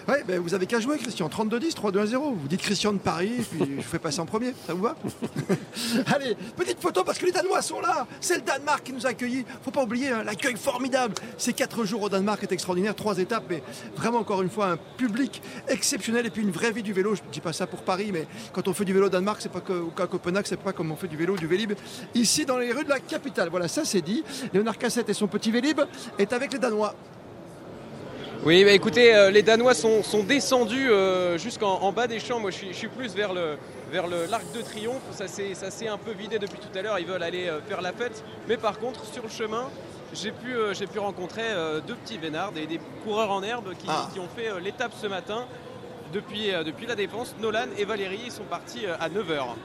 Ouais, ben, vous avez qu'à jouer, Christian. 32-10, 3-2-1-0. Vous dites Christian de Paris, puis je vous fais passer en premier. Ça vous va Allez, petite photo parce que les Danois sont là. C'est le Danemark qui nous a accueillis. Faut pas oublier hein, l'accueil formidable. Ces quatre jours au Danemark est extraordinaire. Trois étapes, mais vraiment encore une fois un public exceptionnel et puis une vraie vie du vélo. Je dis pas ça pour Paris, mais quand on fait du vélo au Danemark, c'est pas que, ou Copenhague, c'est pas comme on fait du vélo, du Vélib. Ici, dans les rues de la capitale. Voilà, ça c'est dit. Léonard Cassette et son petit Vélib est avec les Danois. Oui, bah écoutez, euh, les Danois sont, sont descendus euh, jusqu'en en bas des champs. Moi, je suis, je suis plus vers le vers le- l'arc de triomphe. Ça s'est ça s'est un peu vidé depuis tout à l'heure. Ils veulent aller euh, faire la fête. Mais par contre, sur le chemin, j'ai pu, j'ai pu rencontrer deux petits vénards, des, des coureurs en herbe qui, Ah. qui ont fait l'étape ce matin. Depuis, euh, depuis la défense, Nolan et Valérie sont partis euh, à 9h.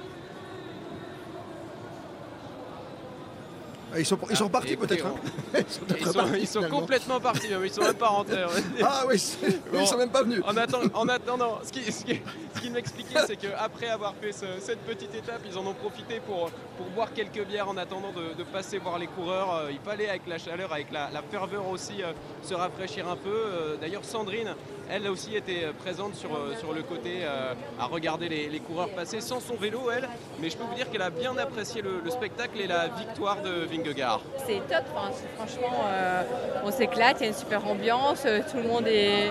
Ils sont, ils sont écoutez, peut-être. hein. Ils sont Ils sont, repartis, ils sont complètement partis, ils sont même pas rentrés. Ah oui, oui, ils sont même pas venus. En, atten- en attendant, ce qui, ce qui- ce qu'il m'expliquait, c'est qu'après avoir fait ce- cette petite étape, ils en ont profité pour, pour boire quelques bières en attendant de, passer voir les coureurs. Euh, Il fallait, avec la chaleur, avec la, ferveur aussi, euh, se rafraîchir un peu. Euh, D'ailleurs, Sandrine, elle aussi était présente sur, le côté à regarder les, coureurs passer sans son vélo, elle. Mais je peux vous dire qu'elle a bien apprécié le, le spectacle et la victoire de Vingegaard. C'est top, c'est- franchement, on s'éclate, il y a une super ambiance, tout le monde est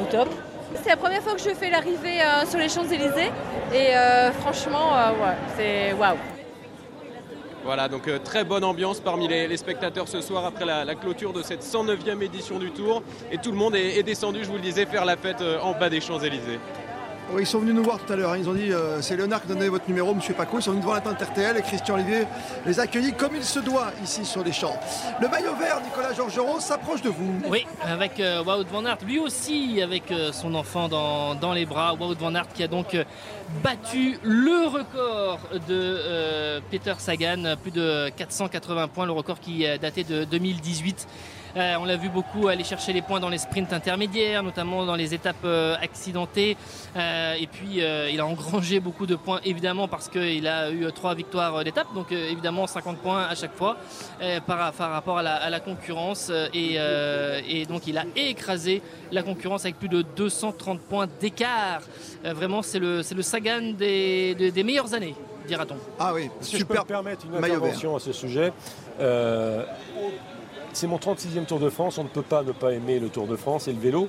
au top. C'est la première fois que je fais l'arrivée sur les Champs-Élysées et franchement, c'est waouh. Voilà, donc euh, très bonne ambiance parmi les, spectateurs ce soir après la, la clôture de cette 109e édition du Tour. Et tout le monde est, est descendu, je vous le disais, faire la fête euh, en bas des Champs-Élysées. Oui, ils sont venus nous voir tout à l'heure. hein. Ils ont dit euh, c'est Léonard qui donnait votre numéro, monsieur Paco. Ils sont venus devant la tente RTL et Christian Olivier les a accueillis comme il se doit ici sur les champs. Le maillot vert, Nicolas Georgerot, s'approche de vous. Oui, avec euh, Wout van Aert, lui aussi avec euh, son enfant dans, dans les bras. Wout van Aert qui a donc battu le record de Peter Sagan, plus de 480 points, le record qui datait de 2018. Euh, on l'a vu beaucoup aller chercher les points dans les sprints intermédiaires, notamment dans les étapes euh, accidentées. Euh, et puis euh, il a engrangé beaucoup de points évidemment parce qu'il a eu trois victoires d'étape, donc euh, évidemment 50 points à chaque fois euh, par, par rapport à la, à la concurrence. Et, euh, et donc il a écrasé la concurrence avec plus de 230 points d'écart. Euh, vraiment c'est le, c'est le Sagan des, des- des meilleures années, dira-t-on. Ah oui, Si je peux me permettre une intervention à ce sujet, euh, c'est mon 36e Tour de France. On ne peut pas ne pas aimer le Tour de France et le vélo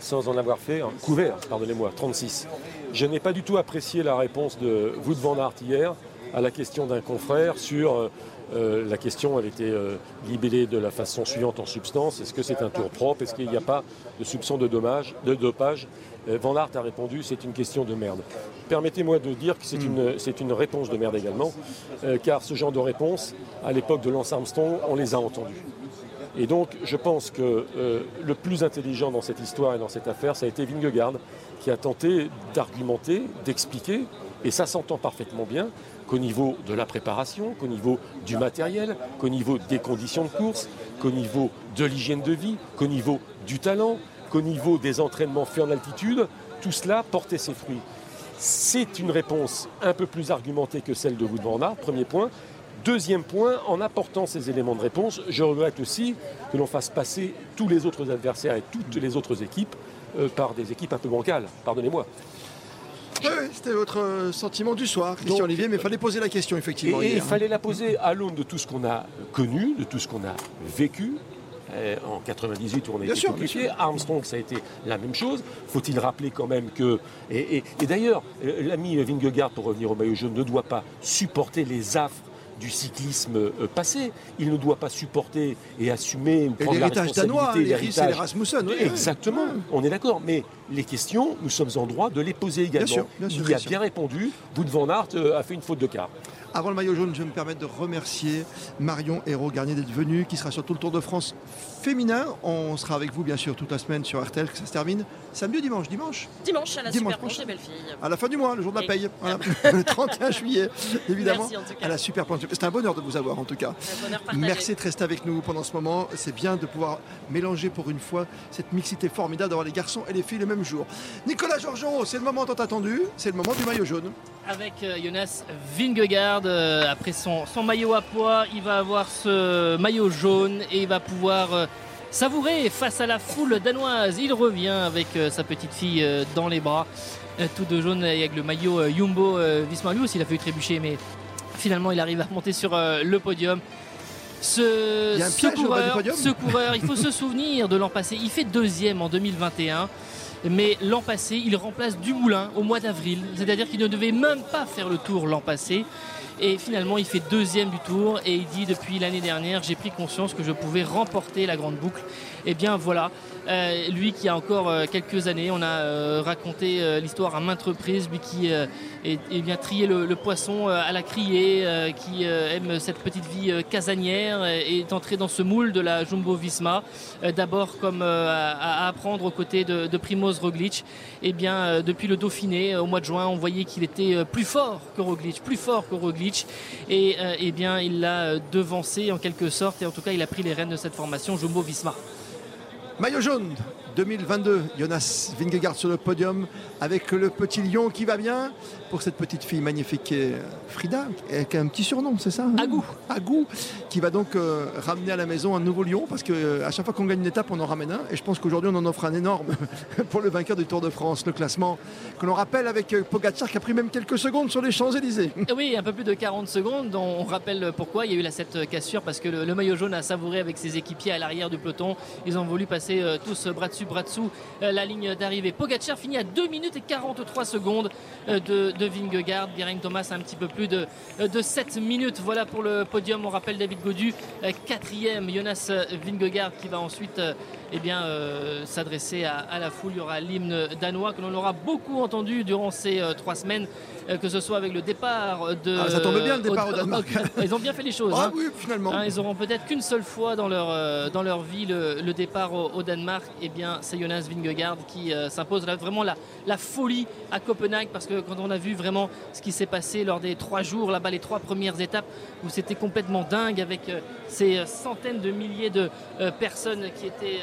sans en avoir fait un couvert, pardonnez-moi, 36. Je n'ai pas du tout apprécié la réponse de Wout van Aert hier à la question d'un confrère sur euh, euh, la question avait été euh, libellée de la façon suivante en substance. Est-ce que c'est un tour propre? Est-ce qu'il n'y a pas de soupçon de, dommage, de dopage? Euh, Van Aert a répondu c'est une question de merde. Permettez-moi de dire que c'est une, c'est une réponse de merde également, car ce genre de réponse, à l'époque de Lance Armstrong, on les a entendues. Et donc, je pense que le plus intelligent dans cette histoire et dans cette affaire, ça a été Vingegaard, qui a tenté d'argumenter, d'expliquer, et ça s'entend parfaitement bien, qu'au niveau de la préparation, qu'au niveau du matériel, qu'au niveau des conditions de course, qu'au niveau de l'hygiène de vie, qu'au niveau du talent, qu'au niveau des entraînements faits en altitude, tout cela portait ses fruits. C'est une réponse un peu plus argumentée que celle de Wood van Aert, premier point. Deuxième point, en apportant ces éléments de réponse, je regrette aussi que l'on fasse passer tous les autres adversaires et toutes les autres équipes euh, par des équipes un peu bancales, pardonnez-moi. Oui, c'était votre euh, sentiment du soir, Christian Olivier, mais il fallait poser la question, effectivement. Et il hier. fallait la poser à l'aune de tout ce qu'on a connu, de tout ce qu'on a vécu. Euh, en 98 où on a Bien été. Armstrong, ça a été la même chose. Faut-il rappeler quand même que... Et, et- et d'ailleurs, l'ami Vingegaard, pour revenir au maillot jaune, ne doit pas supporter les affres du cyclisme euh, passé. Il ne doit pas supporter et assumer ou Et prendre la l'héritage danois, responsabilité, Rasmussen, oui, oui. Exactement, on est d'accord. Mais les questions, nous sommes en droit de les poser également. sûr, bien sûr, Il y a bien répondu. Van Aert euh, a fait une faute de quart. Avant le maillot jaune, je vais me permettre de remercier Marion Hérault Garnier d'être venue, qui sera sur tout le Tour de France féminin. On sera avec vous, bien sûr, toute la semaine sur RTL, que ça se termine samedi ou dimanche? Dimanche Dimanche à la Dimanche Super des Belles-Filles. À la fin du mois, le jour de la paye. Voilà. le 31 juillet, évidemment. Merci, en tout cas. À la super planche. C'est un bonheur de vous avoir, en tout cas. Merci de rester avec nous pendant ce moment. C'est bien de pouvoir mélanger pour une fois cette mixité formidable d'avoir les garçons et les filles le même jour. Nicolas Georgeon, c'est le moment tant attendu. C'est le moment du maillot jaune. Avec euh, Jonas Vingegaard, euh, après son, son maillot à poids, il va avoir ce maillot jaune et il va pouvoir euh, savourer face à la foule danoise. Il revient avec euh, sa petite fille euh, dans les bras, euh, tout de jaune et avec le maillot Jumbo Visma. Lui aussi, il a fait trébucher, mais finalement, il arrive à remonter sur le. Ce, ce coureur, podium ce coureur, il faut se souvenir de l'an passé. Il fait deuxième en 2021. Mais l'an passé, il remplace Dumoulin au mois d'avril. C'est-à-dire qu'il ne devait même pas faire le tour l'an passé. Et finalement, il fait deuxième du tour. Et il dit depuis l'année dernière, j'ai pris conscience que je pouvais remporter la grande boucle. Et bien voilà, Euh, lui qui a encore euh, quelques années, on a euh, raconté l'histoire à maintes reprises, lui qui est, trié le, poisson à la criée, qui aime cette petite vie casanière, et est entré dans ce moule de la Jumbo Visma, d'abord comme à, apprendre aux côtés de, Primoz Roglic. Euh, depuis le Dauphiné, au mois de juin, on voyait qu'il était plus fort que Roglic, plus fort que Roglic, et eh bien il l'a devancé en quelque sorte, et en tout cas il a pris les rênes de cette formation Jumbo Visma. Maillot jaune 2022, Jonas Vingegaard sur le podium avec le petit lion qui va bien pour cette petite fille magnifique qui est Frida, avec un petit surnom, c'est ça Agou. Agou, qui va donc euh, ramener à la maison un nouveau lion parce que euh, à chaque fois qu'on gagne une étape, on en ramène un. Et je pense qu'aujourd'hui, on en offre un énorme pour le vainqueur du Tour de France, le classement que l'on rappelle avec euh, Pogacar qui a pris même quelques secondes sur les Champs-Élysées. Oui, un peu plus de 40 secondes. On rappelle pourquoi. Il y a eu la cette cassure parce que le, le maillot jaune a savouré avec ses équipiers à l'arrière du peloton. Ils ont voulu passer euh, tous bras dessus, bras dessous la ligne d'arrivée. Pogacar finit à 2 minutes et 43 secondes de, de Vingegaard. Thomas un petit peu plus de, de 7 minutes. Voilà pour le podium. On rappelle David Godu, euh, quatrième. Jonas Vingegaard qui va ensuite euh, eh bien, euh, s'adresser à, à la foule. Il y aura l'hymne danois que l'on aura beaucoup entendu durant ces euh, trois semaines, euh, que ce soit avec le départ de. Ah, ça tombe bien, le départ au Danemark. Ils ont bien fait les choses. Ah hein. oui, finalement. Hein, ils auront peut-être qu'une seule fois dans leur, dans leur vie le, le départ au, au Danemark. Et bien, c'est Jonas Vingegaard qui s'impose. Là, vraiment la, la folie à Copenhague parce que quand on a vu vraiment ce qui s'est passé lors des trois jours là-bas, les trois premières étapes où c'était complètement dingue avec ces centaines de milliers de personnes qui étaient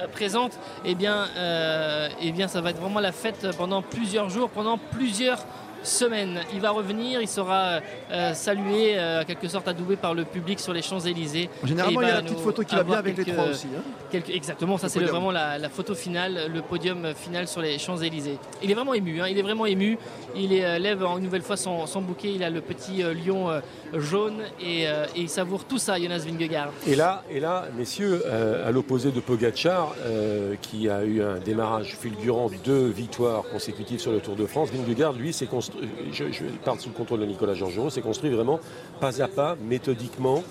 euh, présentes, et bien, euh, eh bien, ça va être vraiment la fête pendant plusieurs jours, pendant plusieurs semaine. Il va revenir, il sera euh, salué, euh, en quelque sorte adoubé par le public sur les Champs-Élysées. Généralement, il y a la petite photo qui va bien avec les trois aussi, hein. quelques- exactement, ça c'est vraiment la, la photo finale, le podium final sur les Champs-Élysées. Il est vraiment ému, hein, il est vraiment ému. Il est, euh, lève une nouvelle fois son, son bouquet, il a le petit euh, lion euh, jaune et, euh, et il savoure tout ça, Jonas Vingegaard. Et là, et là messieurs, euh, à l'opposé de Pogacar, euh, qui a eu un démarrage fulgurant, deux victoires consécutives sur le Tour de France, Vingegaard, lui, s'est construit je, parle sous le contrôle de Nicolas Georgerot, c'est construit vraiment pas à pas, méthodiquement,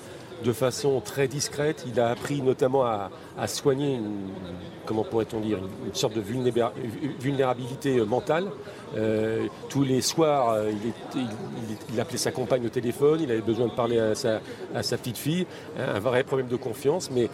de façon très discrète. Il a appris notamment à, soigner, une, comment pourrait-on dire, une, sorte de vulnérabilité mentale. Euh, tous les soirs, euh, il, appelait sa compagne au téléphone, il avait besoin de parler à sa, petite fille, un vrai problème de confiance. Mais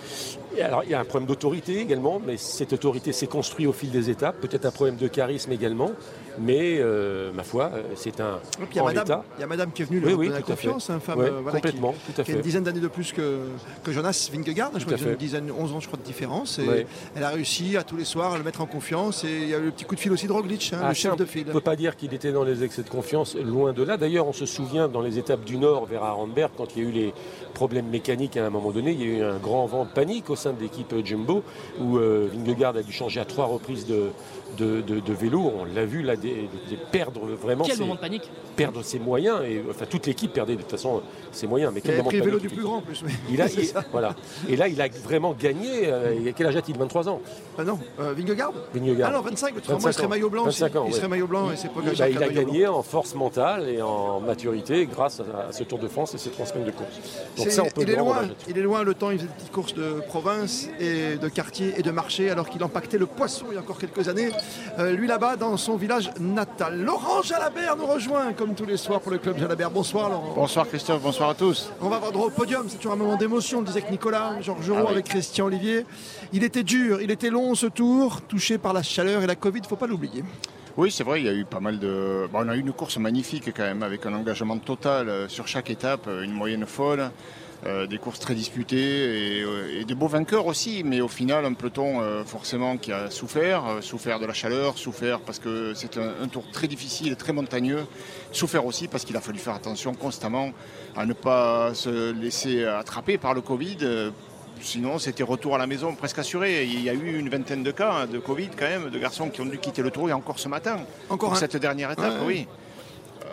alors, il y a un problème d'autorité également, mais cette autorité s'est construite au fil des étapes, peut-être un problème de charisme également. Mais euh, ma foi, euh, c'est un. Il y, a madame, il y a Madame qui est venue lui donner la confiance, une femme euh, complètement, qui, tout à fait. a une dizaine d'années de plus que, que Jonas Vingegaard. Je crois qu'il a une dizaine, 11 ans, je crois, de différence. Et Elle a réussi à tous les soirs à le mettre en confiance. Et il y a eu le petit coup de fil aussi de Roglic, hein, ah, le chef de file. On ne peut pas dire qu'il était dans les excès de confiance, loin de là. D'ailleurs, on se souvient dans les étapes du Nord vers Arenberg, quand il y a eu les problèmes mécaniques à un moment donné, il y a eu un grand vent de panique au sein de l'équipe Jumbo, où Vingegaard a dû changer à trois reprises de, de, vélo. On l'a vu là, des, perdre vraiment. Quel moment de panique Perdre ses moyens. Et, enfin, toute l'équipe perdait de toute façon ses moyens. Mais quel moment pris le vélo du plus grand en plus. Il a, voilà. Et là, il a vraiment gagné. Euh, quel âge a-t-il 23 ans ah Non, euh, Vingegaard Vingegaard. Ah non, 25. 25 il serait maillot blanc. 25 ans, il serait maillot blanc et c'est pas Il, bah, il a gagné en force mentale et en maturité grâce à, ce Tour de France et ces trois semaines de course. Donc ça, on peut il, est loin, il est loin le temps, il faisait des petites courses de province et de quartier et de marché alors qu'il empaquetait le poisson il y a encore quelques années. Euh, lui là-bas, dans son village natal. Laurent Jalabert nous rejoint comme tous les soirs pour le club Jalabert. Bonsoir Laurent. Bonsoir Christophe, bonsoir à tous. On va voir droit au podium, c'est toujours un moment d'émotion, disait que Nicolas, Georges ah avec Christian Olivier. Il était dur, il était long ce tour, touché par la chaleur et la Covid, il ne faut pas l'oublier. Oui, c'est vrai, il y a eu pas mal de. on a eu une course magnifique quand même, avec un engagement total euh, sur chaque étape, une moyenne folle. Euh, des courses très disputées euh, et, de beaux vainqueurs aussi, mais au final un peloton euh, forcément qui a souffert, souffert de la chaleur, souffert parce que c'est un, tour très difficile et très montagneux, souffert aussi parce qu'il a fallu faire attention constamment à ne pas se laisser attraper par le Covid. Sinon, c'était retour à la maison presque assuré. Il y a eu une vingtaine de cas hein, de Covid quand même, de garçons qui ont dû quitter le tour et encore ce matin. Encore pour cette dernière étape, oui.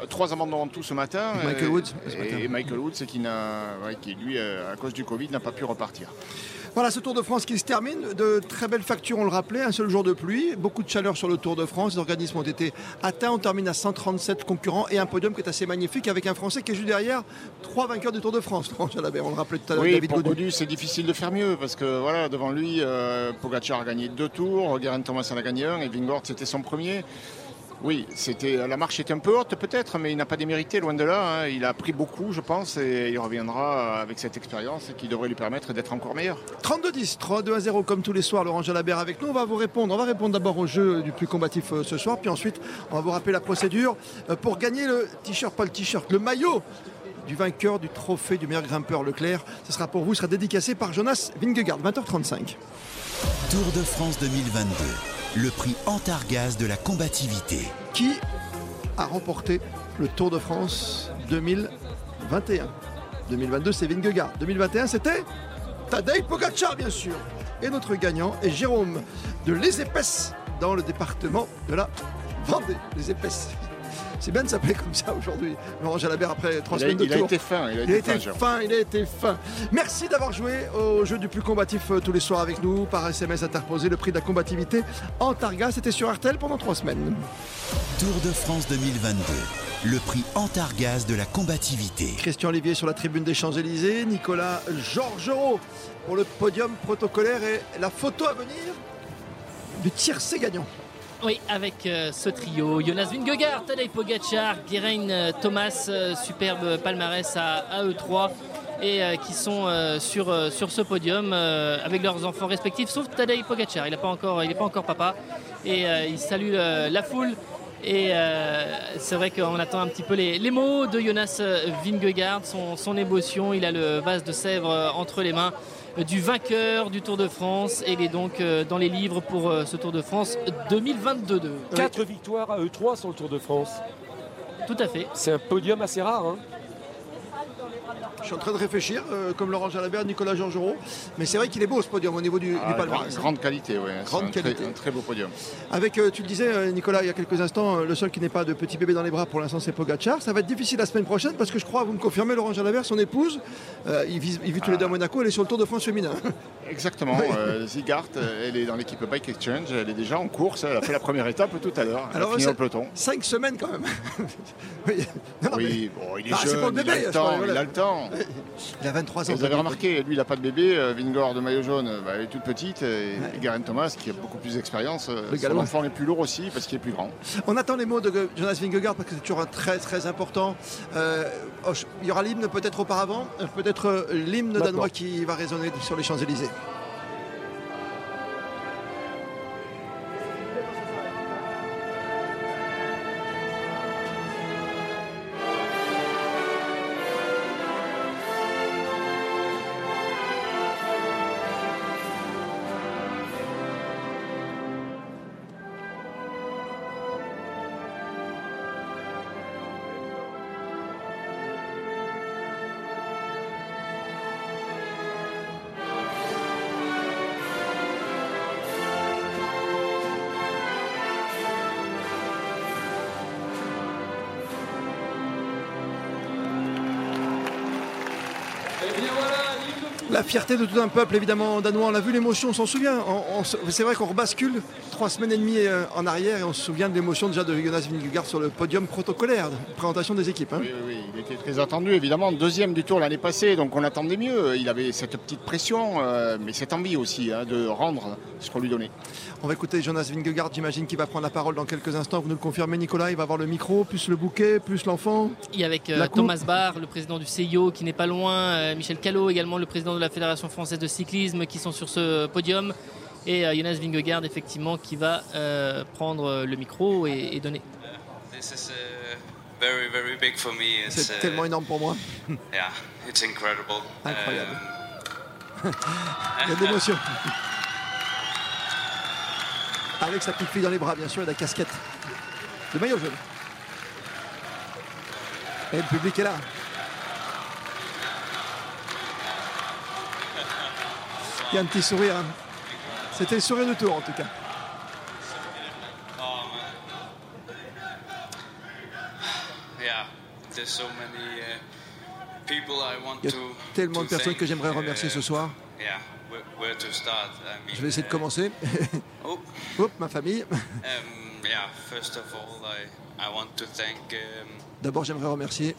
Trois amendements en tout ce matin. Michael Woods. Et, Michael Woods qui, qui, lui, euh, à cause du Covid, n'a pas pu repartir. Voilà ce Tour de France qui se termine. De très belles factures, on le rappelait, un seul jour de pluie, beaucoup de chaleur sur le Tour de France. Les organismes ont été atteints. On termine à 137 concurrents et un podium qui est assez magnifique avec un Français qui est juste derrière trois vainqueurs du Tour de France. on le rappelait tout à l'heure. Oui, David pour c'est difficile de faire mieux parce que voilà, devant lui, euh, Pogacar a gagné deux tours, Guerin Thomas en a gagné un et Vingord c'était son premier. Oui, c'était la marche était un peu haute peut-être, mais il n'a pas démérité, loin de là. Hein. Il a appris beaucoup, je pense, et il reviendra avec cette expérience qui devrait lui permettre d'être encore meilleur. 32-10, 3-2 à 0 comme tous les soirs, Laurent Jalabert avec nous. On va vous répondre. On va répondre d'abord au jeu du plus combatif euh, ce soir, puis ensuite on va vous rappeler la procédure euh, pour gagner le t-shirt, pas le t-shirt, le maillot du vainqueur du trophée du meilleur grimpeur Leclerc. Ce sera pour vous, sera dédicacé par Jonas Vingegaard, 20h35. Tour de France 2022 le prix Antargaz de la combativité. Qui a remporté le Tour de France 2021 2022, c'est Vingegaard. 2021, c'était Tadej Pogacar, bien sûr. Et notre gagnant est Jérôme de Les Épaisses, dans le département de la Vendée. Les Épaisses. C'est bien de s'appeler comme ça aujourd'hui. Laurent Jalabert, après trois semaines de il tour. A été fin, il a été, fin, Il a été fin. Merci d'avoir joué au jeu du plus combatif euh, tous les soirs avec nous par SMS interposé. Le prix de la combativité en Targa, c'était sur Artel pendant trois semaines. Tour de France 2022 le prix Antargaz de la combativité. Christian Olivier sur la tribune des Champs-Élysées, Nicolas Georgerot pour le podium protocolaire et la photo à venir du tiercé gagnant. Oui, avec euh, ce trio, Jonas Vingegaard, Tadej Pogacar, Geraint euh, Thomas, euh, superbe palmarès à, eux trois et qui sont sur, sur ce podium avec leurs enfants respectifs, sauf Tadej Pogacar. Il n'est pas, encore, papa et il salue la foule. Et c'est vrai qu'on attend un petit peu les, mots de Jonas Vingegaard, son, son émotion. Il a le vase de Sèvres entre les mains du vainqueur du Tour de France et il est donc euh, dans les livres pour euh, ce Tour de France 2022. Quatre victoires à E3 sur le Tour de France. Tout à fait. C'est un podium assez rare. Hein. Je suis en train de réfléchir, euh, comme Laurent Jalabert, Nicolas Georgerot. Mais c'est vrai qu'il est beau ce podium au niveau du, Ah, du palmarès. grande, qualité, oui. Grande un très- qualité. un très beau podium. Avec, euh, tu le disais, euh, Nicolas, il y a quelques instants, le seul qui n'est pas de petit bébé dans les bras pour l'instant, c'est Pogacar. Ça va être difficile la semaine prochaine parce que je crois, vous me confirmez, Laurent Jalabert, son épouse, euh, ils vivent tous les deux à Monaco, elle est sur le Tour de France féminin. Exactement. Oui. Zigart, elle est dans l'équipe Bike Exchange. Elle est déjà en course. Elle a fait la première étape tout à l'heure. Elle Alors, a fini c'est- au peloton. Cinq semaines quand même. oui, Non, non, oui, mais- bon, il est Ah, jeune, pour le bébé, il a le temps. Il a le temps. Il a 23 ans. Vous avez remarqué, lui, il n'a pas de bébé. euh, Vingor de maillot jaune, euh, bah, elle est toute petite. Et, Ouais. et Garen Thomas, qui a beaucoup plus d'expérience, euh, son enfant est plus lourd aussi parce qu'il est plus grand. On attend les mots de Jonas Vingegaard parce que c'est toujours un très très important. Euh, oh, il y aura l'hymne peut-être auparavant, peut-être l'hymne danois qui va résonner sur les Champs-Élysées. Fierté de tout un peuple, évidemment, danois. On l'a vu, l'émotion, on s'en souvient. On- on se- c'est vrai qu'on rebascule trois semaines et demie euh, en arrière et on se souvient de l'émotion déjà de Jonas Vingegaard sur le podium protocolaire, de présentation des équipes. hein. Oui, oui, oui, il était très attendu, évidemment. Deuxième du tour l'année passée, donc on attendait mieux. Il avait cette petite pression, euh, mais cette envie aussi hein, de rendre ce qu'on lui donnait. On va écouter Jonas Vingegaard, j'imagine, qui va prendre la parole dans quelques instants. Vous nous le confirmez, Nicolas, il va avoir le micro, plus le bouquet, plus l'enfant. Et avec euh. Thomas Barr, le président du CIO qui n'est pas loin, euh, Michel Callot également, le président de la Fédération française de cyclisme qui sont sur ce podium. Et euh, Jonas Vingegaard effectivement qui va euh, prendre le micro et, et donner. This is uh, very, very big for me. It's, C'est uh, tellement énorme pour moi. Yeah, it's incredible. Incroyable. Um, Il y a de l'émotion. Avec sa petite fille dans les bras, bien sûr, et la casquette de maillot jaune. Et le public est là. Il y a un petit sourire. hein. C'était le sourire du tour, en tout cas. oh uh, Il y a tellement de personnes que j'aimerais remercier uh, ce soir. Je vais essayer de commencer. Oh. Hop, ma famille. Um, um, D'abord, j'aimerais remercier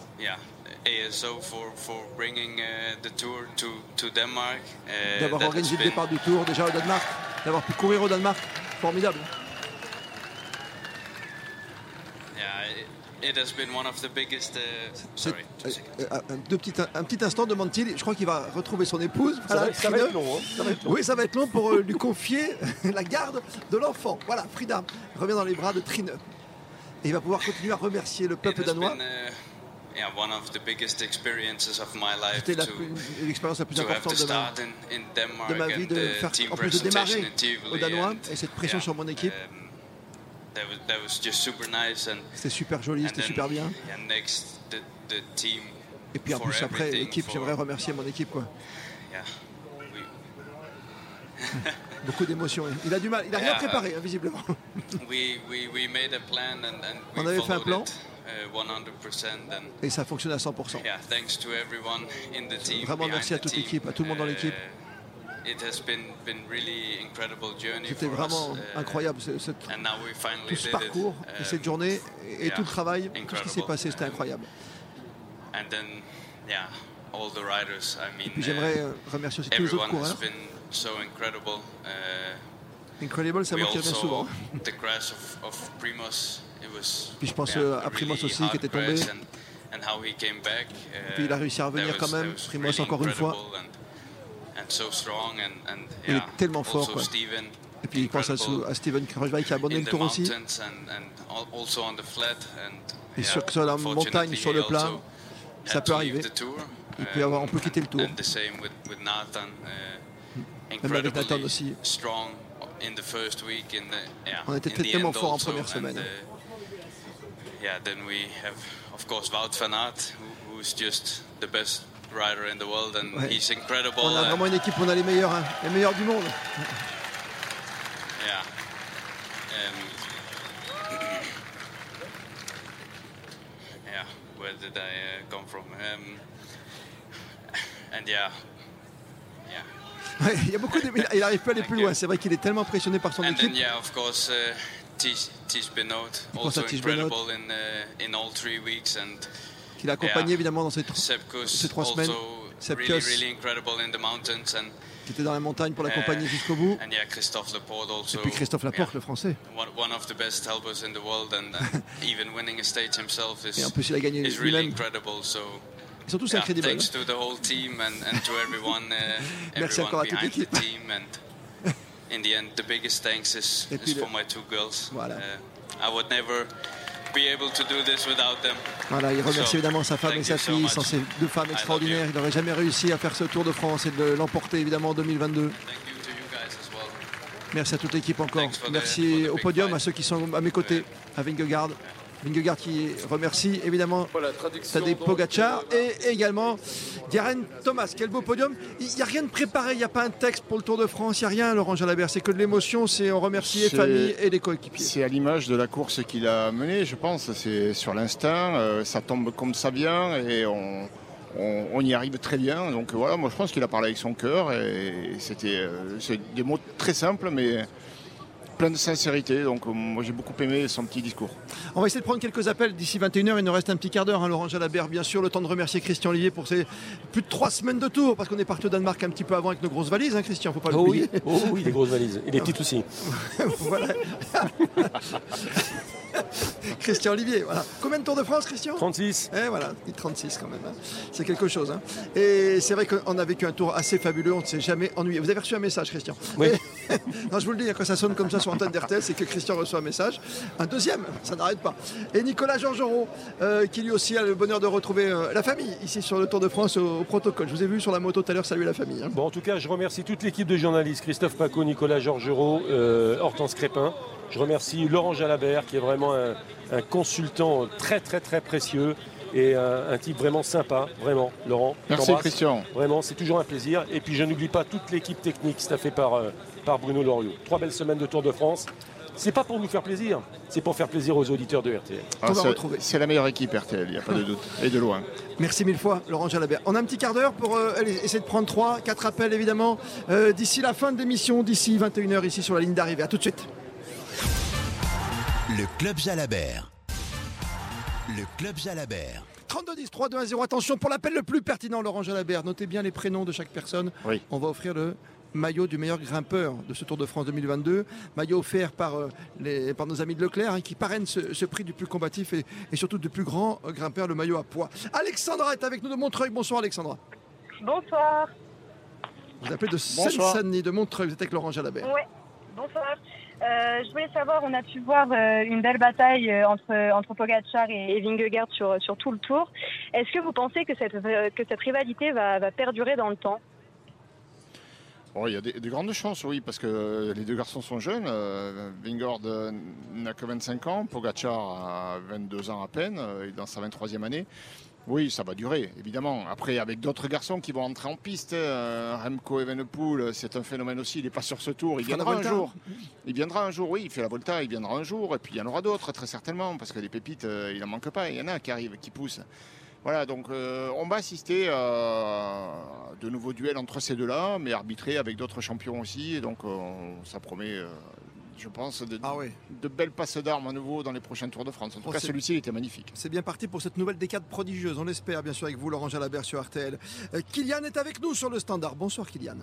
ASO for, for bringing uh, the tour to, to Denmark. Uh, d'avoir organisé le départ du tour déjà au Danemark, d'avoir pu courir au Danemark. Formidable. Yeah, it, it has been one of the biggest. Uh, C'est- sorry, two seconds. un, deux petits- un petit instant, demande-t-il. Je crois qu'il va retrouver son épouse. Ça va- ça va Frida. être long, hein. Ça va être long. Oui, ça va être long pour euh, lui confier la garde de l'enfant. Voilà, Frida revient dans les bras de Trine. Et il va pouvoir continuer à remercier le peuple danois. been C'était l'expérience la plus importante de ma, de vie, de faire, en plus de démarrer au Danois et cette pression sur mon équipe. um, that was that was just super nice and C'était super joli, c'était super bien. Et puis en plus après, l'équipe, j'aimerais remercier mon équipe. Quoi. Beaucoup d'émotions. Il a du mal, il a rien préparé, hein, visiblement. On avait fait un plan. Uh, 100% and Et ça fonctionne à 100%. yeah, thanks to everyone in the team. Vraiment merci à toute l'équipe, à tout le monde dans l'équipe. Uh, it has been been really incredible journey C'était vraiment uh, incroyable ce, tout ce parcours et cette journée et, tout le travail, tout ce qui s'est passé, c'était incroyable. And then, yeah, all the riders. I mean, Et puis j'aimerais uh, euh, remercier aussi tous les autres coureurs. been so incredible. We mot qui revient souvent. Primos, Puis je pense, euh, à Primoz really aussi, qui était tombé. back. uh, Et puis il a réussi à revenir quand même, really encore une fois. Il est tellement fort, quoi. Steven, Et puis il pense à, Steven Krajvaj qui a abandonné le tour aussi. mountains and, and al- also on the flat and Et sur, sur la montagne, sur le plat, ça peut arriver. Il peut avoir, on peut quitter le tour. Uh, Même avec Nathan aussi. On était tellement fort en première semaine. Yeah, then we have, of course, Wout van Aert, who, who's just the best rider in the world, and Ouais. he's incredible. On a vraiment une équipe, on a les meilleurs, hein, les meilleurs du monde. Yeah. Um, yeah. Where did I uh, come from? Um, and yeah. Yeah. Ouais, il y a beaucoup de... Il n'arrive pas à aller plus loin. C'est vrai qu'il est tellement impressionné par son And équipe. then yeah, of course, uh, Ties Benoit, also Ties incredible in uh, in all three weeks, and qu'il a accompagné yeah, évidemment dans ces, tr- Sepkus ces trois semaines. Sepkus, really really incredible in the mountains, and qui était dans la montagne pour l'accompagner uh, jusqu'au bout. And yeah, Christophe Laporte also. Et puis Christophe Laporte, le français. One, of the best helpers in the world, and, and even winning a stage himself is, Et en plus, il a gagné is really lui-même. incredible. So, Ils sont tous yeah, incroyables. Thanks to the whole team and, and to everyone, uh, Merci everyone encore à toute l'équipe. Team. And in the end, the biggest thanks is, Et puis is le- for my two girls. Voilà. Uh, I would never be able to do this without them. Voilà, il remercie So, évidemment sa femme et sa so fille. Sans ces deux femmes extraordinaires, il n'aurait jamais réussi à faire ce Tour de France et de l'emporter évidemment en 2022. Thank you to you guys as well. Merci à toute l'équipe encore. Merci the au podium, fight. à ceux qui sont à mes côtés, à Vingegaard. Vingegaard qui remercie évidemment Tadej Pogacar et également Diaren Thomas. Quel beau podium. Il n'y a rien de préparé, il n'y a pas un texte pour le Tour de France, il n'y a rien Laurent Jalabert. C'est que de l'émotion, c'est on remercie les familles et les coéquipiers. C'est à l'image de la course qu'il a menée, je pense. C'est sur l'instinct, euh, ça tombe comme ça vient et on, on- on y arrive très bien. Donc voilà, moi je pense qu'il a parlé avec son cœur et c'était euh, c'est des mots très simples mais plein de sincérité. Donc euh, moi j'ai beaucoup aimé son petit discours. On va essayer de prendre quelques appels d'ici 21h. Il nous reste un petit quart d'heure, hein, Laurent Jalabert, bien sûr. Le temps de remercier Christian Olivier pour ses plus de trois semaines de tour, parce qu'on est parti au Danemark un petit peu avant avec nos grosses valises, hein, Christian, faut pas Oh oui, l'oublier. oh oui, des grosses valises. Et des petites aussi. voilà. Christian Olivier, voilà. Combien de Tours de France, Christian? 36. Eh voilà, il 36 quand même. hein. C'est quelque chose. hein. Et c'est vrai qu'on a vécu un tour assez fabuleux, on ne s'est jamais ennuyé. Vous avez reçu un message, Christian? Oui. Et- non, je vous le dis, quand ça sonne comme ça sur antenne d'RTL, c'est que Christian reçoit un message. Un deuxième, ça n'arrête pas. Et Nicolas Georgerot, euh, qui lui aussi a le bonheur de retrouver euh, la famille ici sur le Tour de France au, au protocole. Je vous ai vu sur la moto tout à l'heure, saluer la famille. hein. Bon, en tout cas, je remercie toute l'équipe de journalistes, Christophe Paco, Nicolas Georgerot, euh, Hortense Crépin. Je remercie Laurent Jalabert, qui est vraiment un, un consultant très, très, très précieux et un, un type vraiment sympa, vraiment, Laurent. Merci. Christian. Vraiment, c'est toujours un plaisir. Et puis, je n'oublie pas toute l'équipe technique staffée par, euh, par Bruno Loriot. Trois belles semaines de Tour de France. C'est pas pour nous faire plaisir, c'est pour faire plaisir aux auditeurs de RTL. Ah, c'est- c'est la meilleure équipe RTL, il n'y a pas de doute. Et de loin. Merci mille fois, Laurent Jalabert. On a un petit quart d'heure pour euh, allez, essayer de prendre trois, quatre appels évidemment, euh, d'ici la fin de l'émission, d'ici 21h ici sur la ligne d'arrivée. A tout de suite. Le Club Jalabert. Le Club Jalabert. 32 10 3 2 1 0. Attention pour l'appel le plus pertinent, Laurent Jalabert. Notez bien les prénoms de chaque personne. On va offrir le maillot du meilleur grimpeur de ce Tour de France 2022. Maillot offert par, euh, les, par nos amis de Leclerc hein, qui parrainent ce, ce prix du plus combatif et, et surtout du plus grand euh, grimpeur, le maillot à poids. Alexandra est avec nous de Montreuil. Bonsoir Alexandra. Bonsoir. Vous appelez de. Seine-Saint-Denis, de Montreuil. Vous êtes avec Laurent Jalabert. Ouais, bonsoir. Euh, je voulais savoir, on a pu voir euh, une belle bataille euh, entre, entre Pogacar et, et Vingegaard sur, sur tout le tour. Est-ce que vous pensez que cette, euh, que cette rivalité va, va perdurer dans le temps? Bon, il y a des, des grandes chances, oui, parce que les deux garçons sont jeunes. Euh, Vingord euh, n'a que 25 ans, Pogacar a 22 ans à peine, euh, il est dans sa 23e année. Oui, ça va durer, évidemment. Après, avec d'autres garçons qui vont entrer en piste, euh, Remco Evenepoel, c'est un phénomène aussi, il n'est pas sur ce tour, il viendra un jour. Il viendra un jour, oui, il fait la Volta, il viendra un jour, et puis il y en aura d'autres, très certainement, parce que les pépites, euh, il n'en manque pas, il y en a qui arrivent, qui poussent. Voilà, donc euh, on va assister à de nouveaux duels entre ces deux-là, mais arbitrés avec d'autres champions aussi, et donc euh, ça promet, euh, je pense, de, de belles passes d'armes à nouveau dans les prochains Tours de France. En tout Oh, cas, celui-ci il était magnifique. C'est bien parti pour cette nouvelle décade prodigieuse. On l'espère, bien sûr, avec vous, Laurent Jalabert sur RTL. Euh, Kylian est avec nous sur le standard. Bonsoir, Kylian.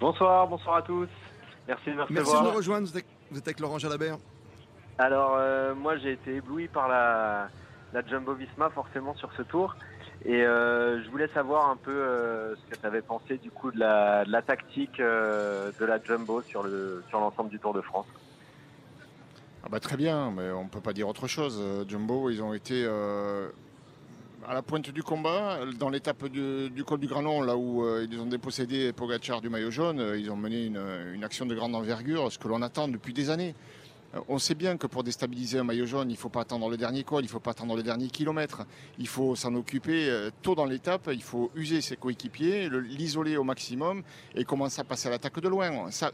Bonsoir, bonsoir à tous. Merci de me Merci de nous rejoindre. Vous êtes, vous êtes avec Laurent Jalabert. Alors, euh, moi, j'ai été ébloui par la, la Jumbo Visma, forcément, sur ce tour. Et euh, je voulais savoir un peu euh, ce que tu avais pensé du coup de la, tactique euh, de la Jumbo sur le sur l'ensemble du Tour de France. Ah bah très bien, mais on ne peut pas dire autre chose. Jumbo, ils ont été à la pointe du combat. Dans l'étape du, du col du Granon, là où ils ont dépossédé Pogacar du maillot jaune, ils ont mené une action de grande envergure, ce que l'on attend depuis des années. Euh, On sait bien que pour déstabiliser un maillot jaune, il ne faut pas attendre le dernier col, il ne faut pas attendre le dernier kilomètre. Il faut s'en occuper euh, tôt dans l'étape, il faut user ses coéquipiers, le- l'isoler au maximum et commencer à passer à l'attaque de loin. Ça,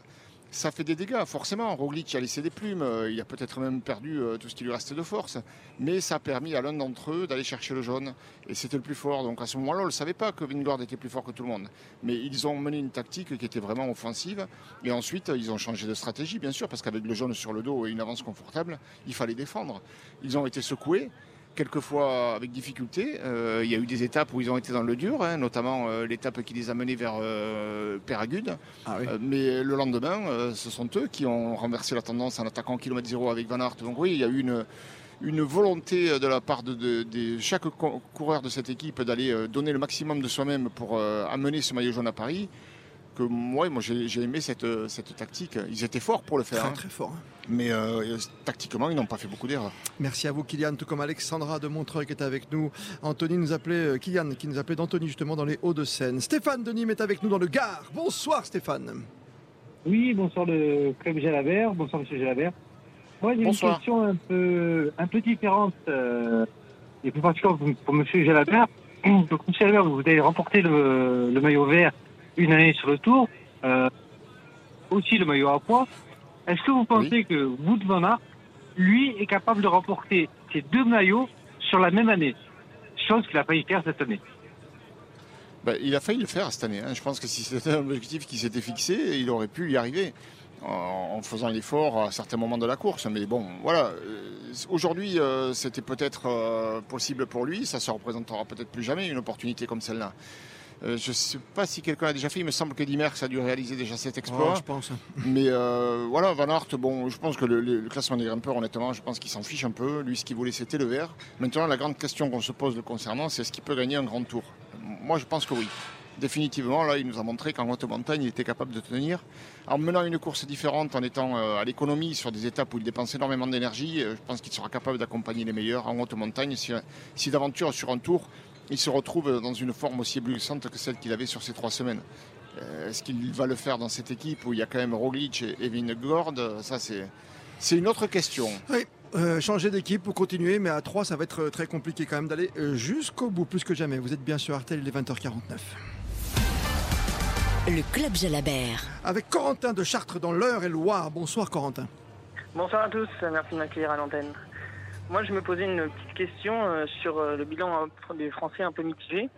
ça fait des dégâts, forcément. Roglic a laissé des plumes, euh, il a peut-être même perdu euh, tout ce qui lui restait de force. Mais ça a permis à l'un d'entre eux d'aller chercher le jaune. Et c'était le plus fort. Donc à ce moment-là, on ne savait pas que Vingegaard était plus fort que tout le monde. Mais ils ont mené une tactique qui était vraiment offensive. Et ensuite, ils ont changé de stratégie, bien sûr, parce qu'avec le jaune sur le dos et une avance confortable, il fallait défendre. Ils ont été secoués quelquefois avec difficulté. Euh, il y a eu des étapes où ils ont été dans le dur, hein, notamment euh, l'étape qui les a menés vers euh, Péragude. Euh, mais le lendemain, ce sont eux qui ont renversé la tendance en attaquant kilomètre zéro avec Van Aert. Donc oui, il y a eu une, une volonté de la part de, de- de chaque co- coureur de cette équipe d'aller donner le maximum de soi-même pour amener ce maillot jaune à Paris. Que moi, moi j'ai aimé cette, euh, cette tactique. Ils étaient forts pour le faire. Très, hein. très fort, hein. Mais euh, tactiquement, ils n'ont pas fait beaucoup d'erreurs. Merci à vous Kylian, tout comme Alexandra de Montreuil qui est avec nous. Anthony nous appelait, euh, Kylian qui nous appelait d'Anthony justement dans les Hauts-de-Seine. Stéphane de Nîmes est avec nous dans le Gard. Bonsoir Stéphane. Oui, bonsoir le club Jalabert. Bonsoir Monsieur Jalabert. Moi, j'ai une question un peu, un peu différente euh, et plus particulièrement pour, pour Monsieur Jalabert. Donc, Monsieur Jalabert, vous avez remporté le, le maillot vert une année sur le Tour, euh, aussi le maillot à poids. Est-ce que vous pensez que van Aert, lui, est capable de remporter ces deux maillots sur la même année? Chose qu'il a failli faire cette année. Ben, il a failli le faire cette année. hein. Je pense que si c'était un objectif qui s'était fixé, il aurait pu y arriver en, faisant l'effort à certains moments de la course. Mais bon, voilà. euh, Aujourd'hui, euh, c'était peut-être euh, possible pour lui. Ça se représentera peut-être plus jamais une opportunité comme celle-là. Euh, je ne sais pas si quelqu'un l'a déjà fait. Il me semble que Dimerckx a dû réaliser déjà cet exploit. Oh, je pense. Mais euh, voilà, Van Aert, bon, je pense que le, le- le classement des grimpeurs, honnêtement, je pense qu'il s'en fiche un peu. Lui, ce qu'il voulait, c'était le vert. Maintenant, la grande question qu'on se pose le concernant, c'est est-ce qu'il peut gagner un grand tour? Moi, je pense que oui. Définitivement, là, il nous a montré qu'en haute montagne, il était capable de tenir. En menant une course différente, en étant euh, à l'économie sur des étapes où il dépense énormément d'énergie, je pense qu'il sera capable d'accompagner les meilleurs en haute montagne. Si, si d'aventure, sur un tour, il se retrouve dans une forme aussi éblouissante que celle qu'il avait sur ces trois semaines. Euh, Est-ce qu'il va le faire dans cette équipe où il y a quand même Roglic et et Vingegaard Ça, c'est c'est une autre question. Oui, euh, changer d'équipe ou continuer, mais à 3, ça va être très compliqué quand même d'aller euh, jusqu'au bout, plus que jamais. Vous êtes bien sur Artel, il est 20h49. Le Club Jalabert. Avec Corentin de Chartres dans l'Eure et Loire. Bonsoir Corentin. Bonsoir à tous, merci de m'accueillir à l'antenne. Moi, je me posais une petite question euh, sur euh, le bilan euh, des Français un peu mitigé.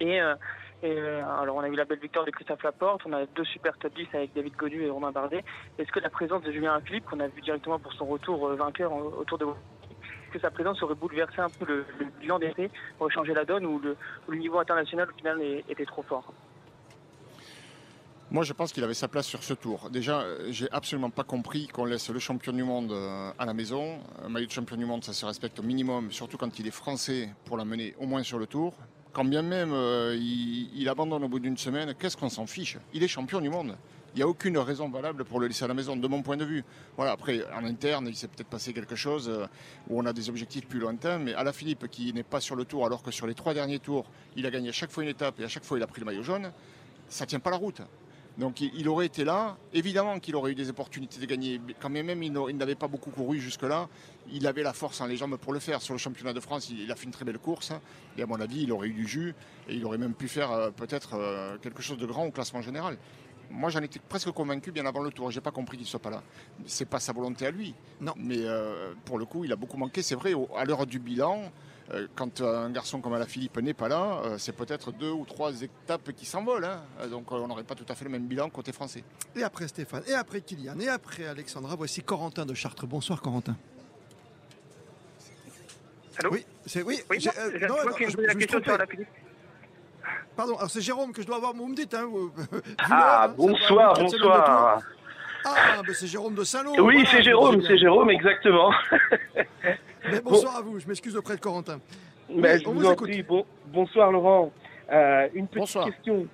Et, euh, et, euh, alors, on a eu la belle victoire de Christophe Laporte, on a deux super top 10 avec David Godu et Romain Bardet. Est-ce que la présence de Julien Philippe, qu'on a vu directement pour son retour euh, vainqueur autour de est-ce que sa présence aurait bouleversé un peu le, le bilan d'été, aurait changé la donne ou le, le niveau international au final était trop fort? Moi, je pense qu'il avait sa place sur ce tour. Déjà, euh, j'ai absolument pas compris qu'on laisse le champion du monde euh, à la maison. Un maillot de champion du monde, ça se respecte au minimum, surtout quand il est français, pour l'amener au moins sur le tour. Quand bien même euh, il, abandonne au bout d'une semaine, qu'est-ce qu'on s'en fiche? Il est champion du monde. Il n'y a aucune raison valable pour le laisser à la maison, de mon point de vue. Voilà, après, en interne, il s'est peut-être passé quelque chose où on a des objectifs plus lointains, mais à la Philippe, qui n'est pas sur le tour, alors que sur les trois derniers tours, il a gagné à chaque fois une étape et à chaque fois il a pris le maillot jaune, ça tient pas la route. Donc il aurait été là, évidemment qu'il aurait eu des opportunités de gagner. Quand même il n'a- il n'avait pas beaucoup couru jusque-là, il avait la force en les jambes pour le faire. Sur le championnat de France, il a fait une très belle course. hein. Et à mon avis, il aurait eu du jus et il aurait même pu faire euh, peut-être euh, quelque chose de grand au classement général. Moi, j'en étais presque convaincu bien avant le tour. J'ai pas compris qu'il soit pas là. C'est pas sa volonté à lui. Non. Mais euh, pour le coup, il a beaucoup manqué. C'est vrai. À l'heure du bilan, quand euh, un garçon comme Alaphilippe n'est pas là, euh, c'est peut-être deux ou trois étapes qui s'envolent. hein. Euh, Donc, euh, on n'aurait pas tout à fait le même bilan côté français. Et après Stéphane, et après Kylian, et après Alexandra, voici Corentin de Chartres. Bonsoir Corentin. Allô Oui, c'est oui. Oui, j'ai- non, euh, je- non, je non, je- je question sur trompé. Alaphilippe. Pardon, alors c'est Jérôme que je dois avoir, vous me dites. Hein, vous- Ah, vous- bonsoir, de bonsoir. tour. Ah, ben c'est Jérôme de Saint-Lô. Oui, voilà, c'est je Jérôme, c'est Jérôme, exactement. Mais bonsoir à vous, je m'excuse auprès de Corentin. Oui, je on vous, vous en écoute. prie. Bon, bonsoir Laurent. Euh, une petite question.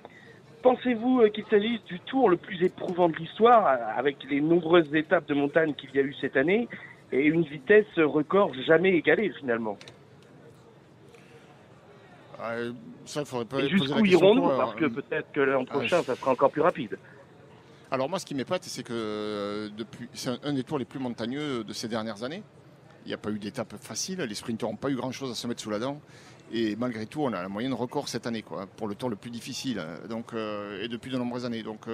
Pensez-vous euh, qu'il s'agisse du tour le plus éprouvant de l'histoire, euh, avec les nombreuses étapes de montagne qu'il y a eu cette année, et une vitesse record jamais égalée finalement? Euh, ça, il faudrait pas Et jusqu'où irons-nous Parce que peut-être que l'an Ah, prochain, ça sera encore plus rapide. Alors moi, ce qui m'épate, c'est que depuis, c'est un des tours les plus montagneux de ces dernières années. Il n'y a pas eu d'étape facile, les sprinteurs n'ont pas eu grand-chose à se mettre sous la dent. Et malgré tout, on a la moyenne record cette année, pour le tour le plus difficile, donc, et depuis de nombreuses années. Donc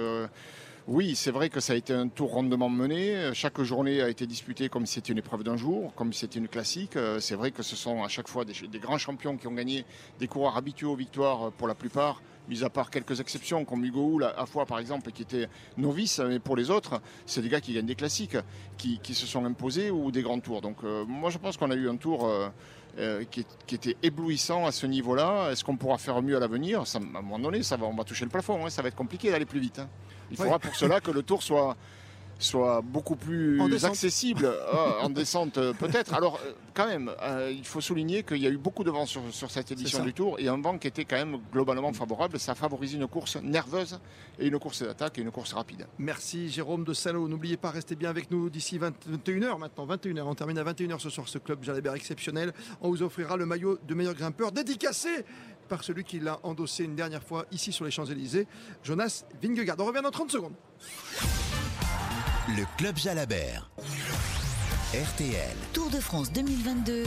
oui, c'est vrai que ça a été un tour rondement mené. Chaque journée a été disputée comme si c'était une épreuve d'un jour, comme si c'était une classique. C'est vrai que ce sont à chaque fois des, grands champions qui ont gagné, des coureurs habitués aux victoires pour la plupart, mis à part quelques exceptions comme Hugo à fois par exemple qui était novice, mais pour les autres, c'est des gars qui gagnent des classiques, qui, se sont imposés ou des grands tours. Donc euh, moi je pense qu'on a eu un tour euh, euh, qui, était éblouissant à ce niveau-là. Est-ce qu'on pourra faire mieux à l'avenir? À un moment donné, ça va, on va toucher le plafond, hein. ça va être compliqué d'aller plus vite. Hein. Il faudra pour cela que le tour soit, soit beaucoup plus accessible euh, en descente euh, peut-être. Alors euh, quand même, il faut souligner qu'il y a eu beaucoup de vent sur, cette édition du Tour et un vent qui était quand même globalement favorable. Ça a favorisé une course nerveuse et une course d'attaque et une course rapide. Merci Jérôme de Salo. N'oubliez pas, restez bien avec nous d'ici 21h maintenant. 21h, on termine à 21h ce soir ce club Jalabert exceptionnel. On vous offrira le maillot de meilleur grimpeur dédicacé par celui qui l'a endossé une dernière fois ici sur les Champs-Élysées, Jonas Vingegaard. On revient dans 30 secondes. Le Club Jalabert. RTL. Tour de France 2022.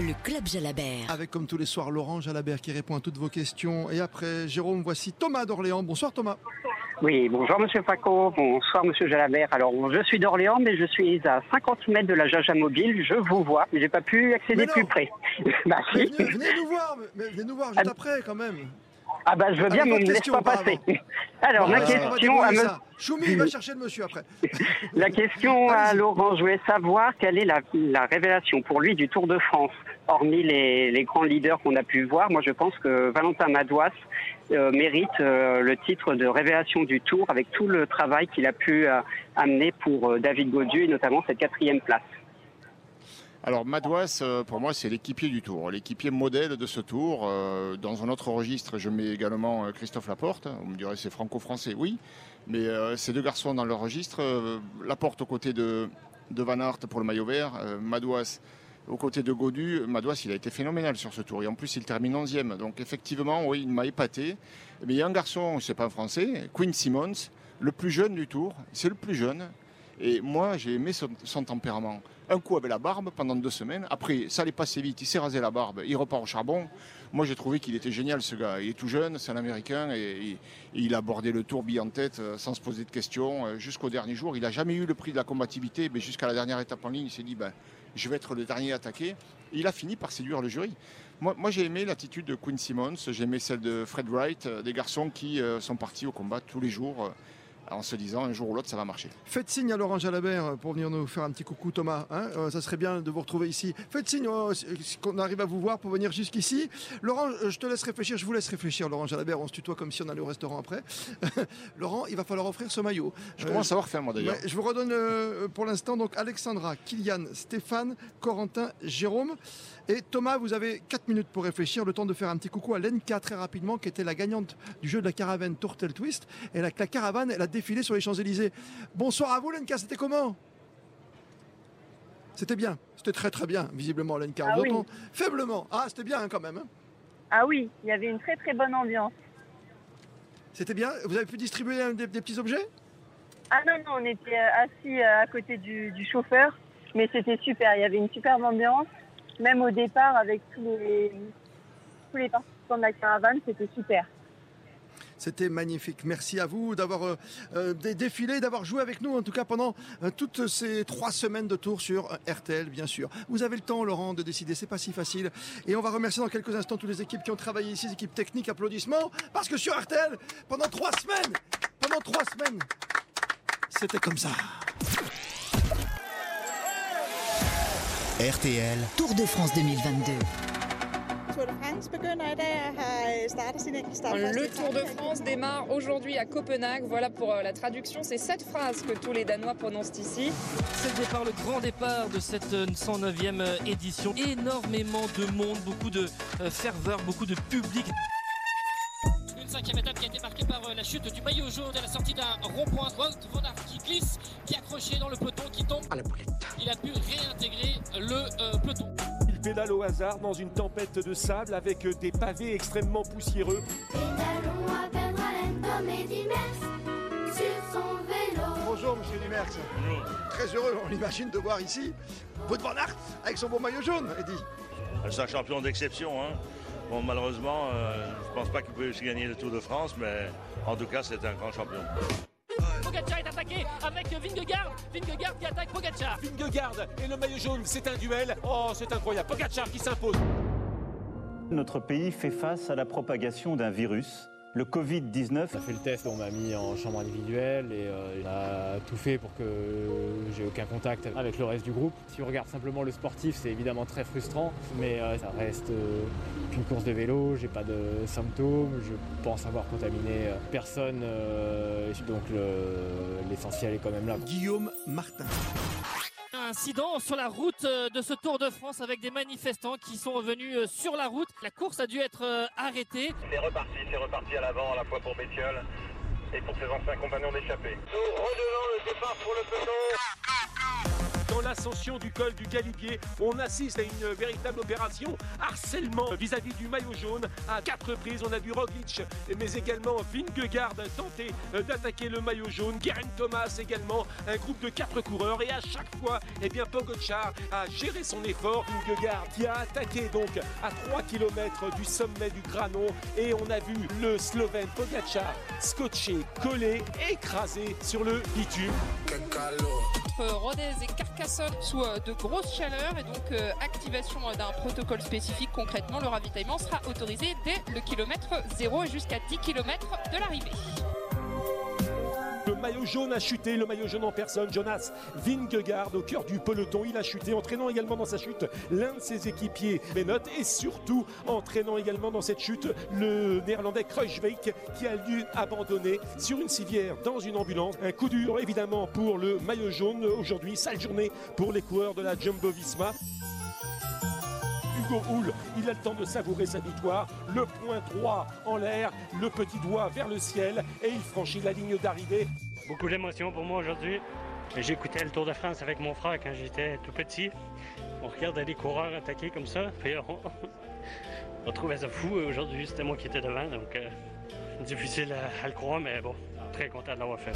Le Club Jalabert. Avec comme tous les soirs Laurent Jalabert qui répond à toutes vos questions. Et après Jérôme, voici Thomas d'Orléans. Bonsoir Thomas. Oui, bonjour Monsieur Paco, bonsoir Monsieur Jalabert. Alors je suis d'Orléans, mais je suis à 50 mètres de la Jaja Mobile. Je vous vois, mais j'ai pas pu accéder plus près. bah, si. venez, nous voir, mais venez nous voir juste ah. après quand même. Ah bah je veux bien, mais ne me laisse pas passer. Alors ma question à me... Choumi, va chercher le monsieur après. la question à Laurent, je voulais savoir quelle est la, révélation pour lui du Tour de France. Hormis les, grands leaders qu'on a pu voir, moi je pense que Valentin Madouas euh, mérite euh, le titre de révélation du Tour avec tout le travail qu'il a pu euh, amener pour David Gaudu et notamment cette quatrième place. Alors Madouas, euh, pour moi, c'est l'équipier du tour, l'équipier modèle de ce tour. Euh, dans un autre registre, je mets également euh, Christophe Laporte. On me dirait c'est franco-français, oui. Mais ces deux garçons dans leur registre, Laporte aux côtés de, Van Aert pour le maillot vert, Madouas aux côtés de Godu. Madouas, il a été phénoménal sur ce tour. Et en plus, il termine 11e. Donc effectivement, oui, il m'a épaté. Mais il y a un garçon, c'est pas un français, Quinn Simmons, le plus jeune du tour. C'est le plus jeune. Et moi, j'ai aimé son, tempérament. Un coup avec la barbe pendant deux semaines. Après, ça allait passer vite. Il s'est rasé la barbe. Il repart au charbon. Moi, j'ai trouvé qu'il était génial, ce gars. Il est tout jeune, c'est un Américain. Et, il a abordé le tour en tête euh, sans se poser de questions euh, jusqu'au dernier jour. Il n'a jamais eu le prix de la combativité. Mais jusqu'à la dernière étape en ligne, il s'est dit ben, je vais être le dernier attaqué. Il a fini par séduire le jury. Moi, moi j'ai aimé l'attitude de Quinn Simmons. J'ai aimé celle de Fred Wright. Euh, des garçons qui sont partis au combat tous les jours en se disant un jour ou l'autre ça va marcher. Faites signe à Laurent Jalabert pour venir nous faire un petit coucou Thomas. Hein. Euh, ça serait bien de vous retrouver ici. Faites signe euh, qu'on arrive à vous voir pour venir jusqu'ici. Laurent, euh, je te laisse réfléchir, je vous laisse réfléchir Laurent Jalabert. On se tutoie comme si on allait au restaurant après. Laurent, il va falloir offrir ce maillot. Je commence à savoir faire moi d'ailleurs. je vous redonne pour l'instant donc Alexandra, Kylian, Stéphane, Corentin, Jérôme. Et Thomas, vous avez 4 minutes pour réfléchir, le temps de faire un petit coucou à Lenka très rapidement, qui était la gagnante du jeu de la caravane Tourtel Twist. Et la, la caravane, elle a défilé sur les Champs-Élysées. Bonsoir à vous, Lenka, c'était comment? C'était bien, c'était très très bien, visiblement, Lenka. Ah oui. faiblement. Ah, c'était bien hein, quand même. Hein. ah oui, il y avait une très très bonne ambiance. C'était bien Vous avez pu distribuer des, petits objets? Ah non, non, on était euh, assis euh, à côté du, du chauffeur, mais c'était super, il y avait une superbe ambiance même au départ, avec tous les, tous les participants de la caravane, c'était super. C'était magnifique. Merci à vous d'avoir euh, euh, défilé, d'avoir joué avec nous, en tout cas pendant euh, toutes ces trois semaines de tour sur RTL, bien sûr. Vous avez le temps, Laurent, de décider. C'est pas si facile. Et on va remercier dans quelques instants toutes les équipes qui ont travaillé ici, les équipes techniques. Applaudissements, parce que sur RTL, pendant trois semaines, pendant trois semaines, c'était comme ça. RTL Tour de France 2022. Le Tour de France démarre aujourd'hui à Copenhague. Voilà pour euh, la traduction. C'est cette phrase que tous les Danois prononcent ici. C'est le départ, le grand départ de cette 109e euh, euh, édition. Énormément de monde, beaucoup de ferveur, beaucoup de public cinquième étape qui a été marquée par la chute du maillot jaune à la sortie d'un rond-point. Wout van qui glisse, qui est accroché dans le peloton, qui tombe. À la Il a pu réintégrer le euh, peloton. Pédale au hasard dans une tempête de sable avec des pavés extrêmement poussiéreux. Pédalons à peine sur bonjour Monsieur Dumerx. Très heureux, on l'imagine, de voir ici Wout van Aert avec son beau maillot jaune, Eddy. C'est un champion d'exception. Hein. Bon, malheureusement, euh, je ne pense pas qu'il peut aussi gagner le Tour de France, mais en tout cas, c'est un grand champion. Pogacar est attaqué avec Vingegaard. Vingegaard qui attaque Pogacar. Vingegaard et le maillot jaune, c'est un duel. Oh, c'est incroyable. Pogacar qui s'impose. Notre pays fait face à la propagation d'un virus le Covid-19. On a fait le test, on m'a mis en chambre individuelle et euh, on a tout fait pour que j'ai aucun contact avec le reste du groupe. Si on regarde simplement le sportif, c'est évidemment très frustrant, mais euh, ça reste euh, qu'une course de vélo, j'ai pas de symptômes, je pense avoir contaminé euh, personne, euh, donc le- l'essentiel est quand même là. Guillaume Martin. Incident sur la route euh, de ce Tour de France avec des manifestants qui sont revenus euh, sur la route. La course a dû être euh, arrêtée. C'est reparti, c'est reparti à l'avant, à la fois pour Bétiol et pour ses anciens compagnons d'échappée. Nous redonnons le départ pour le peloton. Dans l'ascension du col du Galibier, on assiste à une véritable opération harcèlement vis-à-vis du maillot jaune. À quatre reprises, on a vu Roglic, mais également Vingegaard tenter euh, d'attaquer le maillot jaune. Guerin Thomas également, un groupe de quatre coureurs. Et à chaque fois, eh bien, Pogacar a géré son effort. Vingegaard qui a attaqué donc à 3 km du sommet du Granon. Et on a vu le Slovène Pogacar scotché, collé, écrasé sur le bitume. Entre Rodez et Carcassonne sous euh, de grosses chaleurs et donc euh, activation euh, d'un protocole spécifique. Concrètement, le ravitaillement sera autorisé dès le kilomètre 0 et jusqu'à 10 km de l'arrivée. Maillot jaune a chuté, le maillot jaune en personne, Jonas Vingegaard au cœur du peloton, il a chuté, entraînant également dans sa chute l'un de ses équipiers, Bennett, et surtout entraînant également dans cette chute le néerlandais Kruijswijk qui a dû abandonner sur une civière dans une ambulance. Un coup dur évidemment pour le maillot jaune aujourd'hui, sale journée pour les coureurs de la Jumbo-Visma. Hugo Hull, il a le temps de savourer sa victoire, le point droit en l'air, le petit doigt vers le ciel et il franchit la ligne d'arrivée. Beaucoup d'émotions pour moi aujourd'hui. J'écoutais le Tour de France avec mon frère quand j'étais tout petit. On regardait les coureurs attaquer comme ça, on, on trouvait ça fou. Aujourd'hui, c'était moi qui étais devant, donc euh, difficile à, à le croire, mais bon, très content de l'avoir fait.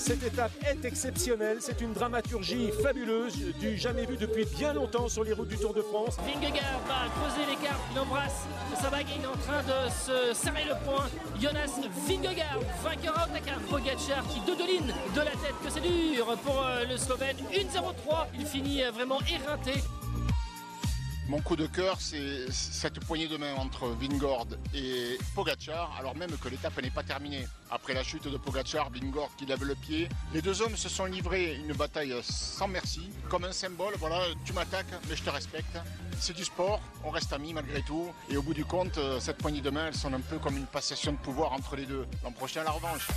Cette étape est exceptionnelle, c'est une dramaturgie fabuleuse, du jamais vu depuis bien longtemps sur les routes du Tour de France. Vingegaard va creuser l'écart, il embrasse Sabag, il est en train de se serrer le poing. Jonas Vingegaard, vainqueur à Otakar. Pogacar qui dodeline de la tête, que c'est dur pour euh, le Slovène. 1-0-3, il finit euh, vraiment éreinté. Mon coup de cœur, c'est cette poignée de main entre Vingord et Pogacar, alors même que l'étape n'est pas terminée. Après la chute de Pogacar, Vingord qui lève le pied, les deux hommes se sont livrés une bataille sans merci, comme un symbole, voilà, tu m'attaques, mais je te respecte. C'est du sport, on reste amis malgré tout, et au bout du compte, euh, cette poignée de main, elle sonne un peu comme une passation de pouvoir entre les deux. L'an prochain, la revanche.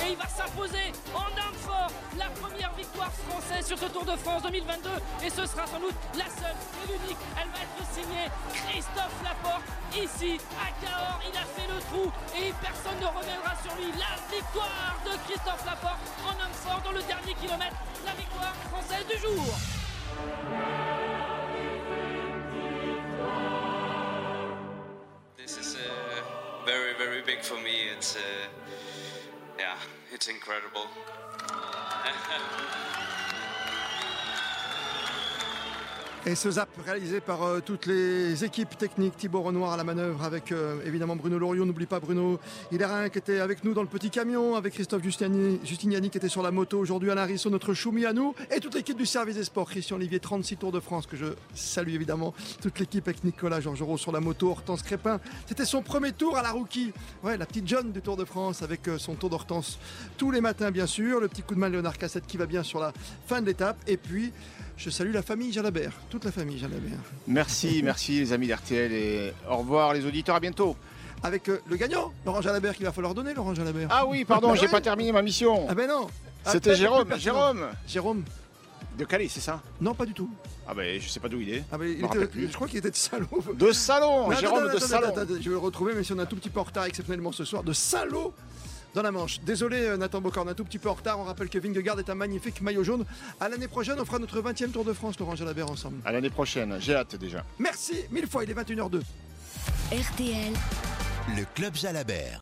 Et il va s'imposer en un fort la première victoire française sur ce Tour de France 2022. Et ce sera sans doute la seule et l'unique. Elle va être signée Christophe Laporte. Ici, à Cahors, il a fait le trou et personne ne reviendra sur lui. La victoire de Christophe Laporte en homme fort dans le dernier kilomètre. La victoire française du jour. This is uh, very, very big for me. It's, uh, yeah, it's incredible. Et ce zap réalisé par euh, toutes les équipes techniques, Thibaut Renoir à la manœuvre avec euh, évidemment Bruno Loriot, n'oublie pas Bruno Hilarin qui était avec nous dans le petit camion, avec Christophe Justiniani, qui était sur la moto aujourd'hui, Alain Risseau, notre choumi à nous, et toute l'équipe du service des sports, Christian Olivier, 36 Tours de France, que je salue évidemment, toute l'équipe avec Nicolas Georgerot sur la moto, Hortense Crépin, c'était son premier tour à la rookie, ouais, la petite jeune du Tour de France avec euh, son tour d'Hortense tous les matins bien sûr, le petit coup de main Léonard Cassette qui va bien sur la fin de l'étape, et puis je salue la famille Jalabert, toute la famille Jalabert. Merci, merci les amis d'RTL et au revoir les auditeurs, à bientôt. Avec euh, le gagnant, Laurent Jalabert, qu'il va falloir donner, Laurent Jalabert. Ah oui, pardon, Bah j'ai ouais. pas terminé ma mission. Ah ben non. C'était Ah, Jérôme. Jérôme. Jérôme. De Calais, c'est ça? Non, pas du tout. Ah ben je sais pas d'où il est. Ah ben, il était- plus. je crois qu'il était de Salaud. De Salon, Non, Jérôme attends, de attends, Salon. attends, attends, je vais le retrouver, mais si on est un tout petit peu en retard exceptionnellement ce soir, de Salaud dans la Manche. Désolé euh, Nathan Bocard, on est un tout petit peu en retard. On rappelle que Vingegaard est un magnifique maillot jaune. À l'année prochaine, on fera notre 20e Tour de France, Laurent Jalabert, ensemble. À l'année prochaine, j'ai hâte déjà. Merci mille fois, il est 21h02. RTL. Le Club Jalabert.